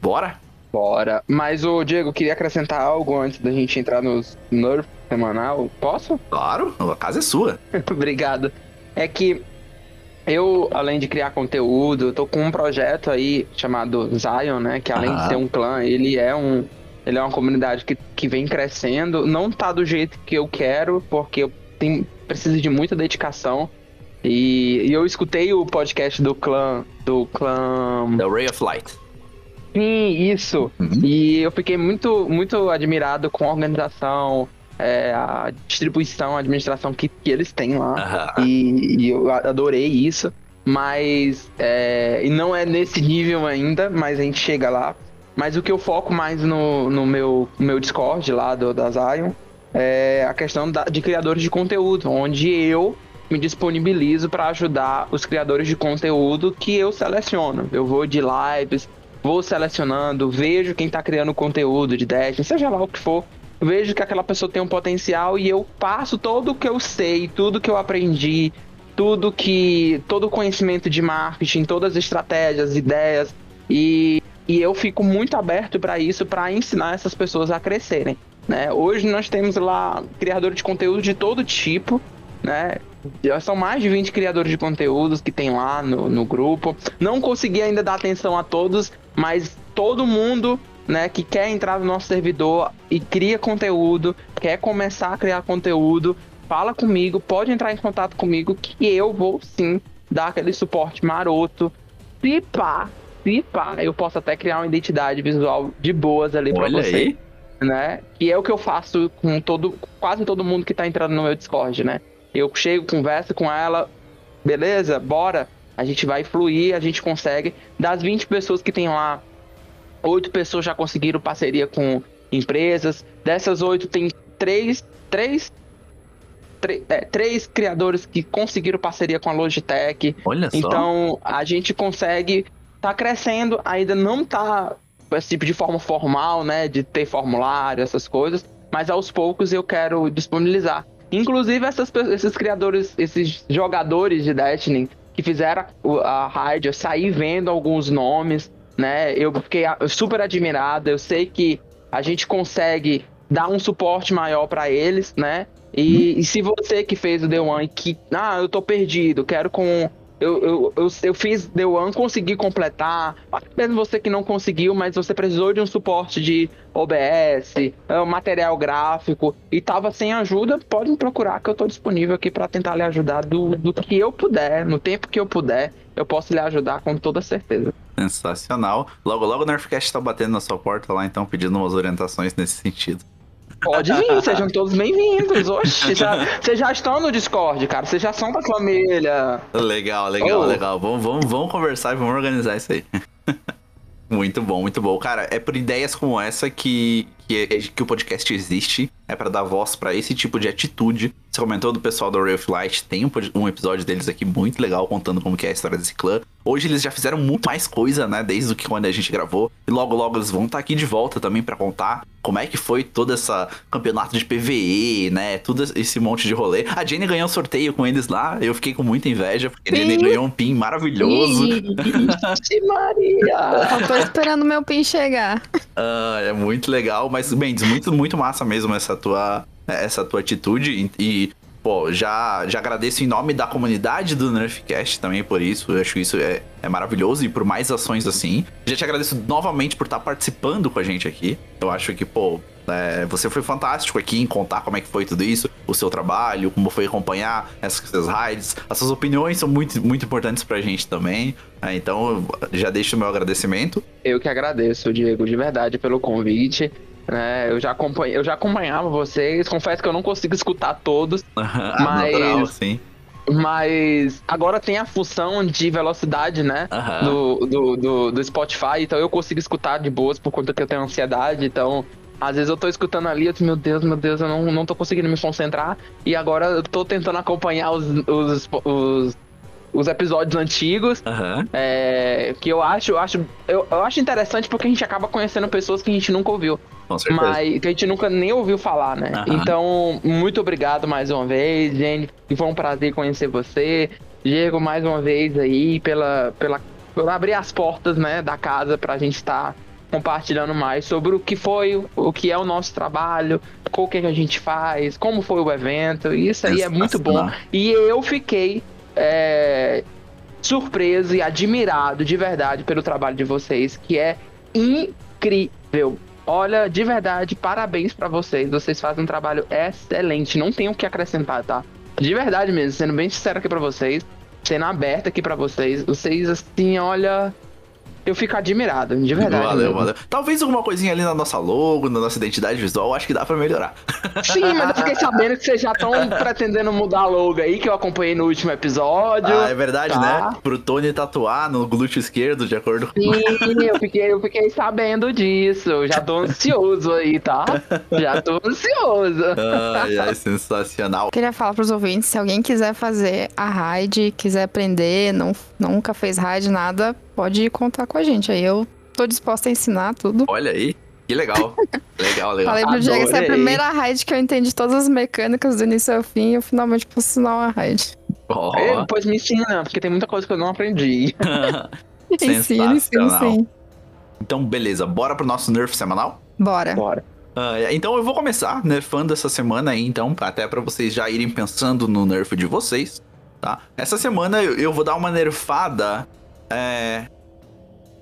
Bora? Bora. Mas o Diego, queria acrescentar algo antes da gente entrar nos nerfs semanal. Posso? <laughs> Claro, a casa é sua. Obrigado. É que eu, além de criar conteúdo, tô com um projeto aí chamado Zion, né? Que além de ser um clã, ele é um. Ele é uma comunidade que, que vem crescendo. Não tá do jeito que eu quero, porque eu tenho, preciso de muita dedicação. E, e eu escutei o podcast do clã. Do clã. The Ray of Light. Sim, isso. Uhum. E eu fiquei muito, muito admirado com a organização, é, a distribuição, a administração que, que eles têm lá. Uhum. E, e, eu adorei isso. Mas. É, e não é nesse nível ainda, mas a gente chega lá. Mas o que eu foco mais no, no meu, meu Discord lá do, da Zion é a questão da, de criadores de conteúdo, onde eu me disponibilizo para ajudar os criadores de conteúdo que eu seleciono. Eu vou de lives, vou selecionando, vejo quem está criando conteúdo de Destiny, seja lá o que for, vejo que aquela pessoa tem um potencial e eu passo todo o que eu sei, tudo que eu aprendi, tudo que. todo o conhecimento de marketing, todas as estratégias, ideias. E, e eu fico muito aberto para isso, para ensinar essas pessoas a crescerem. Né? Hoje nós temos lá criadores de conteúdo de todo tipo, né? Já são mais de 20 criadores de conteúdos que tem lá no, no grupo. Não consegui ainda dar atenção a todos, mas todo mundo né, que quer entrar no nosso servidor e cria conteúdo, quer começar a criar conteúdo, fala comigo, pode entrar em contato comigo que eu vou sim dar aquele suporte maroto. Se pá, se pá, eu posso até criar uma identidade visual de boas ali para você. Aí. Né? Que é o que eu faço com todo, quase todo mundo que tá entrando no meu Discord, né? Eu chego, converso com ela, beleza? Bora. A gente vai fluir, a gente consegue. Das 20 pessoas que tem lá, Oito pessoas já conseguiram parceria com empresas. Dessas oito, tem três, três, três, é, três criadores que conseguiram parceria com a Logitech. Olha só. Então, a gente consegue tá crescendo, ainda não tá esse tipo de forma formal, né, de ter formulário, essas coisas, mas aos poucos eu quero disponibilizar. Inclusive essas, esses criadores, esses jogadores de Destiny que fizeram a raid, eu saí vendo alguns nomes, né? Eu fiquei super admirado. Eu sei que a gente consegue dar um suporte maior para eles, né? E, e, se você que fez o The One que, ah, eu tô perdido, quero com eu, eu, eu, eu fiz The One, consegui completar. Mesmo você que não conseguiu, mas você precisou de um suporte de OBS, é, material gráfico e tava sem ajuda, pode me procurar que eu tô disponível aqui para tentar lhe ajudar do, do que eu puder, no tempo que eu puder, eu posso lhe ajudar com toda certeza. Sensacional. Logo, logo o Nerfcast tá batendo na sua porta lá, então pedindo umas orientações nesse sentido. Pode vir, sejam todos bem-vindos. Oxe, já, <laughs> vocês já estão no Discord, cara. Vocês já são da família. Legal, legal, oh. legal. Vamos, vamos, vamos conversar e vamos organizar isso aí. <laughs> muito bom, muito bom. Cara, é por ideias como essa que, que, que o podcast existe. É para dar voz para esse tipo de atitude. Você comentou do pessoal do Ray of Light. Tem um, um episódio deles aqui muito legal contando como que é a história desse clã. Hoje eles já fizeram muito mais coisa, né? Desde o que quando a gente gravou. E logo, logo eles vão estar tá aqui de volta também para contar como é que foi todo esse campeonato de PVE, né? Tudo esse monte de rolê. A Jenny ganhou um sorteio com eles lá. Eu fiquei com muita inveja, porque a Jenny ganhou um pin maravilhoso. Ixi, Maria! Eu tô esperando meu pin chegar. Ah, é muito legal. Mas, Mendes, muito, muito massa mesmo essa tua, essa tua atitude. E, Pô, já, já agradeço em nome da comunidade do Nerfcast também por isso. Eu acho isso é, é maravilhoso e por mais ações assim. Já te agradeço novamente por estar participando com a gente aqui. Eu acho que, pô, é, você foi fantástico aqui em contar como é que foi tudo isso, o seu trabalho, como foi acompanhar essas raids. As suas opiniões são muito, muito importantes pra gente também. É, então, já deixo o meu agradecimento. Eu que agradeço, Diego, de verdade, pelo convite. É, eu, já acompanhei, eu já acompanhava vocês, confesso que eu não consigo escutar todos, <laughs> mas. Natural, sim. Mas agora tem a função de velocidade, né? Do, do, do, do, Spotify, então eu consigo escutar de boas por conta que eu tenho ansiedade. Então, às vezes eu tô escutando ali, eu tô, meu Deus, meu Deus, eu não, não tô conseguindo me concentrar. E agora eu tô tentando acompanhar os, os, os os episódios antigos. Uhum. É, que eu acho, eu acho, eu, eu, acho interessante porque a gente acaba conhecendo pessoas que a gente nunca ouviu. Com certeza. Mas que a gente nunca nem ouviu falar, né? Uhum. Então, muito obrigado mais uma vez, gente. Foi um prazer conhecer você. Diego, mais uma vez aí, pela, pela, por abrir as portas, né, da casa pra gente estar. Tá compartilhando mais sobre o que foi, o que é o nosso trabalho, o que a gente faz, como foi o evento. Isso aí é muito bom. E eu fiquei é, surpreso e admirado de verdade pelo trabalho de vocês, que é incrível. Olha, de verdade, parabéns para vocês. Vocês fazem um trabalho excelente. Não tenho o que acrescentar, tá? De verdade mesmo, sendo bem sincero aqui para vocês, sendo aberto aqui para vocês. Vocês, assim, olha, eu fico admirado, de verdade. Valeu, mesmo. valeu. Talvez alguma coisinha ali na nossa logo, na nossa identidade visual, acho que dá pra melhorar. Sim, mas eu fiquei sabendo que vocês já estão <laughs> pretendendo mudar a logo aí, que eu acompanhei no último episódio. Ah, é verdade, tá? né? Pro Tony tatuar no glúteo esquerdo, de acordo com... Sim, <laughs> eu fiquei, eu fiquei sabendo disso. Já tô ansioso aí, tá? Já tô ansioso. <laughs> Ai, ai, sensacional. Queria falar pros ouvintes, se alguém quiser fazer a raid, quiser aprender, não, nunca fez raid, nada pode contar com a gente. Aí eu tô disposta a ensinar tudo. Olha aí. Que legal. <laughs> legal, legal. Falei pro Diego, essa é a primeira raid que eu entendi todas as mecânicas do início ao fim e eu finalmente posso ensinar uma raid. Oh. É, pois me ensina, porque tem muita coisa que eu não aprendi. <laughs> ensina, ensina, sim. Então, beleza. Bora pro nosso Nerf semanal? Bora. Bora. Uh, então eu vou começar nerfando essa semana aí, então, até para vocês já irem pensando no nerf de vocês, tá? Essa semana eu, eu vou dar uma nerfada é.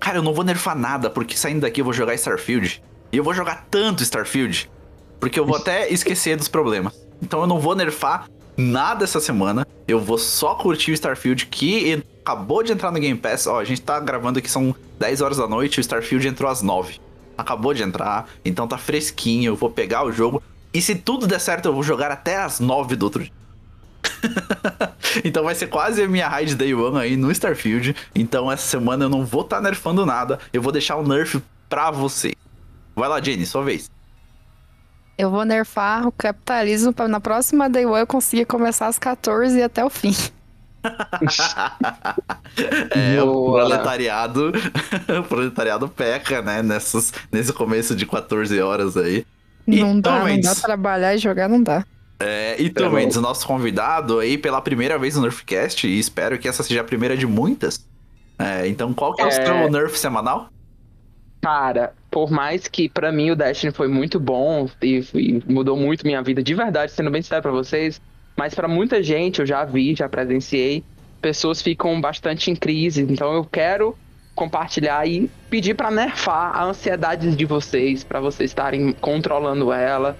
Cara, eu não vou nerfar nada, porque saindo daqui eu vou jogar Starfield. E eu vou jogar tanto Starfield, porque eu vou até <laughs> esquecer dos problemas. Então eu não vou nerfar nada essa semana. Eu vou só curtir o Starfield que acabou de entrar no Game Pass. Ó, a gente tá gravando aqui, são 10 horas da noite, o Starfield entrou às 9. Acabou de entrar, então tá fresquinho, eu vou pegar o jogo. E se tudo der certo, eu vou jogar até às 9 do outro dia. <laughs> então vai ser quase a minha raid day one aí no Starfield. Então essa semana eu não vou estar tá nerfando nada. Eu vou deixar o nerf pra você. Vai lá, Jenny, sua vez. Eu vou nerfar o capitalismo para na próxima day one eu conseguir começar às 14 e até o fim. <laughs> é, Boa. o proletariado, <laughs> o proletariado peca, né, nessas, nesse começo de 14 horas aí. Não dá, não dá trabalhar e jogar, não dá. É, e também, é o nosso convidado aí pela primeira vez no Nerfcast, e espero que essa seja a primeira de muitas. É, então, qual que é, é... o seu Nerf semanal? Cara, por mais que para mim o Destiny foi muito bom e, e, mudou muito minha vida, de verdade, sendo bem sincero pra vocês, mas para muita gente, eu já vi, já presenciei, pessoas ficam bastante em crise. Então eu quero compartilhar e pedir para nerfar a ansiedade de vocês, para vocês estarem controlando ela,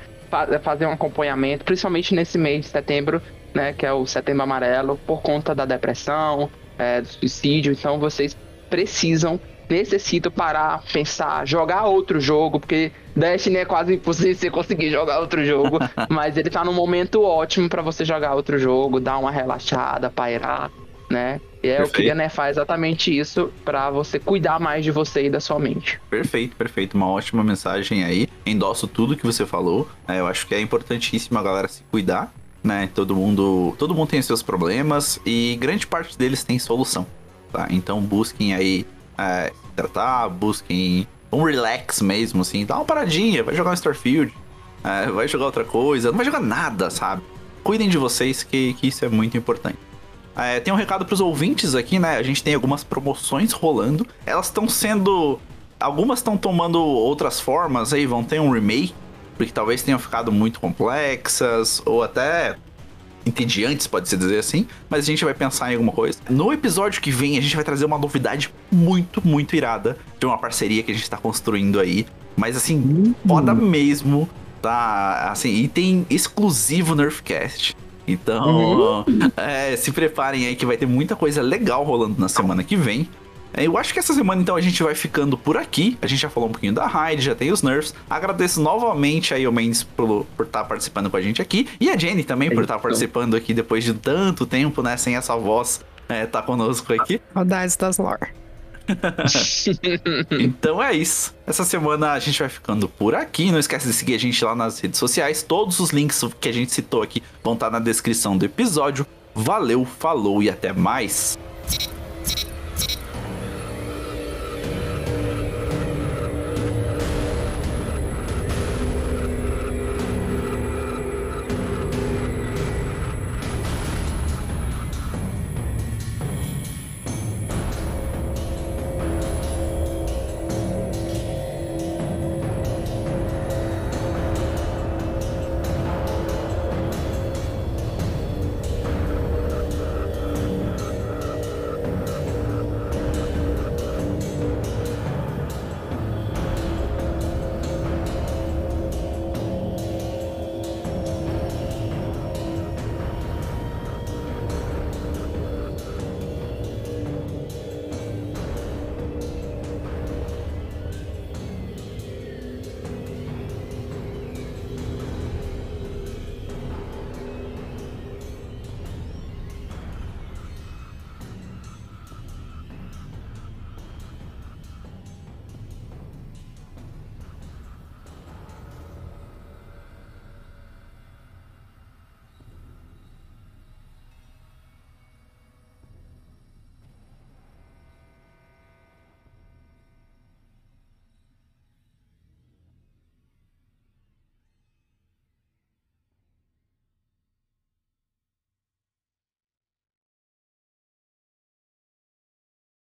fazer um acompanhamento, principalmente nesse mês de setembro, né, que é o setembro amarelo, por conta da depressão, é, do suicídio. Então vocês precisam, necessitam parar, pensar, jogar outro jogo, porque Destiny é quase impossível você conseguir jogar outro jogo, <laughs> mas ele tá num momento ótimo para você jogar outro jogo, dar uma relaxada, pairar, né? E é, eu queria nerfar exatamente isso para você cuidar mais de você e da sua mente. Perfeito, perfeito. Uma ótima mensagem aí. Endosso tudo que você falou. É, eu acho que é importantíssimo a galera se cuidar, né? Todo mundo, todo mundo tem seus problemas e grande parte deles tem solução, tá? Então busquem aí é, tratar, busquem um relax mesmo, assim. Dá uma paradinha, vai jogar um Starfield, é, vai jogar outra coisa, não vai jogar nada, sabe? Cuidem de vocês que, que isso é muito importante. É, tem um recado para os ouvintes aqui, né? A gente tem algumas promoções rolando. Elas estão sendo. Algumas estão tomando outras formas aí, vão ter um remake, porque talvez tenham ficado muito complexas, ou até entediantes, pode-se dizer assim, mas a gente vai pensar em alguma coisa. No episódio que vem, a gente vai trazer uma novidade muito, muito irada de uma parceria que a gente tá construindo aí. Mas assim, uhum. foda mesmo, tá? Assim, e tem exclusivo Nerfcast. Então, uhum. é, se preparem aí que vai ter muita coisa legal rolando na semana que vem. É, eu acho que essa semana então a gente vai ficando por aqui. A gente já falou um pouquinho da Raid, já tem os nerfs. Agradeço novamente aí o Mendes por, por estar tá participando com a gente aqui. E a Jenny também por estar tá participando aqui depois de tanto tempo, né? Sem essa voz é, tá conosco aqui. Saudades das lore. <laughs> então é isso. Essa semana a gente vai ficando por aqui. Não esquece de seguir a gente lá nas redes sociais. Todos os links que a gente citou aqui vão estar tá na descrição do episódio. Valeu, falou e até mais.